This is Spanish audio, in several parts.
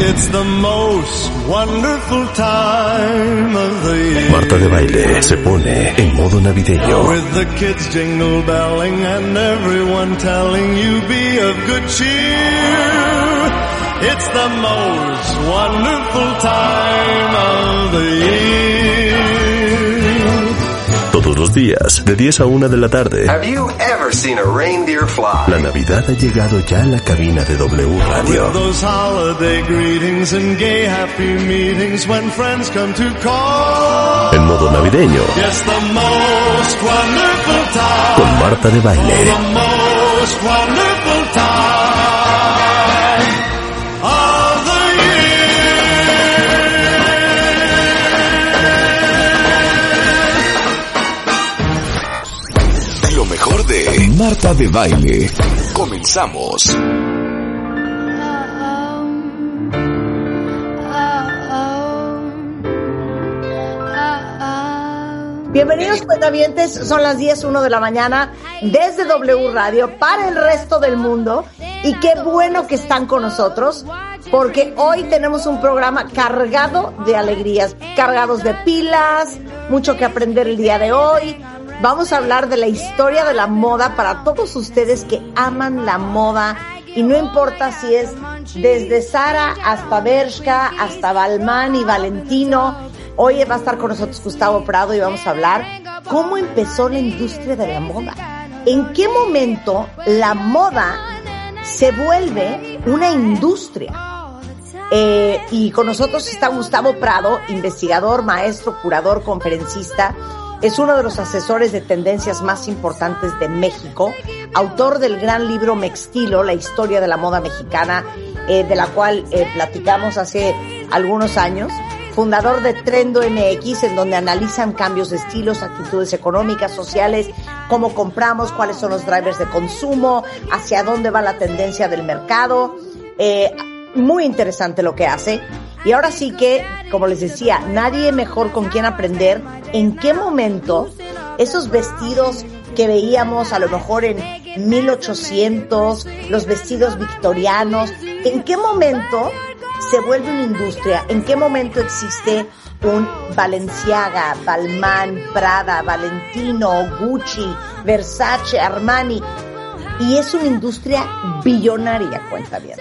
It's the most wonderful time of the year. Marta de baile se pone en modo navideño. With the kids jingle belling and everyone telling you be of good cheer. It's the most wonderful time of the year. Todos los días, de 10 a 1 de la tarde. Have you ever seen a reindeer fly? La Navidad ha llegado ya a la cabina de W Radio. With those holiday greetings and gay happy meetings when friends come to call. En modo navideño, Yes, the most wonderful time. con Marta de baile. Marta de Baile. Comenzamos. Bienvenidos cuentavientes, son las 10, 1 de la mañana desde W Radio para el resto del mundo y qué bueno que están con nosotros porque hoy tenemos un programa cargado de alegrías, cargados de pilas, mucho que aprender el día de hoy. Vamos a hablar de la historia de la moda para todos ustedes que aman la moda y no importa si es desde Sara hasta Bershka, hasta Balmain y Valentino. Hoy va a estar con nosotros Gustavo Prado y vamos a hablar cómo empezó la industria de la moda. ¿En qué momento la moda se vuelve una industria? Eh, y con nosotros está Gustavo Prado, investigador, maestro, curador, conferencista. Es uno de los asesores de tendencias más importantes de México, autor del gran libro Mextilo, la historia de la moda mexicana, eh, de la cual eh, platicamos hace algunos años fundador de Trendo MX, en donde analizan cambios de estilos, actitudes económicas, sociales, cómo compramos, cuáles son los drivers de consumo, hacia dónde va la tendencia del mercado. Eh, muy interesante lo que hace. Y ahora sí que, como les decía, nadie mejor con quien aprender en qué momento esos vestidos que veíamos a lo mejor en 1800, los vestidos victorianos, en qué momento se vuelve una industria, en qué momento existe un Balenciaga, Balmain, Prada, Valentino, Gucci, Versace, Armani, y es una industria billonaria, cuenta bien.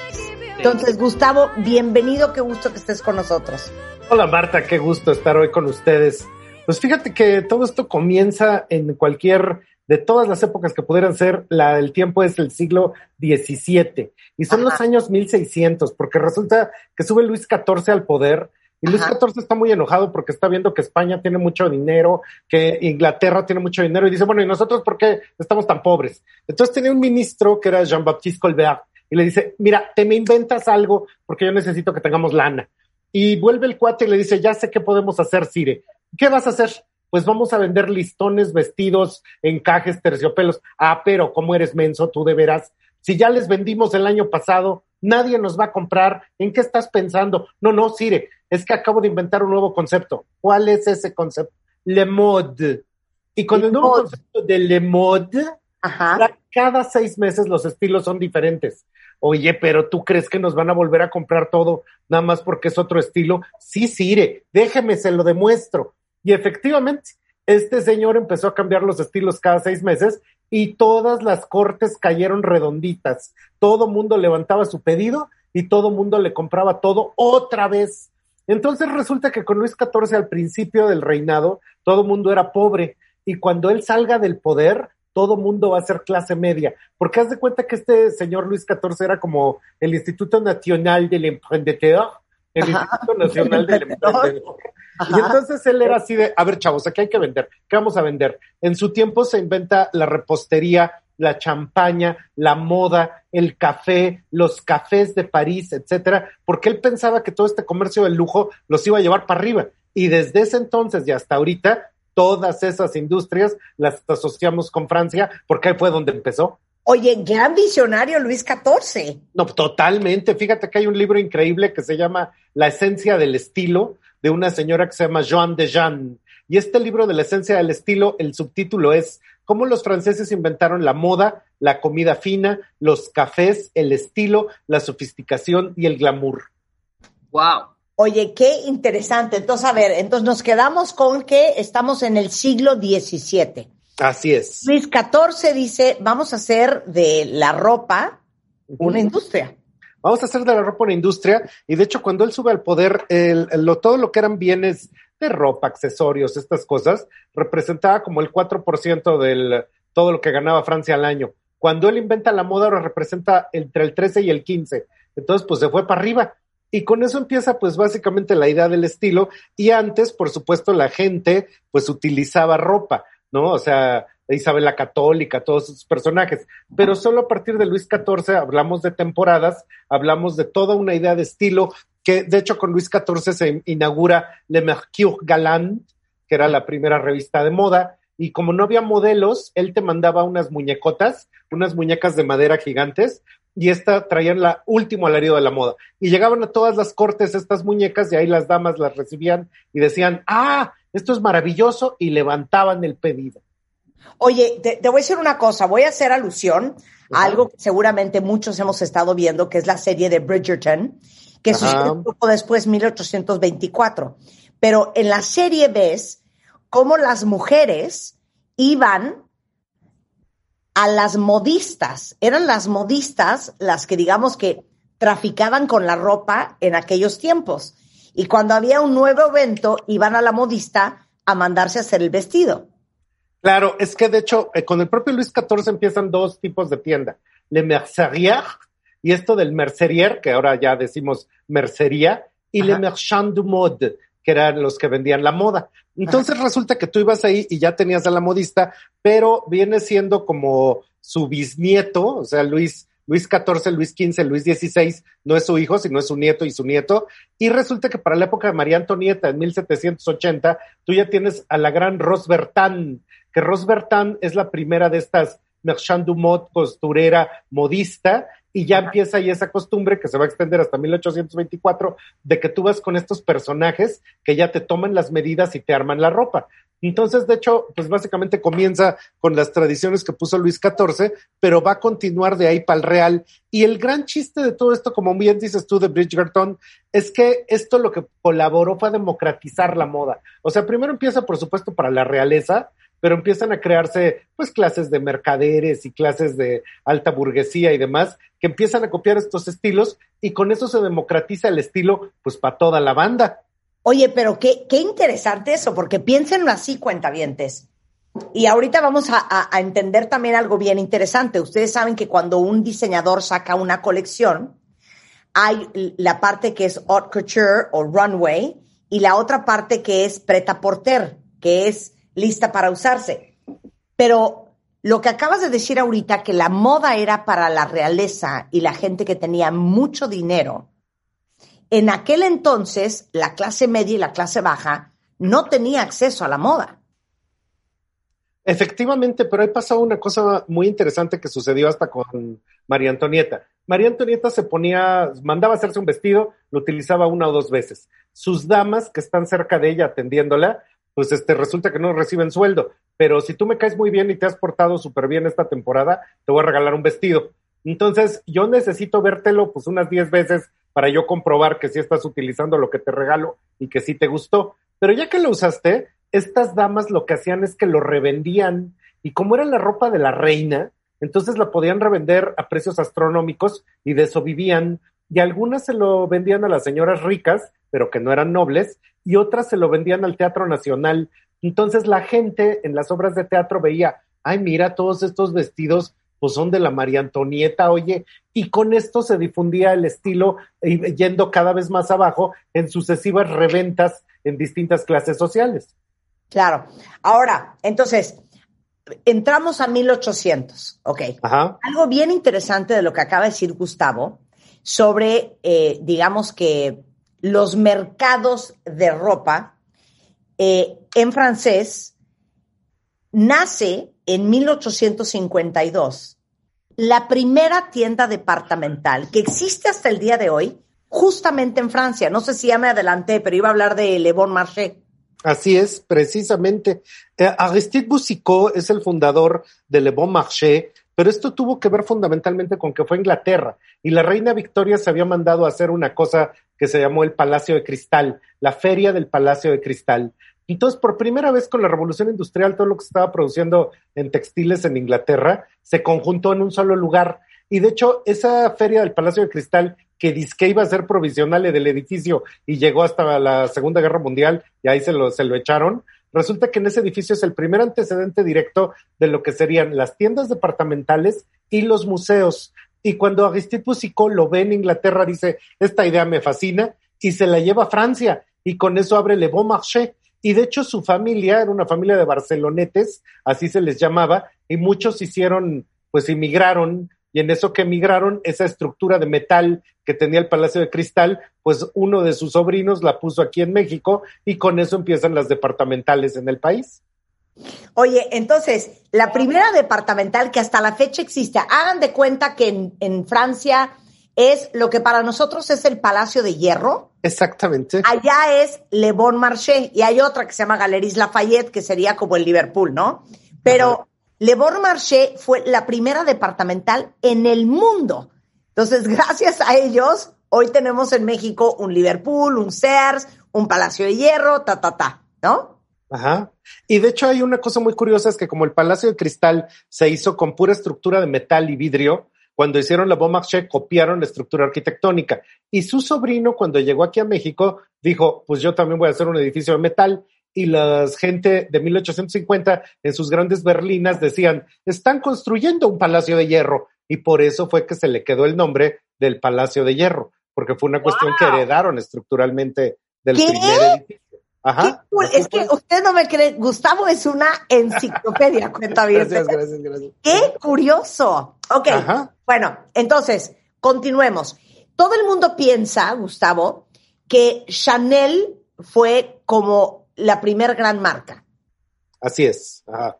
Entonces, Gustavo, bienvenido, qué gusto que estés con nosotros. Hola Marta, qué gusto estar hoy con ustedes. Pues fíjate que todo esto comienza en cualquier, de todas las épocas que pudieran ser, la, el tiempo es el siglo XVII y son Ajá. los años 1600, porque resulta que sube Luis XIV al poder y Luis Ajá. XIV está muy enojado porque está viendo que España tiene mucho dinero, que Inglaterra tiene mucho dinero y dice, bueno, ¿y nosotros por qué estamos tan pobres? Entonces tenía un ministro que era Jean-Baptiste Colbert y le dice, mira, te me inventas algo porque yo necesito que tengamos lana. Y vuelve el cuate y le dice, ya sé qué podemos hacer, Cire. ¿Qué vas a hacer? Pues vamos a vender listones, vestidos, encajes, terciopelos. Ah, pero ¿cómo eres menso tú de veras? Si ya les vendimos el año pasado, nadie nos va a comprar. ¿En qué estás pensando? No, no, Cire, es que acabo de inventar un nuevo concepto. ¿Cuál es ese concepto? Le mode. Y con Le el nuevo concepto de le mode, Ajá. cada seis meses los estilos son diferentes. Oye, pero tú crees que nos van a volver a comprar todo nada más porque es otro estilo? Sí, Sire, déjeme, se lo demuestro. Y efectivamente, este señor empezó a cambiar los estilos cada seis meses y todas las cortes cayeron redonditas. Todo mundo levantaba su pedido y todo mundo le compraba todo otra vez. Entonces resulta que con Luis XIV al principio del reinado, todo mundo era pobre y cuando él salga del poder, todo mundo va a ser clase media, porque haz de cuenta que este señor Luis XIV era como el Instituto Nacional del Emprendedor, el Ajá. Instituto Nacional del Emprendedor. Ajá. Y entonces él era así de, a ver chavos, aquí hay que vender, ¿qué vamos a vender? En su tiempo se inventa la repostería, la champaña, la moda, el café, los cafés de París, etcétera, porque él pensaba que todo este comercio del lujo los iba a llevar para arriba. Y desde ese entonces y hasta ahorita, todas esas industrias las asociamos con Francia, porque ahí fue donde empezó. Oye, gran visionario Luis XIV. No, totalmente. Fíjate que hay un libro increíble que se llama La esencia del estilo, de una señora que se llama Joan de Jean. Y este libro de la esencia del estilo, el subtítulo es cómo los franceses inventaron la moda, la comida fina, los cafés, el estilo, la sofisticación y el glamour. Wow. Oye, qué interesante. Entonces, a ver, entonces nos quedamos con que estamos en el siglo XVII. Así es. Luis XIV dice, vamos a hacer de la ropa una industria. Vamos a hacer de la ropa una industria. Y de hecho, cuando él sube al poder, el, lo, todo lo que eran bienes de ropa, accesorios, estas cosas, representaba como el 4% del todo lo que ganaba Francia al año. Cuando él inventa la moda, ahora representa entre el 13 y el 15. Entonces, pues se fue para arriba. Y con eso empieza, pues básicamente la idea del estilo. Y antes, por supuesto, la gente, pues utilizaba ropa, ¿no? O sea, Isabel la Católica, todos esos personajes. Pero solo a partir de Luis XIV hablamos de temporadas, hablamos de toda una idea de estilo que de hecho con Luis XIV se inaugura Le Mercure Galant, que era la primera revista de moda, y como no había modelos, él te mandaba unas muñecotas, unas muñecas de madera gigantes, y esta traían la último alarido de la moda. Y llegaban a todas las cortes estas muñecas y ahí las damas las recibían y decían, ah, esto es maravilloso, y levantaban el pedido. Oye, te, voy a decir una cosa, voy a hacer alusión a algo que seguramente muchos hemos estado viendo, que es la serie de Bridgerton, que sucedió un poco después, 1824. Pero en la serie ves cómo las mujeres iban a las modistas. Eran las modistas las que, digamos que, traficaban con la ropa en aquellos tiempos. Y cuando había un nuevo evento, iban a la modista a mandarse a hacer el vestido. Claro, es que de hecho, eh, con el propio Luis XIV empiezan dos tipos de tienda. Le Mercerier, y esto del mercerier, que ahora ya decimos mercería, y le marchand du mode, que eran los que vendían la moda. Entonces resulta que tú ibas ahí y ya tenías a la modista, pero viene siendo como su bisnieto, o sea, Luis, Luis XIV, Luis XV, Luis XVI, no es su hijo, sino es su nieto y su nieto. Y resulta que para la época de María Antonieta, en 1780, tú ya tienes a la gran Rose Bertin, que Rose Bertin es la primera de estas marchand du mode, costurera, modista, y ya empieza ahí esa costumbre que se va a extender hasta 1824 de que tú vas con estos personajes que ya te toman las medidas y te arman la ropa. Entonces, de hecho, pues básicamente comienza con las tradiciones que puso Luis XIV, pero va a continuar de ahí para el Real. Y el gran chiste de todo esto, como bien dices tú de Bridgerton, es que esto lo que colaboró fue a democratizar la moda. O sea, primero empieza, por supuesto, para la realeza, pero empiezan a crearse pues clases de mercaderes y clases de alta burguesía y demás que empiezan a copiar estos estilos y con eso se democratiza el estilo pues para toda la banda. Oye, pero qué, qué interesante eso, porque piénsenlo así, cuentavientes. Y ahorita vamos a, a, entender también algo bien interesante. Ustedes saben que cuando un diseñador saca una colección, hay la parte que es haute couture o runway y la otra parte que es preta porter, que es lista para usarse. Pero lo que acabas de decir ahorita, que la moda era para la realeza y la gente que tenía mucho dinero, en aquel entonces la clase media y la clase baja no tenía acceso a la moda. Efectivamente, pero ahí pasó una cosa muy interesante que sucedió hasta con María Antonieta. María Antonieta se ponía, mandaba hacerse un vestido, lo utilizaba una o dos veces. Sus damas que están cerca de ella atendiéndola, pues este, resulta que no reciben sueldo. Pero si tú me caes muy bien y te has portado súper bien esta temporada, te voy a regalar un vestido. Entonces, yo necesito vértelo pues unas 10 veces para yo comprobar que sí estás utilizando lo que te regalo y que sí te gustó. Pero ya que lo usaste, estas damas lo que hacían es que lo revendían y como era la ropa de la reina, entonces la podían revender a precios astronómicos y de eso vivían. Y algunas se lo vendían a las señoras ricas, pero que no eran nobles, y otras se lo vendían al Teatro Nacional. Entonces la gente en las obras de teatro veía, ay, mira, todos estos vestidos pues son de la María Antonieta, oye, y con esto se difundía el estilo yendo cada vez más abajo en sucesivas reventas en distintas clases sociales. Claro. Ahora, entonces, entramos a 1800, ok. Ajá. Algo bien interesante de lo que acaba de decir Gustavo sobre, eh, digamos que los mercados de ropa eh, en francés nace en 1852 la primera tienda departamental que existe hasta el día de hoy, justamente en Francia. No sé si ya me adelanté, pero iba a hablar de Le Bon Marché. Así es, precisamente. Eh, Aristide Boussicot es el fundador de Le Bon Marché, pero esto tuvo que ver fundamentalmente con que fue Inglaterra y la reina Victoria se había mandado a hacer una cosa que se llamó el Palacio de Cristal, la feria del Palacio de Cristal. Entonces, por primera vez con la revolución industrial, todo lo que se estaba produciendo en textiles en Inglaterra se conjuntó en un solo lugar. Y de hecho, esa feria del Palacio de Cristal, que que iba a ser provisional del edificio y llegó hasta la Segunda Guerra Mundial y ahí se lo, se lo echaron, resulta que en ese edificio es el primer antecedente directo de lo que serían las tiendas departamentales y los museos. Y cuando Aristide Boussicot lo ve en Inglaterra, dice, esta idea me fascina, y se la lleva a Francia, y con eso abre Le Bon Marché. Y de hecho su familia era una familia de barcelonetes, así se les llamaba, y muchos hicieron, pues emigraron, y en eso que emigraron, esa estructura de metal que tenía el Palacio de Cristal, pues uno de sus sobrinos la puso aquí en México, y con eso empiezan las departamentales en el país. Oye, entonces, la primera departamental que hasta la fecha existe, hagan de cuenta que en, en Francia es lo que para nosotros es el Palacio de Hierro. Exactamente. Allá es Le Bon Marché y hay otra que se llama Galeries Lafayette, que sería como el Liverpool, ¿no? Pero Ajá. Le Bon Marché fue la primera departamental en el mundo. Entonces, gracias a ellos, hoy tenemos en México un Liverpool, un Sears, un Palacio de Hierro, ta, ta, ta, ¿no? Ajá. Y de hecho hay una cosa muy curiosa, es que como el Palacio de Cristal se hizo con pura estructura de metal y vidrio, cuando hicieron la Bon Marché copiaron la estructura arquitectónica. Y su sobrino, cuando llegó aquí a México, dijo, pues yo también voy a hacer un edificio de metal. Y la gente de 1850 en sus grandes berlinas decían, están construyendo un palacio de hierro. Y por eso fue que se le quedó el nombre del Palacio de Hierro, porque fue una cuestión que heredaron estructuralmente del ¿Qué? primer edificio. Ajá. Qué cool. Así Es que usted no me cree, Gustavo es una enciclopedia, cuenta bien. Gracias, gracias, gracias. Qué curioso. Ok, Ajá. bueno, entonces, continuemos. Todo el mundo piensa, Gustavo, que Chanel fue como la primer gran marca. Así es. Ajá.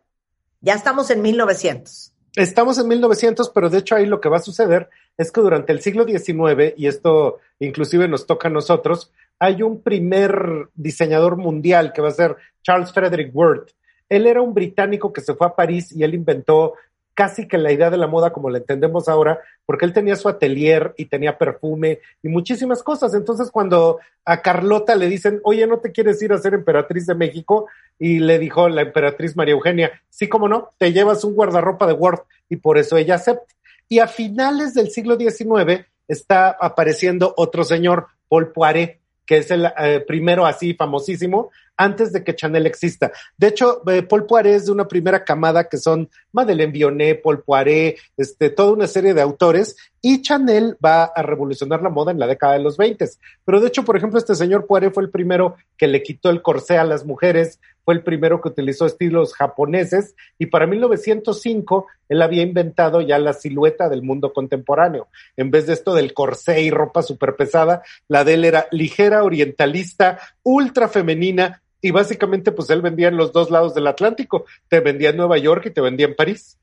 Ya estamos en 1900. Estamos en 1900, pero de hecho ahí lo que va a suceder es que durante el siglo XIX, y esto inclusive nos toca a nosotros, hay un primer diseñador mundial que va a ser Charles Frederick Worth. Él era un británico que se fue a París y él inventó casi que la idea de la moda como la entendemos ahora, porque él tenía su atelier y tenía perfume y muchísimas cosas. Entonces, cuando a Carlota le dicen, oye, ¿no te quieres ir a ser emperatriz de México? Y le dijo la emperatriz María Eugenia, sí, cómo no, te llevas un guardarropa de Worth y por eso ella acepta. Y a finales del siglo XIX está apareciendo otro señor, Paul Poiret, que es el eh, primero así famosísimo, antes de que Chanel exista. De hecho, eh, Paul Poiret es de una primera camada que son Madeleine Vionnet, Paul Poiret, este, toda una serie de autores, y Chanel va a revolucionar la moda en la década de los 20. Pero de hecho, por ejemplo, este señor Poiret fue el primero que le quitó el corsé a las mujeres, fue el primero que utilizó estilos japoneses, y para 1905 él había inventado ya la silueta del mundo contemporáneo. En vez de esto del corsé y ropa súper pesada, la de él era ligera, orientalista, ultra femenina, y básicamente pues él vendía en los dos lados del Atlántico, te vendía en Nueva York y te vendía en París.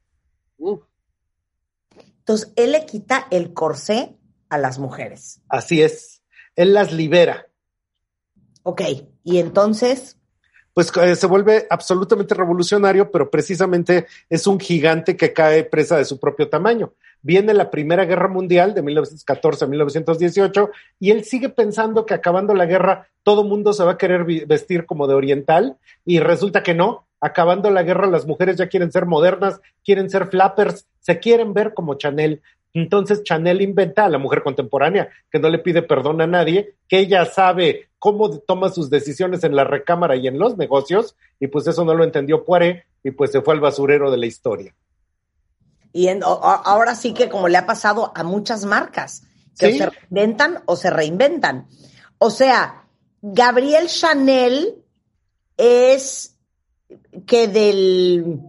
Uh, Entonces, él le quita el corsé a las mujeres. así es, él las libera. Ok, y entonces, pues eh, se vuelve absolutamente revolucionario, pero precisamente es un gigante que cae presa de su propio tamaño. Viene la Primera Guerra Mundial de 1914 a 1918 y él sigue pensando que acabando la guerra todo mundo se va a querer vestir como de oriental y resulta que no. Acabando la guerra las mujeres ya quieren ser modernas, quieren ser flappers, se quieren ver como Chanel. Entonces Chanel inventa a la mujer contemporánea, que no le pide perdón a nadie, que ella sabe cómo toma sus decisiones en la recámara y en los negocios, y pues eso no lo entendió Poiré, y pues se fue al basurero de la historia. Y en- ahora sí que como le ha pasado a muchas marcas, que Sí. o se reinventan o se reinventan. O sea, Gabriel Chanel es que del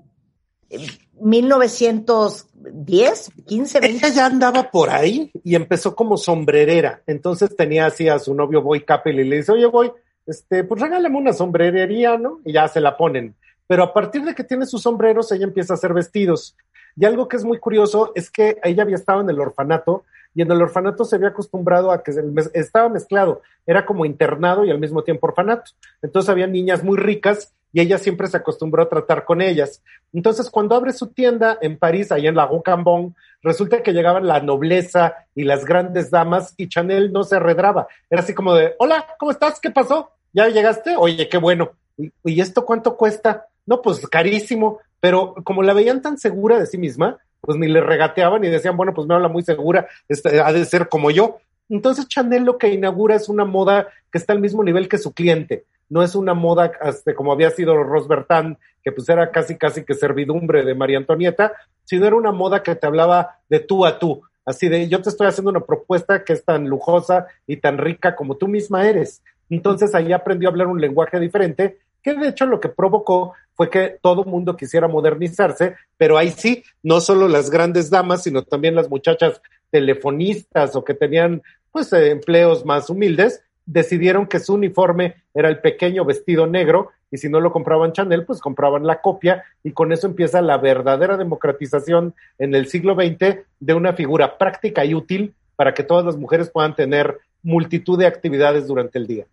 eh, 1910, 15, 20. Ella ya andaba por ahí y empezó como sombrerera. Entonces tenía así a su novio Boy Capel y le dice, oye Boy, este, pues regálame una sombrerería, ¿no? Y ya se la ponen. Pero a partir de que tiene sus sombreros, ella empieza a hacer vestidos. Y algo que es muy curioso es que ella había estado en el orfanato y en el orfanato se había acostumbrado a que estaba mezclado, era como internado y al mismo tiempo orfanato. Entonces había niñas muy ricas y ella siempre se acostumbró a tratar con ellas. Entonces, cuando abre su tienda en París, ahí en la Rue Cambon, resulta que llegaban la nobleza y las grandes damas y Chanel no se arredraba. Era así como de, hola, ¿cómo estás? ¿Qué pasó? ¿Ya llegaste? Oye, qué bueno. ¿Y, y esto cuánto cuesta? No, pues carísimo, pero como la veían tan segura de sí misma, pues ni le regateaban y decían, bueno, pues me habla muy segura, este, ha de ser como yo. Entonces Chanel lo que inaugura es una moda que está al mismo nivel que su cliente. No es una moda este, como había sido Rose Bertin, que pues era casi casi que servidumbre de María Antonieta, sino era una moda que te hablaba de tú a tú. Así de, yo te estoy haciendo una propuesta que es tan lujosa y tan rica como tú misma eres. Entonces ahí aprendió a hablar un lenguaje diferente, que de hecho lo que provocó fue que todo mundo quisiera modernizarse, pero ahí sí, no solo las grandes damas, sino también las muchachas telefonistas o que tenían pues eh, empleos más humildes, decidieron que su uniforme era el pequeño vestido negro y si no lo compraban Chanel, pues compraban la copia y con eso empieza la verdadera democratización en el siglo XX de una figura práctica y útil para que todas las mujeres puedan tener multitud de actividades durante el día.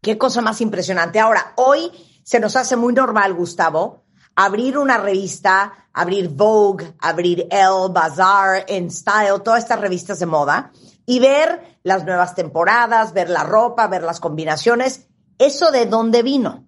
Qué cosa más impresionante. Ahora, hoy se nos hace muy normal, Gustavo, abrir una revista, abrir Vogue, abrir Elle, Bazaar, En Style, todas estas revistas de moda y ver las nuevas temporadas, ver la ropa, ver las combinaciones. ¿Eso de dónde vino?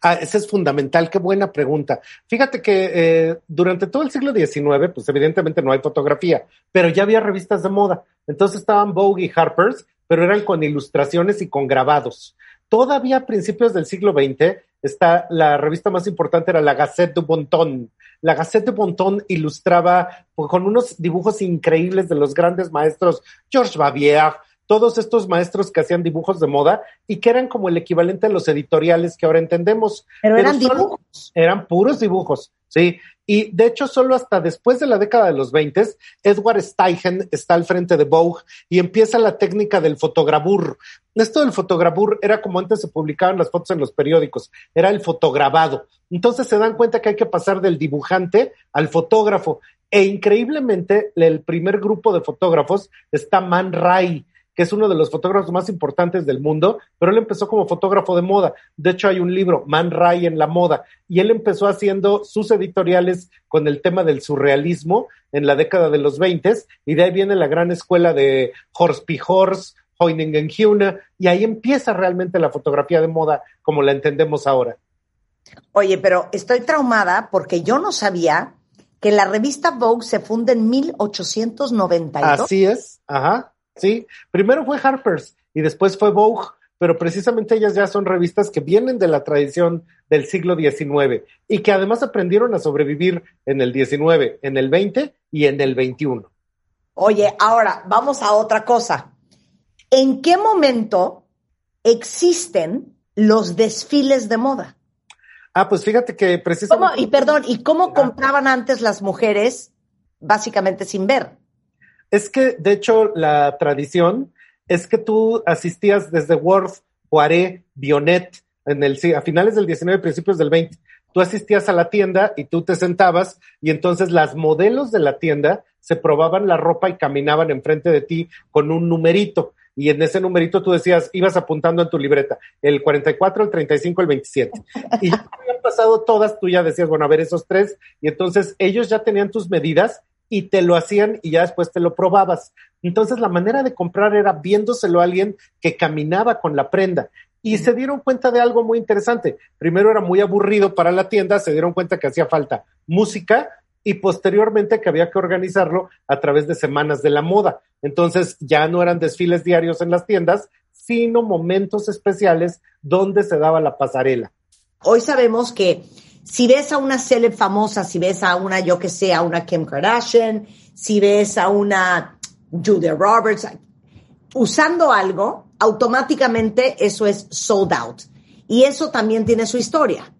Ah, esa es fundamental, qué buena pregunta. Fíjate que eh, durante todo el siglo XIX, pues evidentemente no hay fotografía, pero ya había revistas de moda. Entonces estaban Vogue y Harper's, pero eran con ilustraciones y con grabados. Todavía a principios del siglo XX, está, la revista más importante era la Gazette du Bon Ton. La Gazette du Bon Ton ilustraba con unos dibujos increíbles de los grandes maestros Georges Bavière, todos estos maestros que hacían dibujos de moda y que eran como el equivalente a los editoriales que ahora entendemos. Pero eran solo- dibujos. Eran puros dibujos, sí. Y de hecho, solo hasta después de la década de los 20, Edward Steichen está al frente de Vogue y empieza la técnica del fotograbur. Esto del fotograbur era como antes se publicaban las fotos en los periódicos, era el fotograbado. Entonces se dan cuenta que hay que pasar del dibujante al fotógrafo. E increíblemente, el primer grupo de fotógrafos está Man Ray, que es uno de los fotógrafos más importantes del mundo, pero él empezó como fotógrafo de moda. De hecho, hay un libro, Man Ray en la moda, y él empezó haciendo sus editoriales con el tema del surrealismo en la década de los 20 y de ahí viene la gran escuela de Horst P. Horst, Heuningen y ahí empieza realmente la fotografía de moda como la entendemos ahora. Oye, pero estoy traumada porque yo no sabía que la revista Vogue se funda en 1892. Así es, ajá, sí. Primero fue Harper's y después fue Vogue, pero precisamente ellas ya son revistas que vienen de la tradición del siglo XIX y que además aprendieron a sobrevivir en el XIX, en el XX y en el XXI. Oye, ahora vamos a otra cosa. ¿En qué momento existen los desfiles de moda? Ah, pues fíjate que ¿Cómo, precisamente... y perdón, ¿y cómo compraban antes las mujeres básicamente sin ver? Es que, de hecho, la tradición es que tú asistías desde Worth, Poiré, Bionet, a finales del 19, principios del 20. Tú asistías a la tienda y tú te sentabas y entonces las modelos de la tienda se probaban la ropa y caminaban enfrente de ti con un numerito. Y en ese numerito tú decías, ibas apuntando en tu libreta, el 44, el 35, el 27. Y ya habían pasado todas, tú ya decías, bueno, a ver esos tres. Y entonces ellos ya tenían tus medidas y te lo hacían y ya después te lo probabas. Entonces la manera de comprar era viéndoselo a alguien que caminaba con la prenda. Y se dieron cuenta de algo muy interesante. Primero era muy aburrido para la tienda, se dieron cuenta que hacía falta música y posteriormente que había que organizarlo a través de semanas de la moda. Entonces ya no eran desfiles diarios en las tiendas, sino momentos especiales donde se daba la pasarela. Hoy sabemos que si ves a una celeb famosa, si ves a una, yo que sé, a una Kim Kardashian, si ves a una Julia Roberts, usando algo, automáticamente eso es sold out. Y eso también tiene su historia.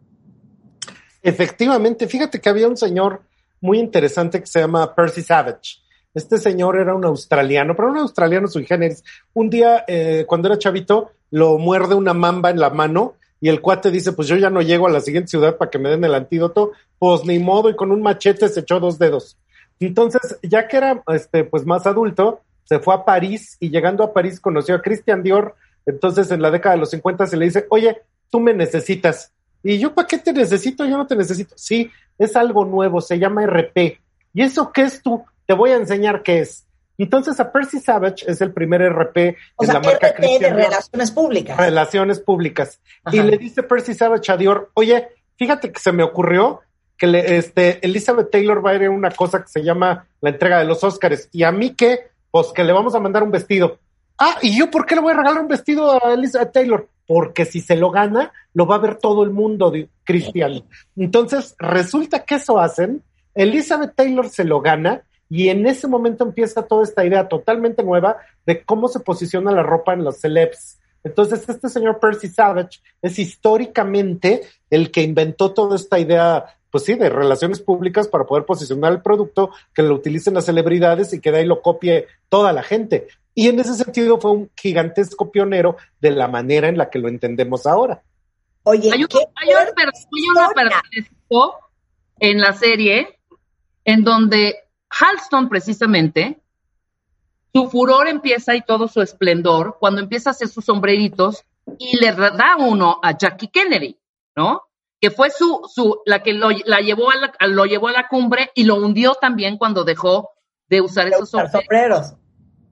Efectivamente, fíjate que había un señor muy interesante que se llama Percy Savage. Este señor era un australiano, pero un australiano sui generis. Un día, eh, cuando era chavito, lo muerde una mamba en la mano y el cuate dice, pues yo ya no llego a la siguiente ciudad para que me den el antídoto, pues ni modo, y con un machete se echó dos dedos. Entonces, ya que era este, pues más adulto, se fue a París y llegando a París conoció a Christian Dior. Entonces, en la década de los 50 se le dice, oye, tú me necesitas. Y yo, ¿para qué te necesito? Yo no te necesito. Sí, es algo nuevo, se llama RP. ¿Y eso qué es tú? Te voy a enseñar qué es. Entonces, a Percy Savage es el primer RP o en sea, la marca RP Christian relaciones públicas. Relaciones públicas. Ajá. Y le dice Percy Savage a Dior, oye, fíjate que se me ocurrió que le, este, Elizabeth Taylor va a ir a una cosa que se llama la entrega de los Óscares. Y a mí qué, pues que le vamos a mandar un vestido. Ah, ¿y yo por qué le voy a regalar un vestido a Elizabeth Taylor? Porque si se lo gana, lo va a ver todo el mundo, Cristian. Entonces, resulta que eso hacen, Elizabeth Taylor se lo gana y en ese momento empieza toda esta idea totalmente nueva de cómo se posiciona la ropa en los celebs. Entonces, este señor Percy Savage es históricamente el que inventó toda esta idea, pues sí, de relaciones públicas para poder posicionar el producto, que lo utilicen las celebridades y que de ahí lo copie toda la gente. Y en ese sentido fue un gigantesco pionero de la manera en la que lo entendemos ahora. Oye, Hay un, qué hay un hay un en la serie en donde Halston precisamente su furor empieza y todo su esplendor cuando empieza a hacer sus sombreritos y le da uno a Jackie Kennedy, ¿no? Que fue su, su, la que lo, la llevó a la, lo llevó a la cumbre y lo hundió también cuando dejó de usar de esos usar sombreros. sombreros.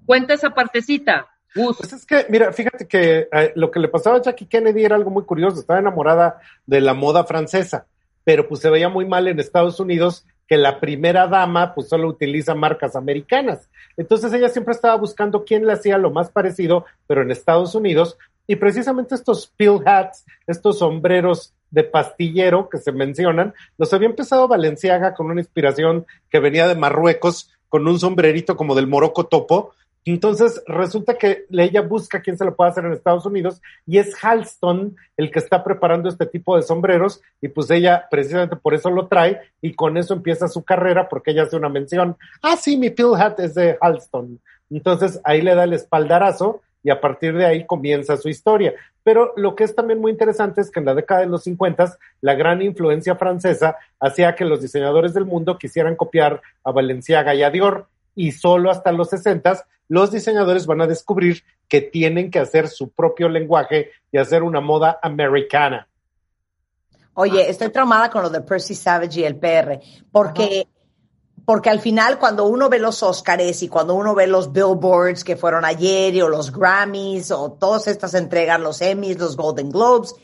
Cuenta esa partecita. Pues es que, mira, fíjate que eh, lo que le pasaba a Jackie Kennedy era algo muy curioso, estaba enamorada de la moda francesa, pero pues se veía muy mal en Estados Unidos que la primera dama pues solo utiliza marcas americanas. Entonces ella siempre estaba buscando quién le hacía lo más parecido, pero en Estados Unidos, y precisamente estos pill hats, estos sombreros de pastillero que se mencionan, los había empezado Valenciaga con una inspiración que venía de Marruecos, con un sombrerito como del moroco topo, entonces resulta que ella busca quién se lo puede hacer en Estados Unidos y es Halston el que está preparando este tipo de sombreros y pues ella precisamente por eso lo trae y con eso empieza su carrera porque ella hace una mención, ah sí, mi pill hat es de Halston. Entonces ahí le da el espaldarazo y a partir de ahí comienza su historia. Pero lo que es también muy interesante es que en la década de los 50 la gran influencia francesa hacía que los diseñadores del mundo quisieran copiar a Valenciaga y Dior y solo hasta los 60 los diseñadores van a descubrir que tienen que hacer su propio lenguaje y hacer una moda americana. Oye, estoy traumada con lo de Percy Savage y el PR, porque, porque al final cuando uno ve los Oscars y cuando uno ve los Billboards que fueron ayer y, o los Grammys o todas estas entregas, los Emmys, los Golden Globes,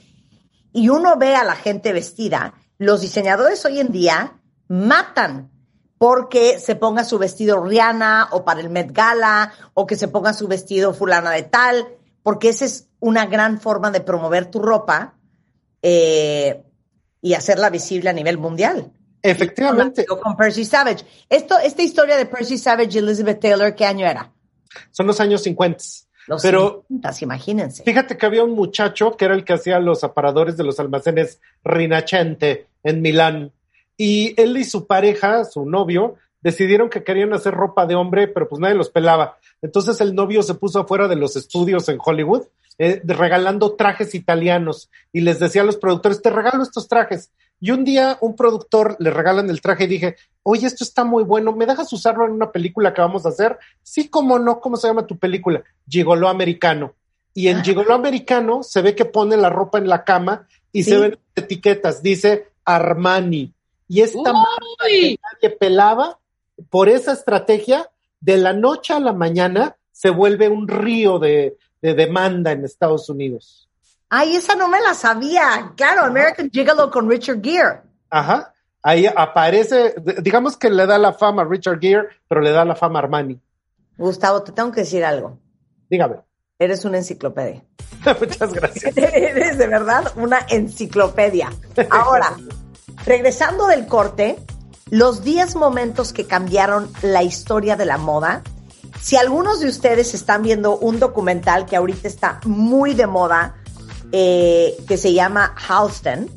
y uno ve a la gente vestida, los diseñadores hoy en día matan porque se ponga su vestido Rihanna o para el Met Gala o que se ponga su vestido fulana de tal, porque esa es una gran forma de promover tu ropa eh, y hacerla visible a nivel mundial. Efectivamente, Yo con Percy Savage. Esto, esta historia de Percy Savage y Elizabeth Taylor, ¿qué año era? son los años 50. Los Pero 50, imagínense. fíjate que había un muchacho que era el que hacía los aparadores de los almacenes Rinascente en Milán. Y él y su pareja, su novio, decidieron que querían hacer ropa de hombre, pero pues nadie los pelaba. Entonces el novio se puso afuera de los estudios en Hollywood, eh, regalando trajes italianos. Y les decía a los productores, te regalo estos trajes. Y un día un productor le regalan el traje y dije, oye, esto está muy bueno, ¿me dejas usarlo en una película que vamos a hacer? Sí, cómo no, ¿cómo se llama tu película? Gigoló Americano. Y en Gigoló Americano se ve que pone la ropa en la cama y Sí. se ven etiquetas, dice Armani. Y esta que nadie pelaba, por esa estrategia, de la noche a la mañana se vuelve un río de, de demanda en Estados Unidos. Ay, esa no me la sabía. Claro, American Gigolo con Richard Gere. Ajá. Ahí aparece, digamos que le da la fama a Richard Gere, pero le da la fama a Armani. Gustavo, te tengo que decir algo. Dígame. Eres una enciclopedia. Muchas gracias. Eres de verdad una enciclopedia. Ahora, regresando del corte, los 10 momentos que cambiaron la historia de la moda. Si algunos de ustedes están viendo un documental que ahorita está muy de moda, eh, que se llama Halston,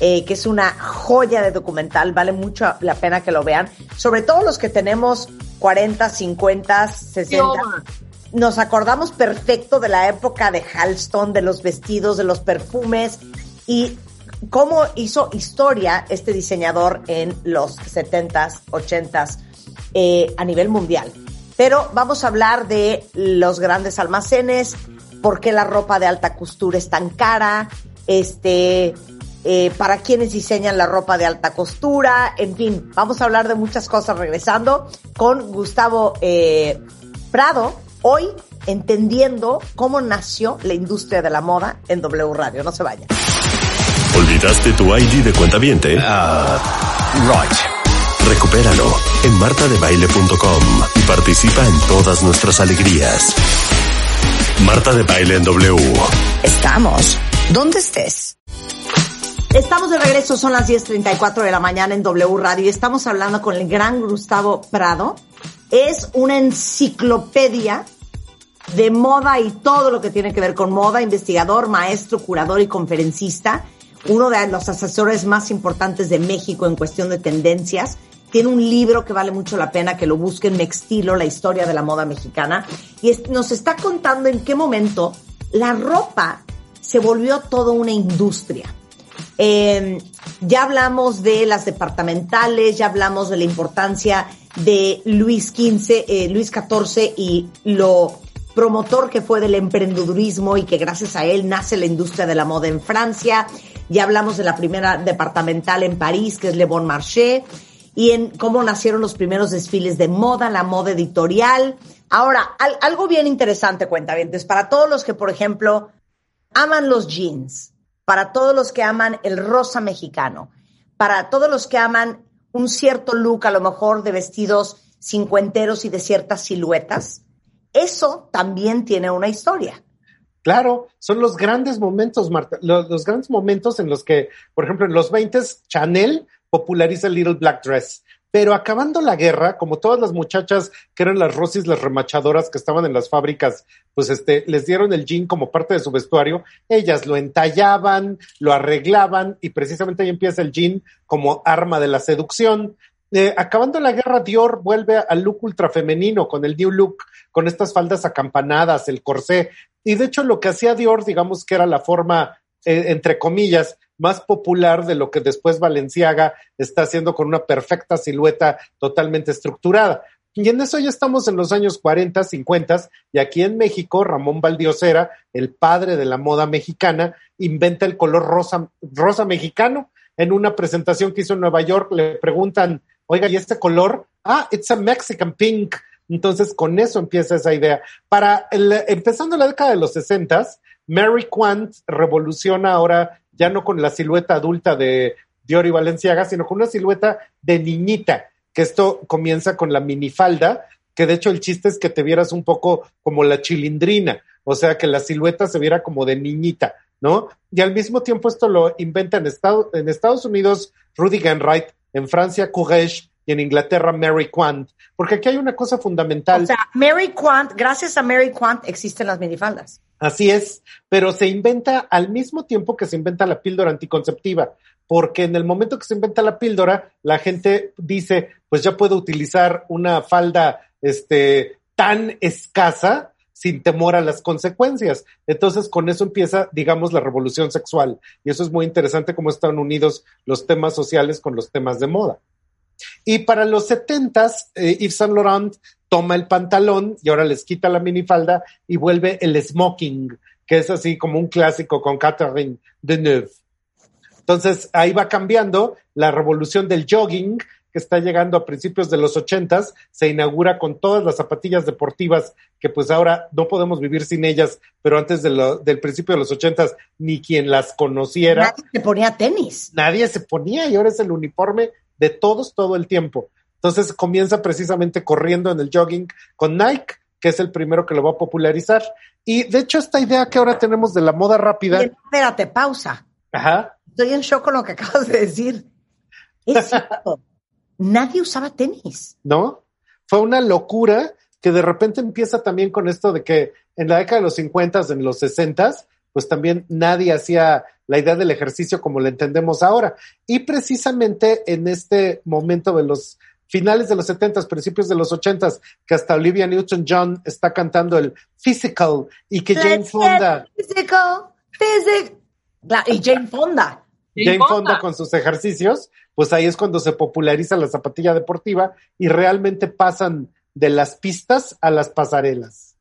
eh, que es una joya de documental, vale mucho la pena que lo vean, sobre todo los que tenemos 40, 50, 60 Idioma. nos acordamos perfecto de la época de Halston, de los vestidos, de los perfumes y cómo hizo historia este diseñador en los 70s, 80s eh, a nivel mundial. Pero vamos a hablar de los grandes almacenes, por qué la ropa de alta costura es tan cara, este, eh, para quienes diseñan la ropa de alta costura, en fin, vamos a hablar de muchas cosas regresando con Gustavo eh, Prado, hoy entendiendo cómo nació la industria de la moda en W Radio. No se vaya. ¿Olvidaste tu ID de cuenta viente? right. Recupéralo en martadebaile.com y participa en todas nuestras alegrías. Marta de Baile en W. Estamos. ¿Dónde estés? Estamos de regreso, son las 10.34 de la mañana en W Radio y estamos hablando con el gran Gustavo Prado. Es una enciclopedia de moda y todo lo que tiene que ver con moda, investigador, maestro, curador y conferencista, uno de los asesores más importantes de México en cuestión de tendencias. Tiene un libro que vale mucho la pena que lo busquen, Mextilo, la historia de la moda mexicana, y nos está contando en qué momento la ropa se volvió toda una industria. Eh, ya hablamos de las departamentales, ya hablamos de la importancia de Luis XV, eh, Luis XIV y lo promotor que fue del emprendedurismo y que gracias a él nace la industria de la moda en Francia. Ya hablamos de la primera departamental en París, que es Le Bon Marché, y en cómo nacieron los primeros desfiles de moda, la moda editorial. Ahora, al- algo bien interesante, cuentavientes, para todos los que, por ejemplo, aman los jeans, para todos los que aman el rosa mexicano, para todos los que aman un cierto look, a lo mejor de vestidos cincuenteros y de ciertas siluetas, eso también tiene una historia. Claro, son los grandes momentos, Marta, los, grandes momentos en los que, por ejemplo, en los 20 Chanel populariza el Little Black Dress. Pero acabando la guerra, como todas las muchachas que eran las rosis, las remachadoras que estaban en las fábricas, pues este, les dieron el jean como parte de su vestuario, ellas lo entallaban, lo arreglaban y precisamente ahí empieza el jean como arma de la seducción. Acabando la guerra, Dior vuelve al look ultra femenino con el new look, con estas faldas acampanadas, el corsé. Y de hecho, lo que hacía Dior, digamos que era la forma, eh, entre comillas, más popular de lo que después Valenciaga está haciendo con una perfecta silueta totalmente estructurada. Y en eso ya estamos en los años 40, 50, y aquí en México, Ramón Valdiosera, el padre de la moda mexicana, inventa el color rosa, rosa mexicano. En una presentación que hizo en Nueva York, le preguntan, oiga, ¿y este color? Ah, it's a Mexican pink. Entonces, con eso empieza esa idea. Para el, empezando la década de los 60, Mary Quant revoluciona ahora ya no con la silueta adulta de Dior y Valenciaga, sino con una silueta de niñita, que esto comienza con la minifalda, que de hecho el chiste es que te vieras un poco como la chilindrina, o sea, que la silueta se viera como de niñita, ¿no? Y al mismo tiempo esto lo inventa en, en Estados Unidos Rudy Genwright, en Francia Courrèges y en Inglaterra Mary Quant, porque aquí hay una cosa fundamental. O sea, Mary Quant, gracias a Mary Quant existen las minifaldas. Así es, pero se inventa al mismo tiempo que se inventa la píldora anticonceptiva, porque en el momento que se inventa la píldora, la gente dice, pues ya puedo utilizar una falda este, tan escasa sin temor a las consecuencias. Entonces, con eso empieza, digamos, la revolución sexual. Y eso es muy interesante cómo están unidos los temas sociales con los temas de moda. Y para los setentas, eh, Yves Saint Laurent toma el pantalón y ahora les quita la minifalda y vuelve el smoking, que es así como un clásico con Catherine Deneuve. Entonces ahí va cambiando la revolución del jogging, que está llegando a principios de los ochentas, se inaugura con todas las zapatillas deportivas que pues ahora no podemos vivir sin ellas, pero antes de lo, del principio de los ochentas ni quien las conociera. Nadie se ponía tenis. Nadie se ponía y ahora es el uniforme de todos todo el tiempo. Entonces comienza precisamente corriendo en el jogging con Nike, que es el primero que lo va a popularizar. Y de hecho esta idea que ahora tenemos de la moda rápida. Bien, espérate, pausa. Ajá. Estoy en shock con lo que acabas de decir. Es cierto. Nadie usaba tenis. ¿No? Fue una locura que de repente empieza también con esto de que en la década de los 50, en los 60, pues también nadie hacía la idea del ejercicio como la entendemos ahora. Y precisamente en este momento de los finales de los 70, principios de los 80, que hasta Olivia Newton-John está cantando el physical y que Jane Fonda, Physical, physical. Y Jane Fonda. Jane Fonda con sus ejercicios, pues ahí es cuando se populariza la zapatilla deportiva y realmente pasan de las pistas a las pasarelas.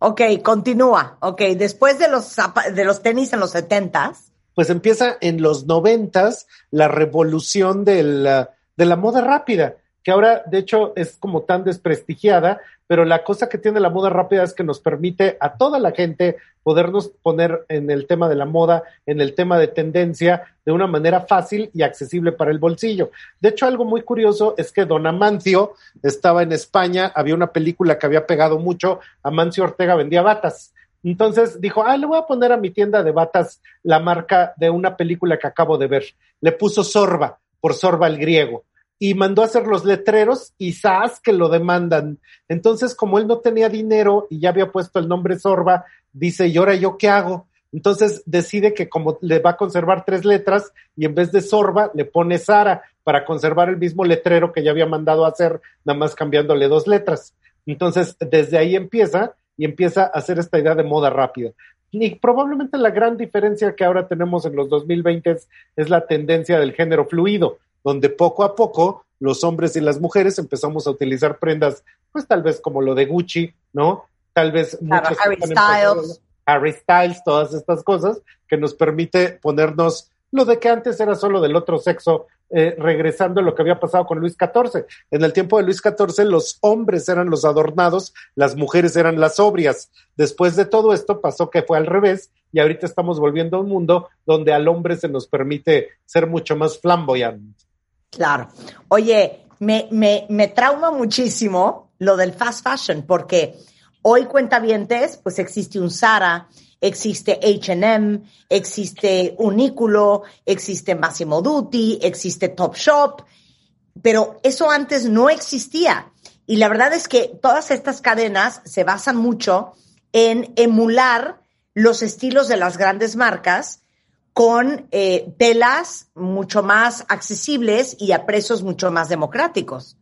Ok, continúa. Ok, después de los, de los tenis en los setentas. Pues empieza en los noventas la revolución de la, de la moda rápida, que ahora de hecho es como tan desprestigiada, pero la cosa que tiene la moda rápida es que nos permite a toda la gente podernos poner en el tema de la moda, en el tema de tendencia, de una manera fácil y accesible para el bolsillo. De hecho, algo muy curioso es que Don Amancio estaba en España, había una película que había pegado mucho, Amancio Ortega vendía batas. Entonces dijo, ah, le voy a poner a mi tienda de batas la marca de una película que acabo de ver. Le puso Sorba, por Sorba el griego y mandó a hacer los letreros y ¡zas! que lo demandan. Entonces, como él no tenía dinero y ya había puesto el nombre Sorba, dice, ¿y ahora yo qué hago? Entonces decide que como le va a conservar tres letras y en vez de Sorba le pone Sara para conservar el mismo letrero que ya había mandado a hacer, nada más cambiándole dos letras. Entonces, desde ahí empieza y empieza a hacer esta idea de moda rápida. Y probablemente la gran diferencia que ahora tenemos en los 2020 es, es la tendencia del género fluido donde poco a poco los hombres y las mujeres empezamos a utilizar prendas, pues tal vez como lo de Gucci, ¿no? Tal vez claro, Harry Styles. Harry Styles, todas estas cosas que nos permite ponernos lo de que antes era solo del otro sexo, eh, regresando a lo que había pasado con Luis XIV. En el tiempo de Luis XIV, los hombres eran los adornados, las mujeres eran las sobrias. Después de todo esto pasó que fue al revés y ahorita estamos volviendo a un mundo donde al hombre se nos permite ser mucho más flamboyante. Claro. Oye, me, me, me trauma muchísimo lo del fast fashion, porque hoy cuentavientes, pues existe un Zara, existe H&M, existe Uniqlo, existe Massimo Dutti, existe Topshop, pero eso antes no existía. Y la verdad es que todas estas cadenas se basan mucho en emular los estilos de las grandes marcas con eh, telas mucho más accesibles y a precios mucho más democráticos.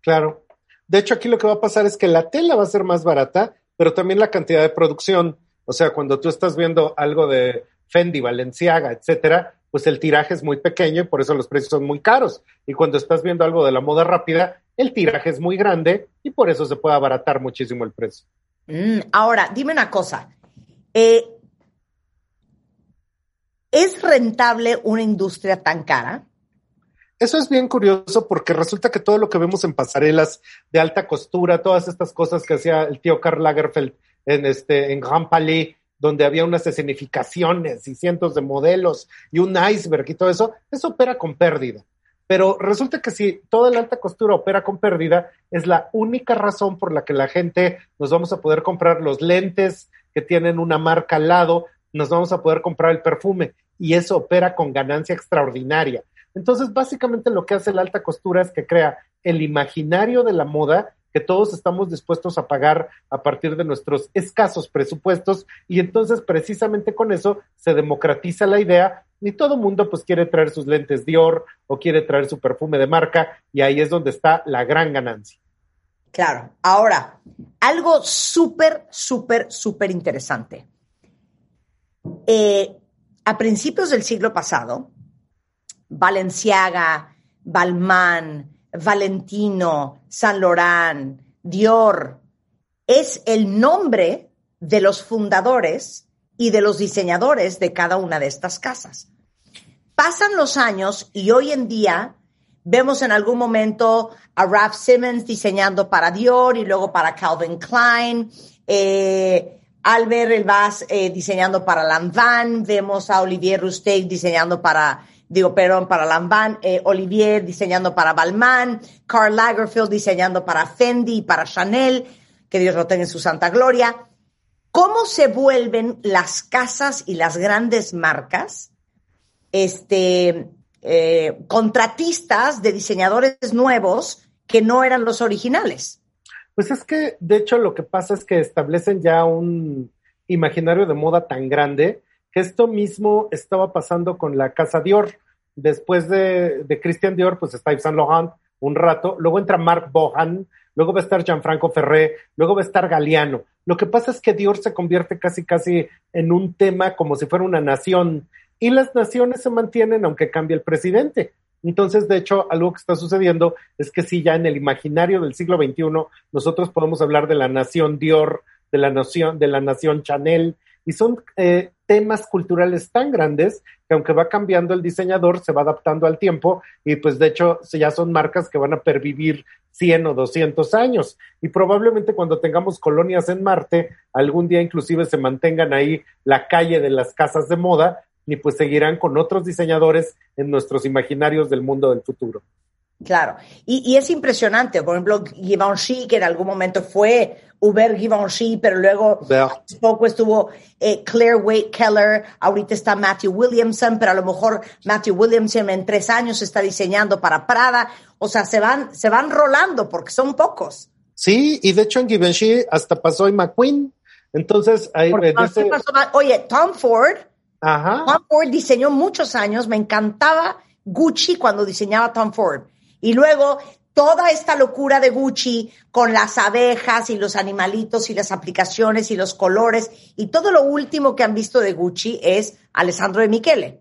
Claro. De hecho, aquí lo que va a pasar es que la tela va a ser más barata, pero también la cantidad de producción. O sea, cuando tú estás viendo algo de Fendi, Valenciaga, etcétera, pues el tiraje es muy pequeño y por eso los precios son muy caros. Y cuando estás viendo algo de la moda rápida, el tiraje es muy grande y por eso se puede abaratar muchísimo el precio. Mm, ahora, dime una cosa. Eh, ¿Es rentable una industria tan cara? Eso es bien curioso porque resulta que todo lo que vemos en pasarelas de alta costura, todas estas cosas que hacía el tío Karl Lagerfeld en este en Grand Palais, donde había unas escenificaciones y cientos de modelos y un iceberg y todo eso, eso opera con pérdida. Pero resulta que si toda la alta costura opera con pérdida, es la única razón por la que la gente nos vamos a poder comprar los lentes que tienen una marca al lado, nos vamos a poder comprar el perfume y eso opera con ganancia extraordinaria. Entonces, básicamente lo que hace la alta costura es que crea el imaginario de la moda que todos estamos dispuestos a pagar a partir de nuestros escasos presupuestos y entonces precisamente con eso se democratiza la idea y todo mundo pues quiere traer sus lentes Dior o quiere traer su perfume de marca y ahí es donde está la gran ganancia. Claro, ahora, algo súper, súper, súper interesante. Eh, a principios del siglo pasado, Valenciaga, Balmain, Valentino, Saint Laurent, Dior, es el nombre de los fundadores y de los diseñadores de cada una de estas casas. Pasan los años y hoy en día vemos en algún momento a Ralph Simmons diseñando para Dior y luego para Calvin Klein. Eh, Albert Elvas eh, diseñando para Lanvin, vemos a Olivier Rousteing diseñando para, digo, perdón, para Lanvin, eh, Olivier diseñando para Balmain, Karl Lagerfeld diseñando para Fendi, para Chanel, que Dios lo tenga en su santa gloria. ¿Cómo se vuelven las casas y las grandes marcas este, eh, contratistas de diseñadores nuevos que no eran los originales? Pues es que, de hecho, lo que pasa es que establecen ya un imaginario de moda tan grande que esto mismo estaba pasando con la casa Dior. Después de, de Christian Dior, pues está Yves Saint Laurent un rato, luego entra Marc Bohan, luego va a estar Gianfranco Ferré, luego va a estar Galeano. Lo que pasa es que Dior se convierte casi casi en un tema como si fuera una nación y las naciones se mantienen aunque cambie el presidente. Entonces, de hecho, algo que está sucediendo es que sí, ya en el imaginario del siglo XXI, nosotros podemos hablar de la nación Dior, de la nación, de la nación Chanel, y son eh, temas culturales tan grandes que aunque va cambiando el diseñador, se va adaptando al tiempo y pues de hecho ya son marcas que van a pervivir 100 o 200 años. Y probablemente cuando tengamos colonias en Marte, algún día inclusive se mantengan ahí la calle de las casas de moda y pues seguirán con otros diseñadores en nuestros imaginarios del mundo del futuro. Claro, y, y es impresionante, por ejemplo, Givenchy, que en algún momento fue Hubert Givenchy, pero luego poco estuvo eh, Claire Wade Keller, ahorita está Matthew Williamson, pero a lo mejor Matthew Williamson en tres años está diseñando para Prada, o sea, se van, se van rolando porque son pocos. Sí, y de hecho en Givenchy hasta pasó y McQueen, entonces ahí Porque, ese-. Oye, Tom Ford, Ajá. Tom Ford diseñó muchos años, me encantaba Gucci cuando diseñaba Tom Ford. Y luego toda esta locura de Gucci con las abejas y los animalitos y las aplicaciones y los colores y todo lo último que han visto de Gucci es Alessandro de Michele.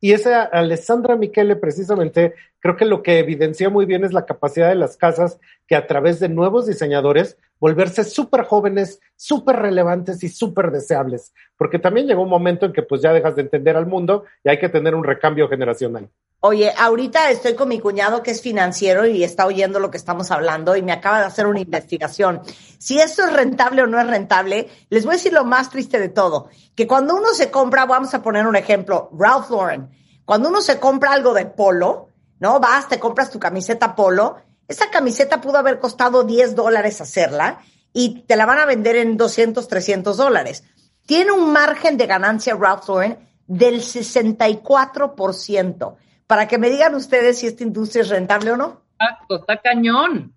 Y esa Alessandra Michele precisamente creo que lo que evidencia muy bien es la capacidad de las casas que a través de nuevos diseñadores volverse súper jóvenes, súper relevantes y súper deseables. Porque también llegó un momento en que pues ya dejas de entender al mundo y hay que tener un recambio generacional. Oye, ahorita estoy con mi cuñado que es financiero y está oyendo lo que estamos hablando y me acaba de hacer una investigación. Si esto es rentable o no es rentable, les voy a decir lo más triste de todo, que cuando uno se compra, vamos a poner un ejemplo, Ralph Lauren, cuando uno se compra algo de polo, ¿no? Vas, te compras tu camiseta polo, esa camiseta pudo haber costado 10 dólares hacerla y te la van a vender en 200, 300 dólares. Tiene un margen de ganancia Ralph Lauren del 64%. Para que me digan ustedes si esta industria es rentable o no. Exacto, está cañón.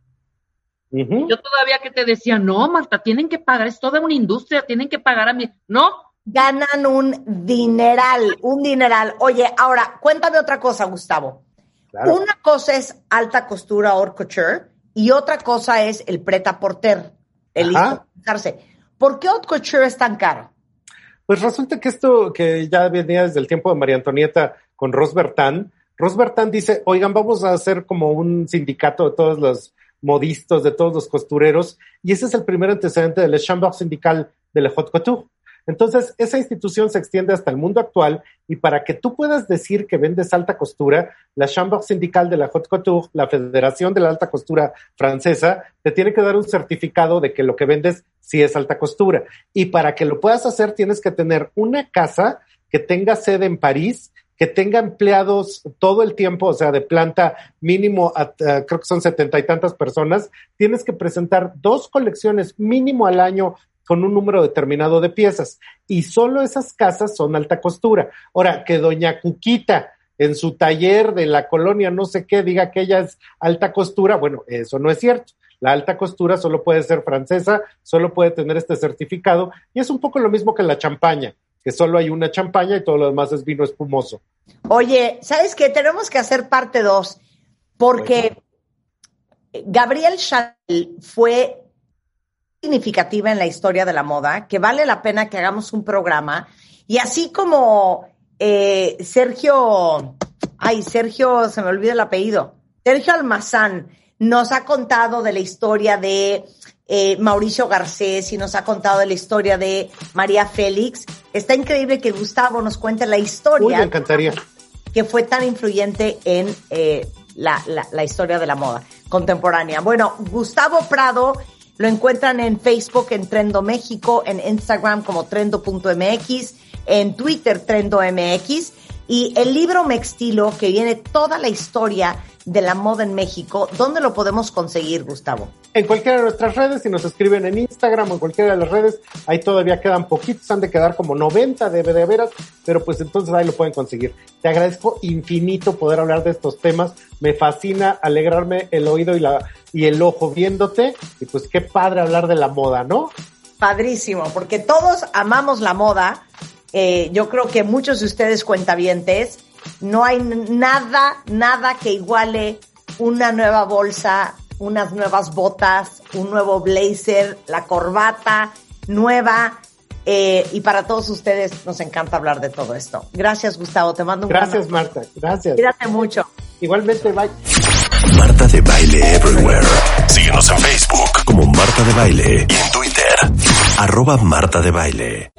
Yo todavía que te decía, no, Marta, tienen que pagar, es toda una industria, tienen que pagar a mí. No, Ganan un dineral, un dineral. Oye, ahora, cuéntame otra cosa, Gustavo. Claro. Una cosa es alta costura haute couture y otra cosa es el preta porter, el casarse. ¿Por qué haute couture es tan caro? Pues resulta que esto que ya venía desde el tiempo de María Antonieta con Ros Bertán, Ros Bertán dice, oigan, vamos a hacer como un sindicato de todos los modistas, de todos los costureros, y ese es el primer antecedente del Chambre Syndical de la Haute Couture. Entonces, esa institución se extiende hasta el mundo actual y para que tú puedas decir que vendes alta costura, la Chambre Syndical de la Haute Couture, la Federación de la Alta Costura Francesa, te tiene que dar un certificado de que lo que vendes sí es alta costura. Y para que lo puedas hacer, tienes que tener una casa que tenga sede en París, que tenga empleados todo el tiempo, o sea, de planta mínimo, a- a- creo que son setenta y tantas personas, tienes que presentar dos colecciones mínimo al año con un número determinado de piezas. Y solo esas casas son alta costura. Ahora, que doña Cuquita en su taller de la colonia no sé qué diga que ella es alta costura, bueno, eso no es cierto. La alta costura solo puede ser francesa, solo puede tener este certificado y es un poco lo mismo que la champaña, que solo hay una champaña y todo lo demás es vino espumoso. Oye, ¿sabes qué? Tenemos que hacer parte dos, porque Gabriel Chanel fue significativa en la historia de la moda, que vale la pena que hagamos un programa. Y así como eh, Sergio, ay, Sergio, se me olvida el apellido, Sergio Almazán nos ha contado de la historia de eh, Mauricio Garcés y nos ha contado de la historia de María Félix. Está increíble que Gustavo nos cuente la Uy, historia me encantaría. que fue tan influyente en eh, la, la- la historia de la moda contemporánea. Bueno, Gustavo Prado lo encuentran en Facebook en Trendo México, en Instagram como trendo.mx, en Twitter trendo.mx y el libro Mextilo que viene toda la historia de la moda en México. ¿Dónde lo podemos conseguir, Gustavo? En cualquiera de nuestras redes, si nos escriben en Instagram o en cualquiera de las redes, ahí todavía quedan poquitos, han de quedar como 90 de, de pero pues entonces ahí lo pueden conseguir. Te agradezco infinito poder hablar de estos temas, me fascina alegrarme el oído y, la, y el ojo viéndote, y pues qué padre hablar de la moda, ¿no? Padrísimo, porque todos amamos la moda. Eh, yo creo que muchos de ustedes cuentavientes, no hay nada, nada que iguale una nueva bolsa, unas nuevas botas, un nuevo blazer, la corbata nueva, Eh, y para todos ustedes nos encanta hablar de todo esto. Gracias, Gustavo. Te mando un Gracias, Marta. Gracias. Cuídate mucho. Igualmente, bye. Marta de Baile Everywhere. Síguenos en Facebook como Marta de Baile y en Twitter, arroba Marta de Baile.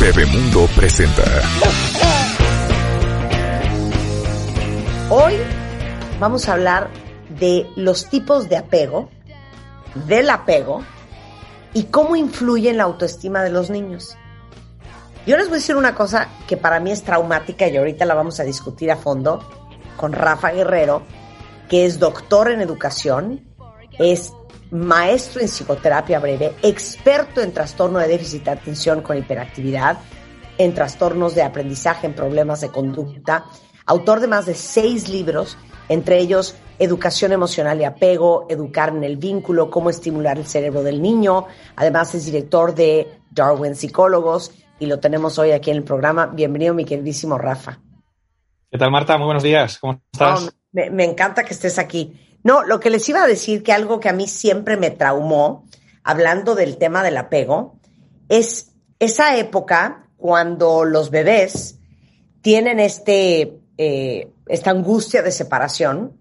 Bebemundo presenta. Hoy vamos a hablar de los tipos de apego, del apego y cómo influye en la autoestima de los niños. Yo les voy a decir una cosa que para mí es traumática y ahorita la vamos a discutir a fondo con Rafa Guerrero, que es doctor en educación, es maestro en psicoterapia breve, experto en trastorno de déficit de atención con hiperactividad, en trastornos de aprendizaje, en problemas de conducta, autor de más de seis libros, entre ellos Educación Emocional y Apego, Educar en el Vínculo, Cómo Estimular el Cerebro del Niño. Además es director de Darwin Psicólogos y lo tenemos hoy aquí en el programa. Bienvenido, mi queridísimo Rafa. ¿Qué tal, Marta? Muy buenos días. ¿Cómo estás? Me encanta que estés aquí. No, lo que les iba a decir, que algo que a mí siempre me traumó, hablando del tema del apego, es esa época cuando los bebés tienen este, eh, esta angustia de separación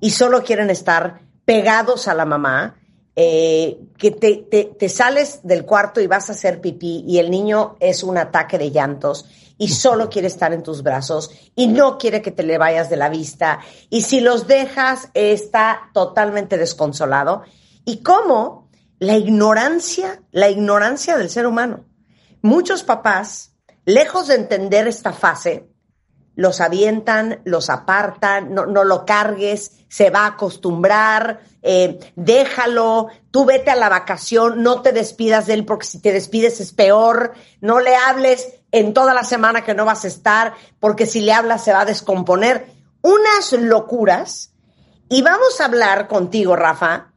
y solo quieren estar pegados a la mamá, eh, que te, te, te sales del cuarto y vas a hacer pipí y el niño es un ataque de llantos y solo quiere estar en tus brazos y no quiere que te le vayas de la vista. Y si los dejas está totalmente desconsolado. Y cómo la ignorancia, la ignorancia del ser humano. Muchos papás, lejos de entender esta fase, los avientan, los apartan, no, no lo cargues, se va a acostumbrar, eh, déjalo, tú vete a la vacación, no te despidas de él porque si te despides es peor, no le hables en toda la semana que no vas a estar porque si le hablas se va a descomponer. Unas locuras. Y vamos a hablar contigo, Rafa,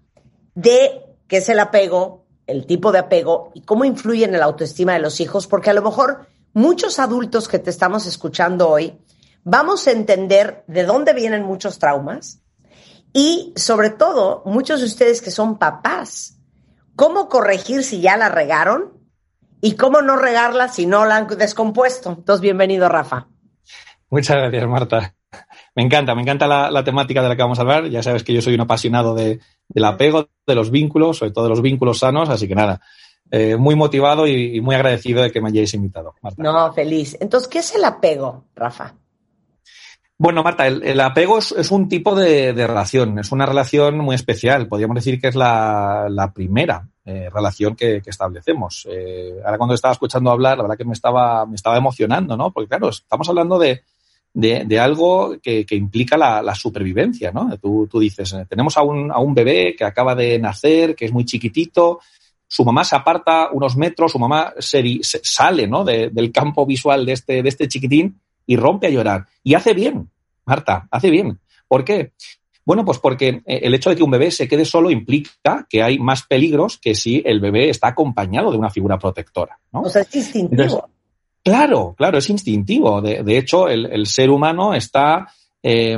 de qué es el apego, el tipo de apego y cómo influye en la autoestima de los hijos, porque a lo mejor muchos adultos que te estamos escuchando hoy vamos a entender de dónde vienen muchos traumas y sobre todo muchos de ustedes que son papás, cómo corregir si ya la regaron y cómo no regarla si no la han descompuesto. Entonces, bienvenido, Rafa. Muchas gracias, Marta. Me encanta, me encanta la, la, temática de la que vamos a hablar. Ya sabes que yo soy un apasionado de, del apego, de los vínculos, sobre todo de los vínculos sanos, así que nada, eh, muy motivado y, y, muy agradecido de que me hayáis invitado, Marta. No, feliz. Entonces, ¿qué es el apego, Rafa? Bueno, Marta, el, el apego es, es, un tipo de, de, relación, es una relación muy especial. Podríamos decir que es la, la primera eh, relación que, establecemos. Eh, ahora cuando estaba escuchando hablar, la verdad que me estaba, me estaba emocionando, ¿no? Porque claro, estamos hablando de, de, algo que, que, implica la, la supervivencia, ¿no? Tú, tú dices, eh, tenemos a un, a un bebé que acaba de nacer, que es muy chiquitito, su mamá se aparta unos metros, su mamá se, sale, ¿no? De, del campo visual de este, de este chiquitín y rompe a llorar. Y hace bien, Marta, hace bien. ¿Por qué? Bueno, pues porque el hecho de que un bebé se quede solo implica que hay más peligros que si el bebé está acompañado de una figura protectora. ¿no? O sea, es instintivo. Entonces, claro, claro, es instintivo. De, de hecho, el, el, ser humano está, eh,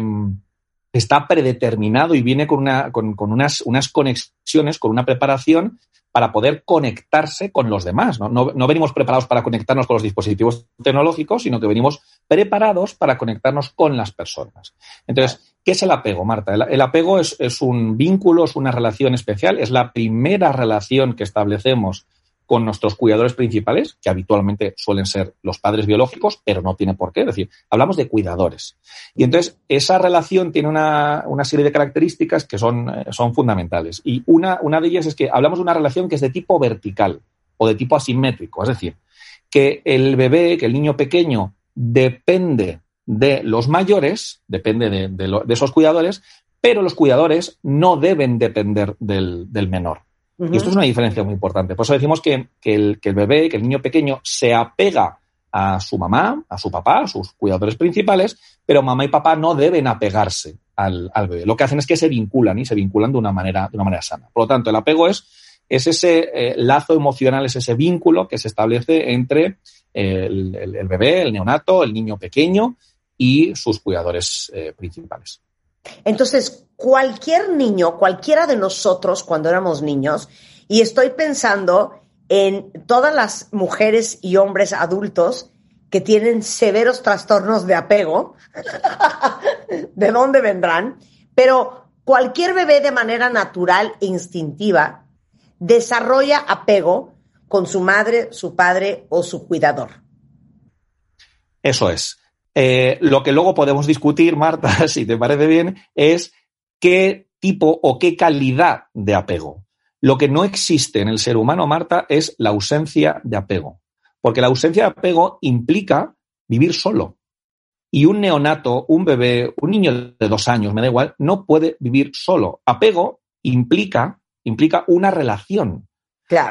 está predeterminado y viene con, una, con, con unas, unas conexiones, con una preparación para poder conectarse con los demás. ¿no? No, no venimos preparados para conectarnos con los dispositivos tecnológicos, sino que venimos preparados para conectarnos con las personas. Entonces, ¿qué es el apego, Marta? El, apego es, un vínculo, es una relación especial, es la primera relación que establecemos con nuestros cuidadores principales, que habitualmente suelen ser los padres biológicos, pero no tiene por qué. Es decir, hablamos de cuidadores. Y entonces, esa relación tiene una, serie de características que son, eh, fundamentales. Y una de ellas es que hablamos de una relación que es de tipo vertical o de tipo asimétrico. Es decir, que el bebé, que el niño pequeño depende de los mayores, depende de, de, lo, de esos cuidadores, pero los cuidadores no deben depender del, del menor. Uh -huh. Y esto es una diferencia muy importante. Por eso decimos que, que, el, que el bebé, que el niño pequeño se apega a su mamá, a su papá, a sus cuidadores principales, pero mamá y papá no deben apegarse al, al, bebé. Lo que hacen es que se vinculan y se vinculan de una manera, de una manera sana. Por lo tanto, el apego es, es ese eh, lazo emocional, es ese vínculo que se establece entre el, el, el, bebé, el neonato, el niño pequeño y sus cuidadores eh, principales. Entonces, cualquier niño, cualquiera de nosotros cuando éramos niños, y estoy pensando en todas las mujeres y hombres adultos que tienen severos trastornos de apego, de dónde vendrán, pero cualquier bebé de manera natural e instintiva desarrolla apego con su madre, su padre o su cuidador. Eso es. Eh, lo que luego podemos discutir, Marta, si te parece bien, es qué tipo o qué calidad de apego. Lo que no existe en el ser humano, Marta, es la ausencia de apego. Porque la ausencia de apego implica vivir solo. Y un neonato, un bebé, un niño de dos años, me da igual, no puede vivir solo. Apego implica, implica una relación.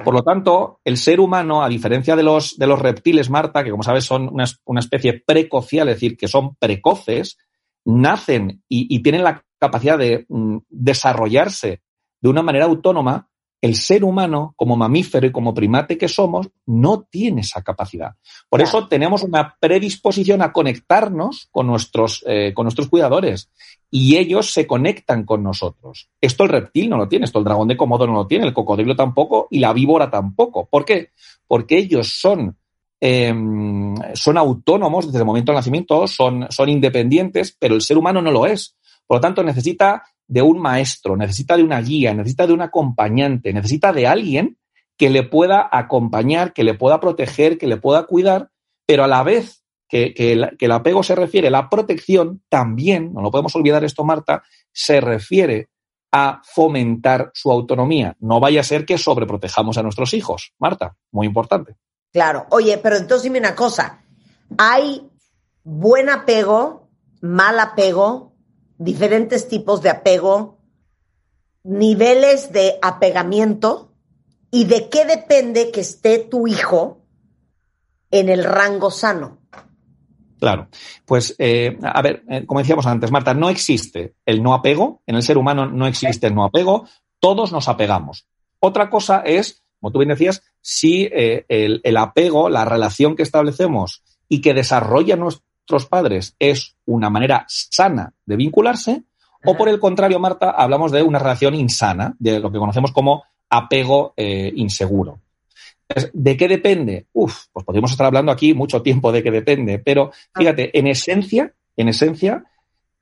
Por lo tanto, el ser humano, a diferencia de los, de los reptiles, Marta, que como sabes son una, especie precocial, es decir, que son precoces, nacen y, y tienen la capacidad de mm, desarrollarse de una manera autónoma, el ser humano, como mamífero y como primate que somos, no tiene esa capacidad. Por Claro. eso tenemos una predisposición a conectarnos con nuestros, eh, con nuestros cuidadores y ellos se conectan con nosotros. Esto el reptil no lo tiene, esto el dragón de Komodo no lo tiene, el cocodrilo tampoco y la víbora tampoco. ¿Por qué? Porque ellos son, eh, son autónomos desde el momento del nacimiento, son, son independientes, pero el ser humano no lo es. Por lo tanto, necesita de un maestro, necesita de una guía, necesita de un acompañante, necesita de alguien que le pueda acompañar, que le pueda proteger, que le pueda cuidar, pero a la vez que, el, el apego se refiere a la protección, también, no lo podemos olvidar esto, Marta, se refiere a fomentar su autonomía. No vaya a ser que sobreprotejamos a nuestros hijos, Marta, muy importante. Claro. Oye, pero entonces dime una cosa. ¿Hay buen apego, mal apego, diferentes tipos de apego, niveles de apegamiento? ¿Y de qué depende que esté tu hijo en el rango sano? Claro. Pues, eh, a ver, eh, como decíamos antes, Marta, no existe el no apego. En el ser humano no existe el no apego. Todos nos apegamos. Otra cosa es, como tú bien decías, si eh, el, el apego, la relación que establecemos y que desarrollan nuestros padres es una manera sana de vincularse, o por el contrario, Marta, hablamos de una relación insana, de lo que conocemos como apego eh, inseguro. ¿De qué depende? Uf, pues podríamos estar hablando aquí mucho tiempo de qué depende, pero fíjate, en esencia, en esencia,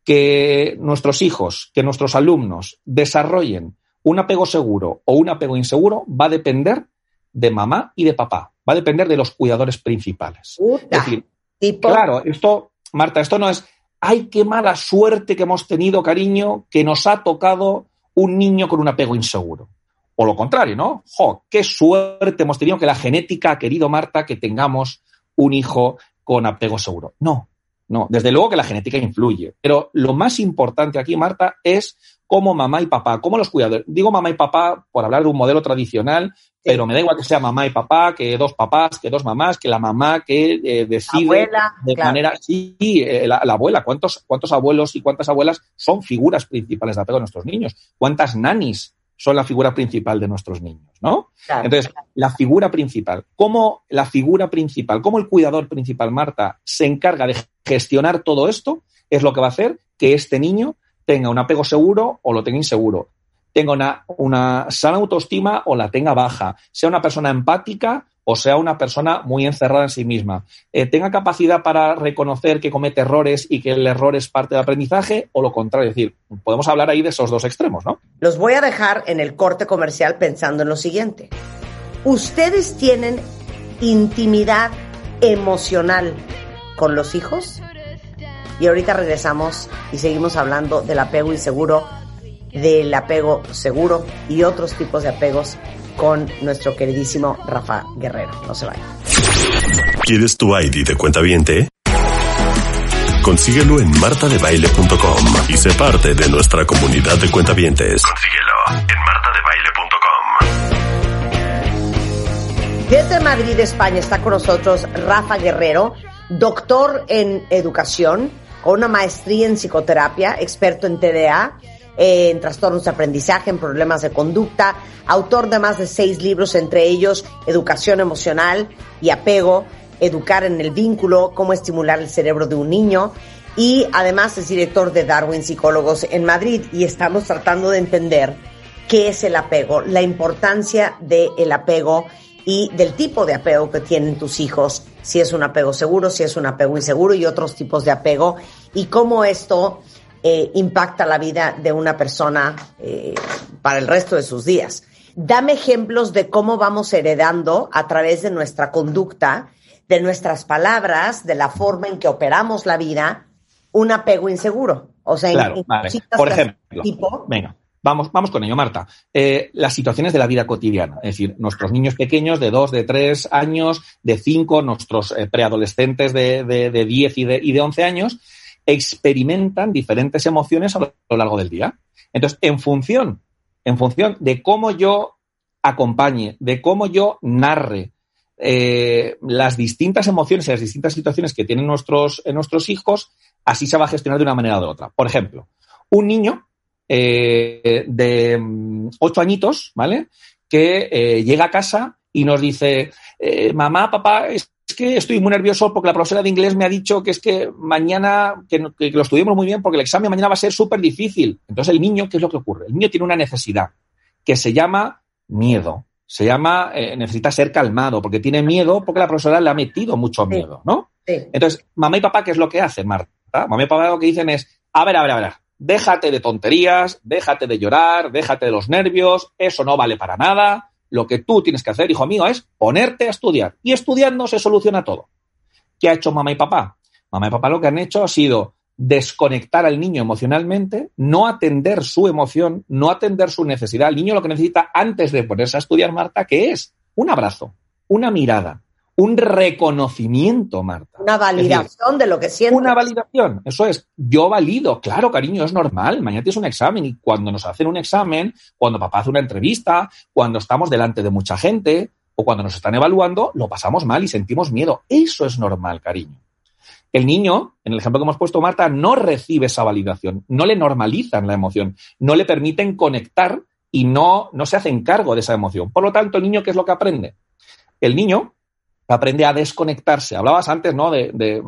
que nuestros hijos, que nuestros alumnos desarrollen un apego seguro o un apego inseguro va a depender de mamá y de papá, va a depender de los cuidadores principales. Es decir, Claro, esto, Marta, esto no es, ay, qué mala suerte que hemos tenido, cariño, que nos ha tocado un niño con un apego inseguro. O lo contrario, ¿no? Jo, qué suerte hemos tenido que la genética ha querido, Marta, que tengamos un hijo con apego seguro. No, no, desde luego que la genética influye. Pero lo más importante aquí, Marta, es cómo mamá y papá, cómo los cuidadores. Digo mamá y papá por hablar de un modelo tradicional, pero me da igual que sea mamá y papá, que dos papás, que dos mamás, que la mamá que eh, decide Abuela, de claro. manera. Sí, eh, la, la abuela. ¿Cuántos, ¿Cuántos abuelos y cuántas abuelas son figuras principales de apego de nuestros niños? ¿Cuántas nanis son la figura principal de nuestros niños? ¿No? claro. Entonces, la figura principal, ¿cómo la figura principal, cómo el cuidador principal, Marta, se encarga de gestionar todo esto? Es lo que va a hacer que este niño tenga un apego seguro o lo tenga inseguro, tenga una, una sana autoestima o la tenga baja, sea una persona empática o sea una persona muy encerrada en sí misma, eh, tenga capacidad para reconocer que comete errores y que el error es parte del aprendizaje o lo contrario. Es decir, podemos hablar ahí de esos dos extremos, ¿no? Los voy a dejar en el corte comercial pensando en lo siguiente. ¿Ustedes tienen intimidad emocional con los hijos? Y ahorita regresamos y seguimos hablando del apego inseguro, del apego seguro y otros tipos de apegos con nuestro queridísimo Rafa Guerrero. No se vayan. ¿Quieres tu ID de cuenta viente? Consíguelo en martadebaile.com y sé parte de nuestra comunidad de cuentavientes. Consíguelo en martadebaile.com. Desde Madrid, España, está con nosotros Rafa Guerrero, doctor en educación, con una maestría en psicoterapia, experto en TDA, eh, en trastornos de aprendizaje, en problemas de conducta, autor de más de seis libros, entre ellos Educación Emocional y Apego, Educar en el Vínculo, Cómo Estimular el Cerebro de un Niño, y además es director de Darwin Psicólogos en Madrid, y estamos tratando de entender qué es el apego, la importancia del apego y del tipo de apego que tienen tus hijos, si es un apego seguro, si es un apego inseguro y otros tipos de apego, y cómo esto eh, impacta la vida de una persona eh, para el resto de sus días. Dame ejemplos de cómo vamos heredando a través de nuestra conducta, de nuestras palabras, de la forma en que operamos la vida, un apego inseguro. O sea, Claro, en- vale. cositas Por ejemplo, tipo, venga, vamos, vamos con ello, Marta. Eh, las situaciones de la vida cotidiana, es decir, nuestros niños pequeños de 2, de 3 años, de 5, nuestros eh, preadolescentes de, de, de 10 y de, y de 11 años, experimentan diferentes emociones a lo, largo del día. Entonces, en función, en función de cómo yo acompañe, de cómo yo narre eh, las distintas emociones y las distintas situaciones que tienen nuestros, nuestros hijos, así se va a gestionar de una manera o de otra. Por ejemplo, un niño eh, de mm, ocho añitos, ¿vale? Que eh, llega a casa y nos dice, eh, mamá, papá, es que estoy muy nervioso porque la profesora de inglés me ha dicho que es que mañana, que, lo estudiemos muy bien porque el examen mañana va a ser súper difícil. Entonces el niño, ¿qué es lo que ocurre? El niño tiene una necesidad que se llama miedo. Se llama, eh, necesita ser calmado porque tiene miedo porque la profesora le ha metido mucho miedo, ¿no? sí. Entonces, mamá y papá, ¿qué es lo que hacen, Marta? Mamá y papá lo que dicen es, a ver, a ver, a ver, déjate de tonterías, déjate de llorar, déjate de los nervios, eso no vale para nada. Lo que tú tienes que hacer, hijo mío, es ponerte a estudiar. Y estudiando se soluciona todo. ¿Qué ha hecho mamá y papá? Mamá y papá lo que han hecho ha sido desconectar al niño emocionalmente, no atender su emoción, no atender su necesidad. El niño lo que necesita antes de ponerse a estudiar, Marta, ¿qué es? Un abrazo, una mirada, un reconocimiento, Marta. Una validación de lo que sientes. Una validación, eso es, yo valido, claro, cariño, es normal, mañana tienes un examen y cuando nos hacen un examen, cuando papá hace una entrevista, cuando estamos delante de mucha gente o cuando nos están evaluando, lo pasamos mal y sentimos miedo. Eso es normal, cariño. El niño, en el ejemplo que hemos puesto, Marta, no recibe esa validación, no le normalizan la emoción, no le permiten conectar y no, no se hacen cargo de esa emoción. Por lo tanto, el niño, ¿qué es lo que aprende? El niño aprende a desconectarse. Hablabas antes, ¿no? De,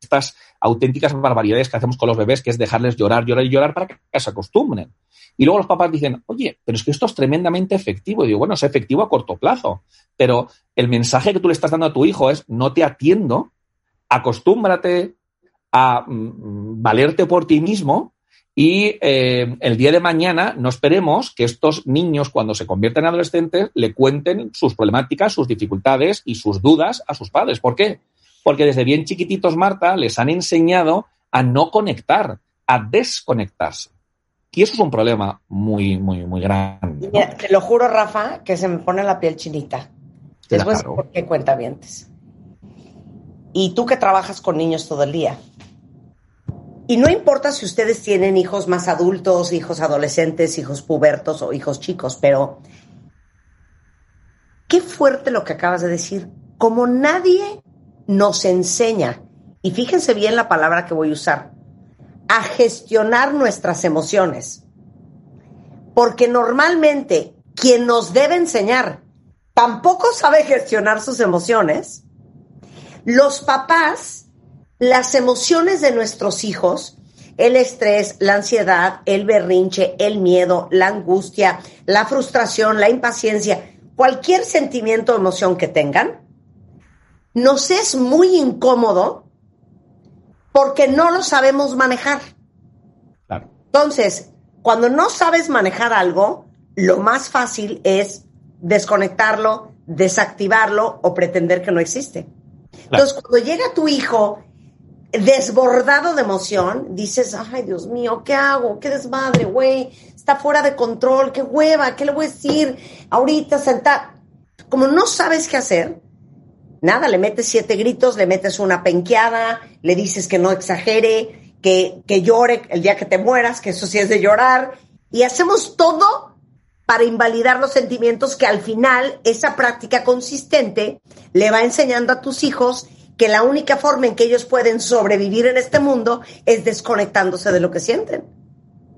estas auténticas barbaridades que hacemos con los bebés, que es dejarles llorar, llorar y llorar para que se acostumbren. Y luego los papás dicen, oye, pero es que esto es tremendamente efectivo. Y digo, bueno, es efectivo a corto plazo, pero el mensaje que tú le estás dando a tu hijo es, no te atiendo, acostúmbrate a mm, valerte por ti mismo y eh, el día de mañana no esperemos que estos niños, cuando se convierten en adolescentes, le cuenten sus problemáticas, sus dificultades y sus dudas a sus padres. ¿Por qué? Porque desde bien chiquititos, Marta, les han enseñado a no conectar, a desconectarse. Y eso es un problema muy, muy, muy grande. te lo juro, Rafa, que se me pone la piel chinita. Después, Claro. ¿por qué cuentavientes? Y tú que trabajas con niños todo el día. Y no importa si ustedes tienen hijos más adultos, hijos adolescentes, hijos pubertos o hijos chicos, pero qué fuerte lo que acabas de decir. Como nadie nos enseña, y fíjense bien la palabra que voy a usar, a gestionar nuestras emociones. Porque normalmente quien nos debe enseñar tampoco sabe gestionar sus emociones. Los papás, las emociones de nuestros hijos, el estrés, la ansiedad, el berrinche, el miedo, la angustia, la frustración, la impaciencia, cualquier sentimiento o emoción que tengan, nos es muy incómodo porque no lo sabemos manejar. Claro. Entonces, cuando no sabes manejar algo, lo más fácil es desconectarlo, desactivarlo o pretender que no existe. Entonces, cuando llega tu hijo desbordado de emoción, dices, ay, Dios mío, ¿qué hago? ¿Qué desmadre, güey? Está fuera de control, qué hueva, ¿qué le voy a decir? Ahorita sentar. Como no sabes qué hacer, nada, le metes siete gritos, le metes una penqueada, le dices que no exagere, que, que llore el día que te mueras, que eso sí es de llorar, y hacemos todo para invalidar los sentimientos que al final esa práctica consistente le va enseñando a tus hijos que la única forma en que ellos pueden sobrevivir en este mundo es desconectándose de lo que sienten.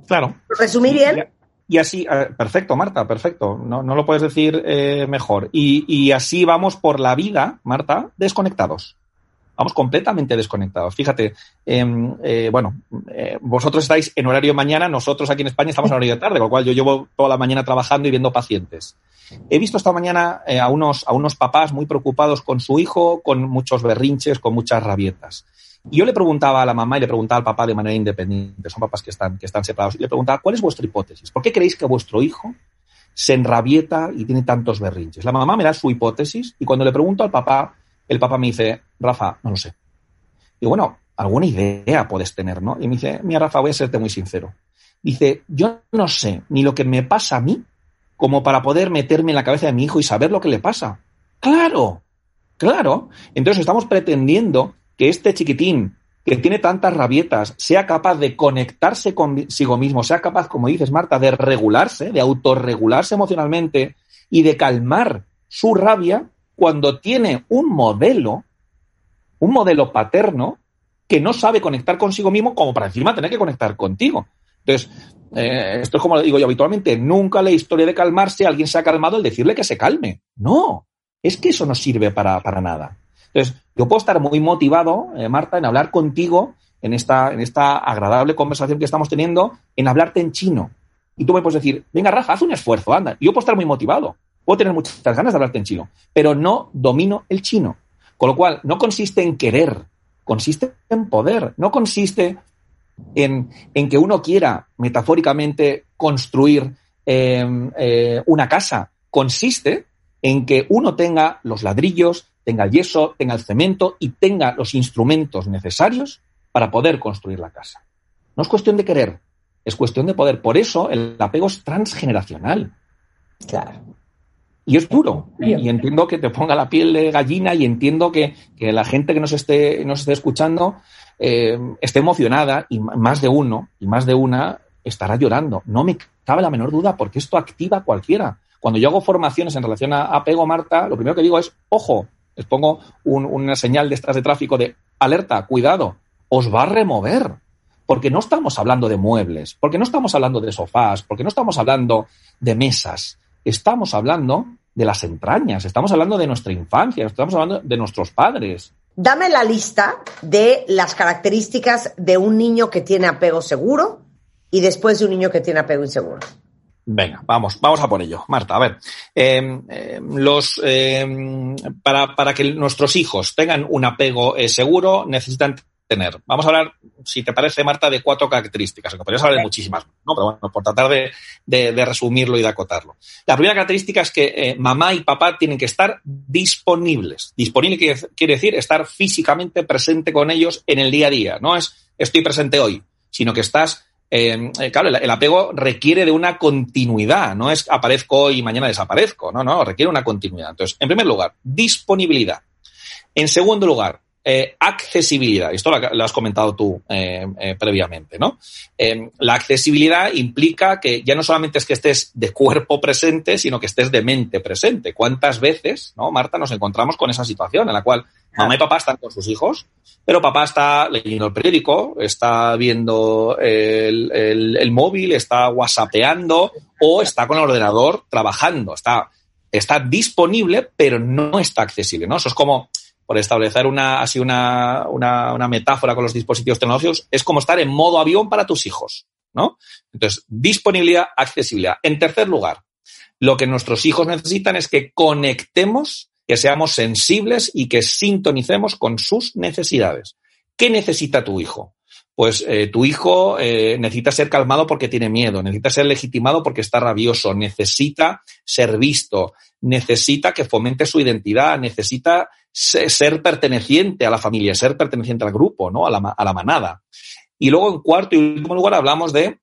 Claro. ¿Resumí bien? Y así, eh, perfecto, Marta, perfecto. No, no lo puedes decir eh, mejor. Y, y así vamos por la vida, Marta, desconectados. Vamos completamente desconectados. Fíjate, em, eh, bueno, eh, vosotros estáis en horario mañana, nosotros aquí en España estamos en horario de tarde, con lo cual yo llevo toda la mañana trabajando y viendo pacientes. He visto esta mañana eh, a, unos, a unos papás muy preocupados con su hijo, con muchos berrinches, con muchas rabietas. Y yo le preguntaba a la mamá y le preguntaba al papá de manera independiente, son papás que están, que están separados, y le preguntaba, ¿cuál es vuestra hipótesis? ¿Por qué creéis que vuestro hijo se enrabieta y tiene tantos berrinches? La mamá me da su hipótesis y cuando le pregunto al papá, el papá me dice, Rafa, no lo sé. Y bueno, alguna idea puedes tener, ¿no? Y me dice, mira, Rafa, voy a serte muy sincero. Dice, yo no sé ni lo que me pasa a mí como para poder meterme en la cabeza de mi hijo y saber lo que le pasa. Claro, claro. Entonces estamos pretendiendo que este chiquitín que tiene tantas rabietas sea capaz de conectarse consigo mismo, sea capaz, como dices Marta, de regularse, de autorregularse emocionalmente y de calmar su rabia cuando tiene un modelo, un modelo paterno, que no sabe conectar consigo mismo como para encima tener que conectar contigo. Entonces, eh, esto es como lo digo yo habitualmente, nunca la historia de calmarse, alguien se ha calmado el decirle que se calme. No, es que eso no sirve para, para nada. Entonces, yo puedo estar muy motivado, eh, Marta, en hablar contigo en esta, en esta agradable conversación que estamos teniendo, en hablarte en chino. Y tú me puedes decir, venga, Rafa, haz un esfuerzo, anda. Yo puedo estar muy motivado, puedo tener muchas ganas de hablarte en chino, pero no domino el chino. Con lo cual, no consiste en querer, consiste en poder, no consiste en, en que uno quiera, metafóricamente, construir eh, eh, una casa, consiste en que uno tenga los ladrillos, tenga el yeso, tenga el cemento y tenga los instrumentos necesarios para poder construir la casa. No es cuestión de querer, es cuestión de poder. Por eso el apego es transgeneracional. Claro. Y es duro. Y, entiendo que te ponga la piel de gallina y entiendo que, que la gente que nos esté, nos esté escuchando eh, esté emocionada y más de uno y más de una estará llorando. No me cabe la menor duda porque esto activa a cualquiera. Cuando yo hago formaciones en relación a apego, Marta, lo primero que digo es, ojo, les pongo una señal de estas de tráfico de alerta, cuidado, os va a remover. Porque no estamos hablando de muebles, porque no estamos hablando de sofás, porque no estamos hablando de mesas. Estamos hablando de las entrañas, estamos hablando de nuestra infancia, estamos hablando de nuestros padres. Dame la lista de las características de un niño que tiene apego seguro y después de un niño que tiene apego inseguro. Venga, vamos, vamos a por ello. Marta, a ver, em, em, los, em, para, para, que nuestros hijos tengan un apego eh, seguro necesitan tener. Vamos a hablar, si te parece, Marta, de cuatro características, aunque podrías hablar de muchísimas, ¿no? pero bueno, por tratar de, de, de, resumirlo y de acotarlo. La primera característica es que eh, mamá y papá tienen que estar disponibles. Disponible quiere, quiere decir estar físicamente presente con ellos en el día a día. No es estoy presente hoy, sino que estás eh, eh, claro, el, el, apego requiere de una continuidad, no es aparezco y mañana desaparezco, no, no, requiere una continuidad. Entonces, en primer lugar, disponibilidad. En segundo lugar, eh, accesibilidad. Esto lo, has comentado tú eh, eh, previamente, ¿no? La accesibilidad implica que ya no solamente es que estés de cuerpo presente, sino que estés de mente presente. ¿Cuántas veces, no, Marta, nos encontramos con esa situación en la cual mamá y papá están con sus hijos, pero papá está leyendo el periódico, está viendo el, el, el móvil, está whatsappeando o está con el ordenador trabajando, está, está disponible, pero no está accesible, ¿no? Eso es como por establecer una, así una, una, una, metáfora con los dispositivos tecnológicos, es como estar en modo avión para tus hijos, ¿no? Entonces, disponibilidad, accesibilidad. En tercer lugar, lo que nuestros hijos necesitan es que conectemos, que seamos sensibles y que sintonicemos con sus necesidades. ¿Qué necesita tu hijo? Pues eh, tu hijo eh, necesita ser calmado porque tiene miedo, necesita ser legitimado porque está rabioso, necesita ser visto, necesita que fomente su identidad, necesita ser perteneciente a la familia, ser perteneciente al grupo, ¿no? A la, a la manada. Y luego, en cuarto y último lugar, hablamos de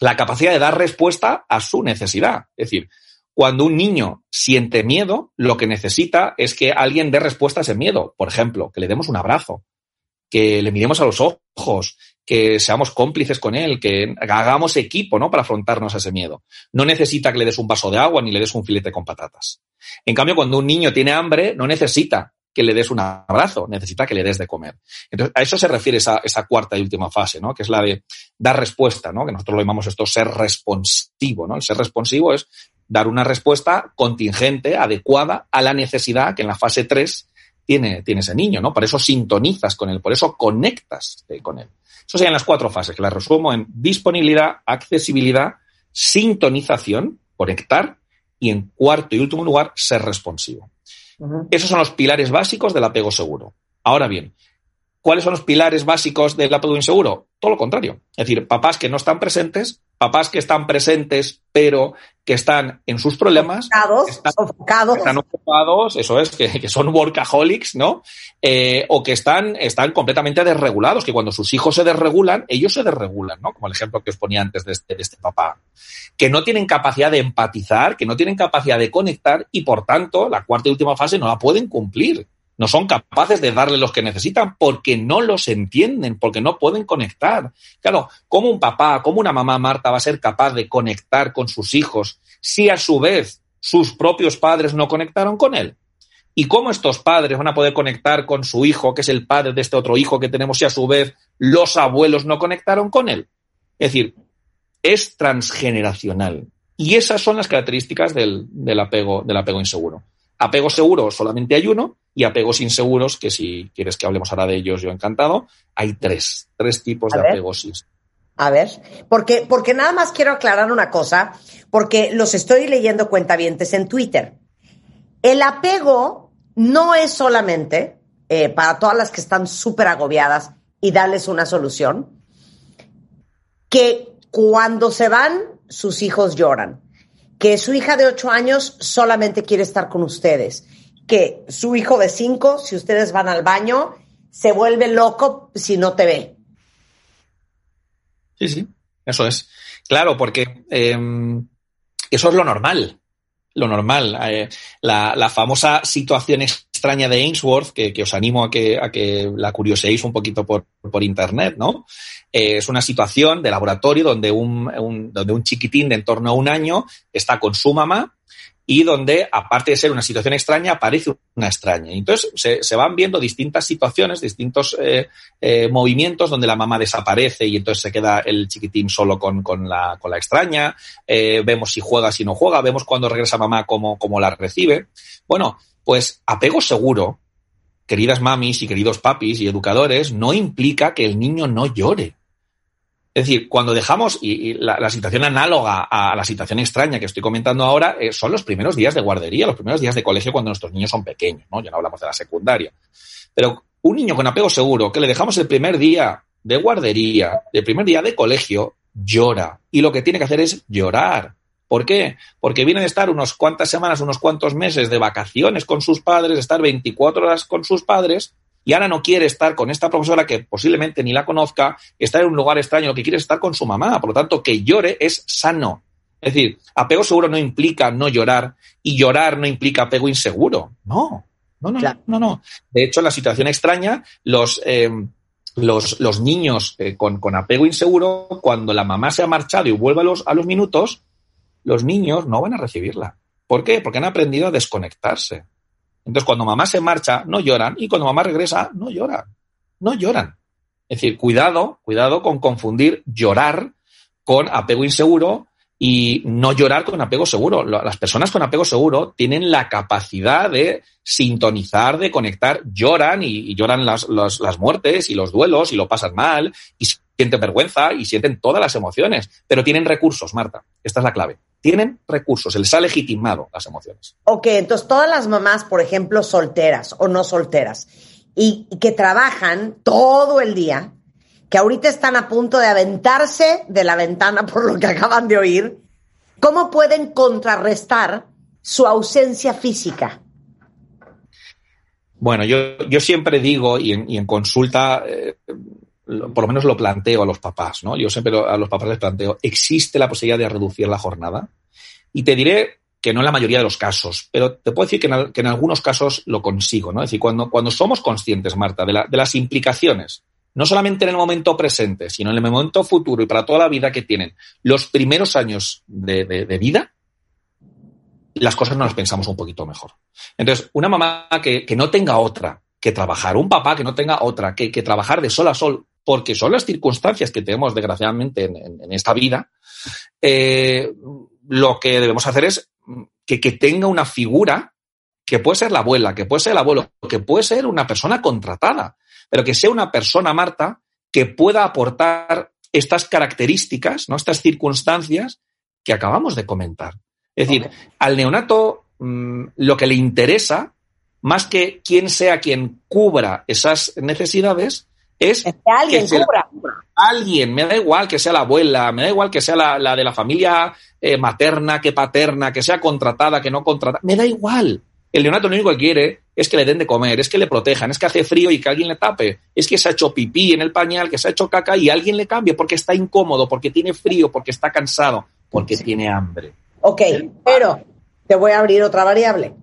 la capacidad de dar respuesta a su necesidad. Es decir, cuando un niño siente miedo, lo que necesita es que alguien dé respuesta a ese miedo. Por ejemplo, que le demos un abrazo, que le miremos a los ojos, que seamos cómplices con él, que hagamos equipo, ¿no? Para afrontarnos a ese miedo. No necesita que le des un vaso de agua ni le des un filete con patatas. En cambio, cuando un niño tiene hambre, no necesita que le des un abrazo, necesita que le des de comer. Entonces, a eso se refiere esa, cuarta y última fase, ¿no? Que es la de dar respuesta, ¿no? Que nosotros lo llamamos esto ser responsivo, ¿no? El ser responsivo es dar una respuesta contingente, adecuada a la necesidad que en la fase 3 tiene, tiene ese niño, ¿no? Por eso sintonizas con él, por eso conectas eh, con él. Eso serían las cuatro fases, que las resumo en disponibilidad, accesibilidad, sintonización, conectar, y en cuarto y último lugar, ser responsivo. Esos son los pilares básicos del apego seguro. Ahora bien, ¿cuáles son los pilares básicos del apego inseguro? Todo lo contrario. Es decir, papás que no están presentes, papás que están presentes, pero que están en sus problemas. están, sofocados. Están ocupados, eso es, que, son workaholics, ¿no? Eh, o que están, están completamente desregulados, que cuando sus hijos se desregulan, ellos se desregulan, ¿no? Como el ejemplo que os ponía antes de este, de este papá. Que no tienen capacidad de empatizar, que no tienen capacidad de conectar y, por tanto, la cuarta y última fase no la pueden cumplir no son capaces de darle los que necesitan porque no los entienden, porque no pueden conectar. Claro, ¿cómo un papá, cómo una mamá Marta va a ser capaz de conectar con sus hijos si a su vez sus propios padres no conectaron con él? ¿Y cómo estos padres van a poder conectar con su hijo, que es el padre de este otro hijo que tenemos, si a su vez los abuelos no conectaron con él? Es decir, es transgeneracional. Y esas son las características del, del apego, del apego inseguro. Apego seguro solamente hay uno y apegos inseguros, que si quieres que hablemos ahora de ellos, yo encantado, hay tres, tres tipos de apegos inseguros. A ver, porque, porque nada más quiero aclarar una cosa, porque los estoy leyendo cuentavientes en Twitter. El apego no es solamente eh, para todas las que están súper agobiadas y darles una solución, que cuando se van, sus hijos lloran. Que su hija de ocho años solamente quiere estar con ustedes, que su hijo de cinco, si ustedes van al baño, se vuelve loco si no te ve. Sí, sí, eso es. Claro, porque em, eso es lo normal. Lo normal. Eh, la, la, famosa situación extraña de Ainsworth, que, os animo a que, a que la curioséis un poquito por, por internet, ¿no? Eh, es una situación de laboratorio donde un, donde un chiquitín de en torno a un año está con su mamá y donde, aparte de ser una situación extraña, aparece una extraña. Entonces, se, van viendo distintas situaciones, distintos eh, eh, movimientos donde la mamá desaparece y entonces se queda el chiquitín solo con, con, la, con la, extraña. vemos si juega, si no juega, vemos cuando regresa mamá cómo, cómo la recibe. Bueno, pues apego seguro, queridas mamis y queridos papis y educadores, no implica que el niño no llore. Es decir, cuando dejamos, y, la, situación análoga a la situación extraña que estoy comentando ahora, eh, son los primeros días de guardería, los primeros días de colegio cuando nuestros niños son pequeños, ¿no? Ya no hablamos de la secundaria. Pero un niño con apego seguro, que le dejamos el primer día de guardería, el primer día de colegio, llora. Y lo que tiene que hacer es llorar. ¿Por qué? Porque viene de estar unos cuantas semanas, unos cuantos meses de vacaciones con sus padres, de estar 24 horas con sus padres, y ahora no quiere estar con esta profesora que posiblemente ni la conozca, estar en un lugar extraño, lo que quiere es estar con su mamá. Por lo tanto, que llore es sano. Es decir, apego seguro no implica no llorar y llorar no implica apego inseguro. No, no, no, no, no. De hecho, en la situación extraña, los, eh, los, los, niños eh, con, con, apego inseguro, cuando la mamá se ha marchado y vuelve a los, a los minutos, los niños no van a recibirla. ¿Por qué? Porque han aprendido a desconectarse. Entonces, cuando mamá se marcha, no lloran, y cuando mamá regresa, no lloran. No lloran. Es decir, cuidado, cuidado con confundir llorar con apego inseguro y no llorar con apego seguro. Las personas con apego seguro tienen la capacidad de sintonizar, de conectar, lloran y, lloran las, las, muertes y los duelos y lo pasan mal y sienten vergüenza y sienten todas las emociones, pero tienen recursos, Marta. Esta es la clave tienen recursos, se les ha legitimado las emociones. Ok, entonces todas las mamás, por ejemplo, solteras o no solteras, y, que trabajan todo el día, que ahorita están a punto de aventarse de la ventana por lo que acaban de oír, ¿cómo pueden contrarrestar su ausencia física? Bueno, yo, yo siempre digo, y en, consulta, eh, por lo menos lo planteo a los papás, ¿no? Yo siempre a los papás les planteo, ¿existe la posibilidad de reducir la jornada? Y te diré que no en la mayoría de los casos, pero te puedo decir que en, algunos casos lo consigo, ¿no? Es decir, cuando, cuando somos conscientes, Marta, de, las implicaciones, no solamente en el momento presente, sino en el momento futuro y para toda la vida que tienen los primeros años de, vida, las cosas nos las pensamos un poquito mejor. Entonces, una mamá que, no tenga otra que trabajar, un papá que no tenga otra que, que trabajar de sol a sol porque son las circunstancias que tenemos desgraciadamente en, esta vida, eh, lo que debemos hacer es que, tenga una figura que puede ser la abuela, que puede ser el abuelo, que puede ser una persona contratada, pero que sea una persona, Marta, que pueda aportar estas características, ¿no? estas circunstancias que acabamos de comentar. Es decir, al neonato mm, lo que le interesa, más que quien sea quien cubra esas necesidades, es que alguien cubra. Alguien, me da igual que sea la abuela, me da igual que sea la, de la familia eh, materna, que paterna, que sea contratada, que no contratada, me da igual. El neonato lo único que quiere es que le den de comer, es que le protejan, es que hace frío y que alguien le tape, es que se ha hecho pipí en el pañal, que se ha hecho caca y alguien le cambie porque está incómodo, porque tiene frío, porque está cansado, porque tiene hambre. Ok, pero te voy a abrir otra variable.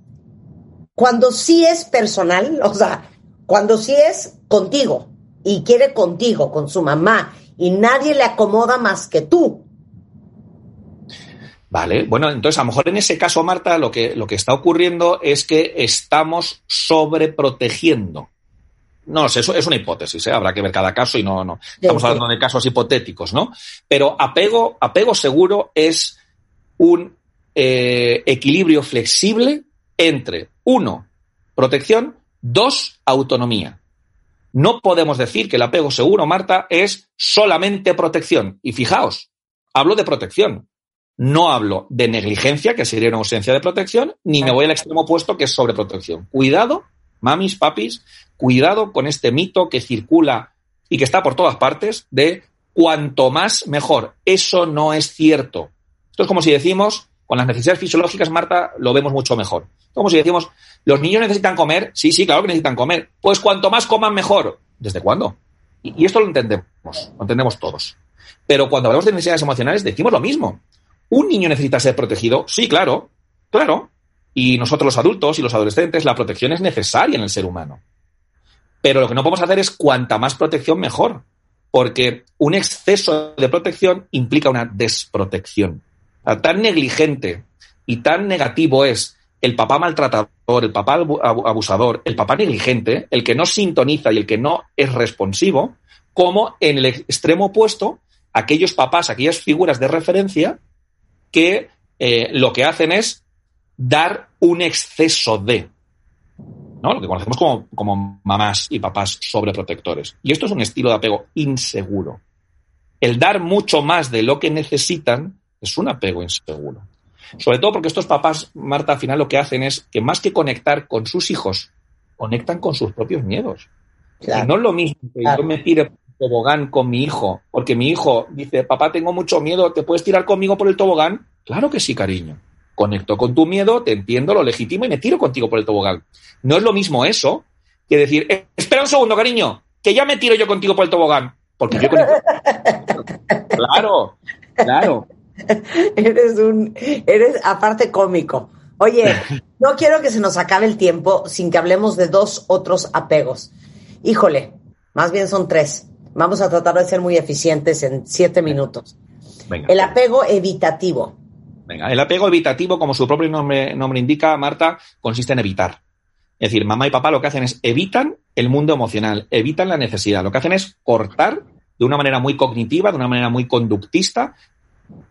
Cuando sí es personal, o sea, cuando sí es contigo y quiere contigo, con su mamá, y nadie le acomoda más que tú, Vale, bueno, entonces a lo mejor en ese caso, Marta, lo que, lo que está ocurriendo es que estamos sobreprotegiendo. No sé, eso es una hipótesis, ¿eh? habrá que ver cada caso y no, no. Estamos hablando de casos hipotéticos, ¿no? Pero apego, apego seguro es un eh, equilibrio flexible entre, uno, protección, dos, autonomía. No podemos decir que el apego seguro, Marta, es solamente protección. Y fijaos, hablo de protección. No hablo de negligencia, que sería una ausencia de protección, ni me voy al extremo opuesto, que es sobreprotección. Cuidado, mamis, papis, cuidado con este mito que circula y que está por todas partes de cuanto más mejor. Eso no es cierto. Esto es como si decimos, con las necesidades fisiológicas, Marta, lo vemos mucho mejor. Como si decimos, los niños necesitan comer. Sí, sí, claro que necesitan comer. Pues cuanto más coman, mejor. ¿Desde cuándo? Y, y esto lo entendemos, lo entendemos todos. Pero cuando hablamos de necesidades emocionales, decimos lo mismo. ¿Un niño necesita ser protegido? Sí, claro, claro. Y nosotros los adultos y los adolescentes, la protección es necesaria en el ser humano. Pero lo que no podemos hacer es cuanta más protección mejor, porque un exceso de protección implica una desprotección. Tan negligente y tan negativo es el papá maltratador, el papá abusador, el papá negligente, el que no sintoniza y el que no es responsivo, como en el extremo opuesto, aquellos papás, aquellas figuras de referencia que eh, lo que hacen es dar un exceso de, ¿no? Lo que conocemos como, como mamás y papás sobreprotectores. Y esto es un estilo de apego inseguro. El dar mucho más de lo que necesitan es un apego inseguro. Sobre todo porque estos papás, Marta, al final lo que hacen es que más que conectar con sus hijos, conectan con sus propios miedos. Y no es lo mismo que yo me tire tobogán con mi hijo, porque mi hijo dice, papá, tengo mucho miedo, ¿te puedes tirar conmigo por el tobogán? Claro que sí, cariño. Conecto con tu miedo, te entiendo, lo legítimo y me tiro contigo por el tobogán. No es lo mismo eso que decir, eh, espera un segundo, cariño, que ya me tiro yo contigo por el tobogán. Porque yo conecto. claro, claro. Eres un, eres aparte cómico. Oye, no quiero que se nos acabe el tiempo sin que hablemos de dos otros apegos. Híjole, más bien son tres. Vamos a tratar de ser muy eficientes en siete minutos. El apego evitativo. Venga, el apego evitativo, como su propio nombre, nombre indica, Marta, consiste en evitar. Es decir, mamá y papá lo que hacen es evitan el mundo emocional, evitan la necesidad. Lo que hacen es cortar de una manera muy cognitiva, de una manera muy conductista,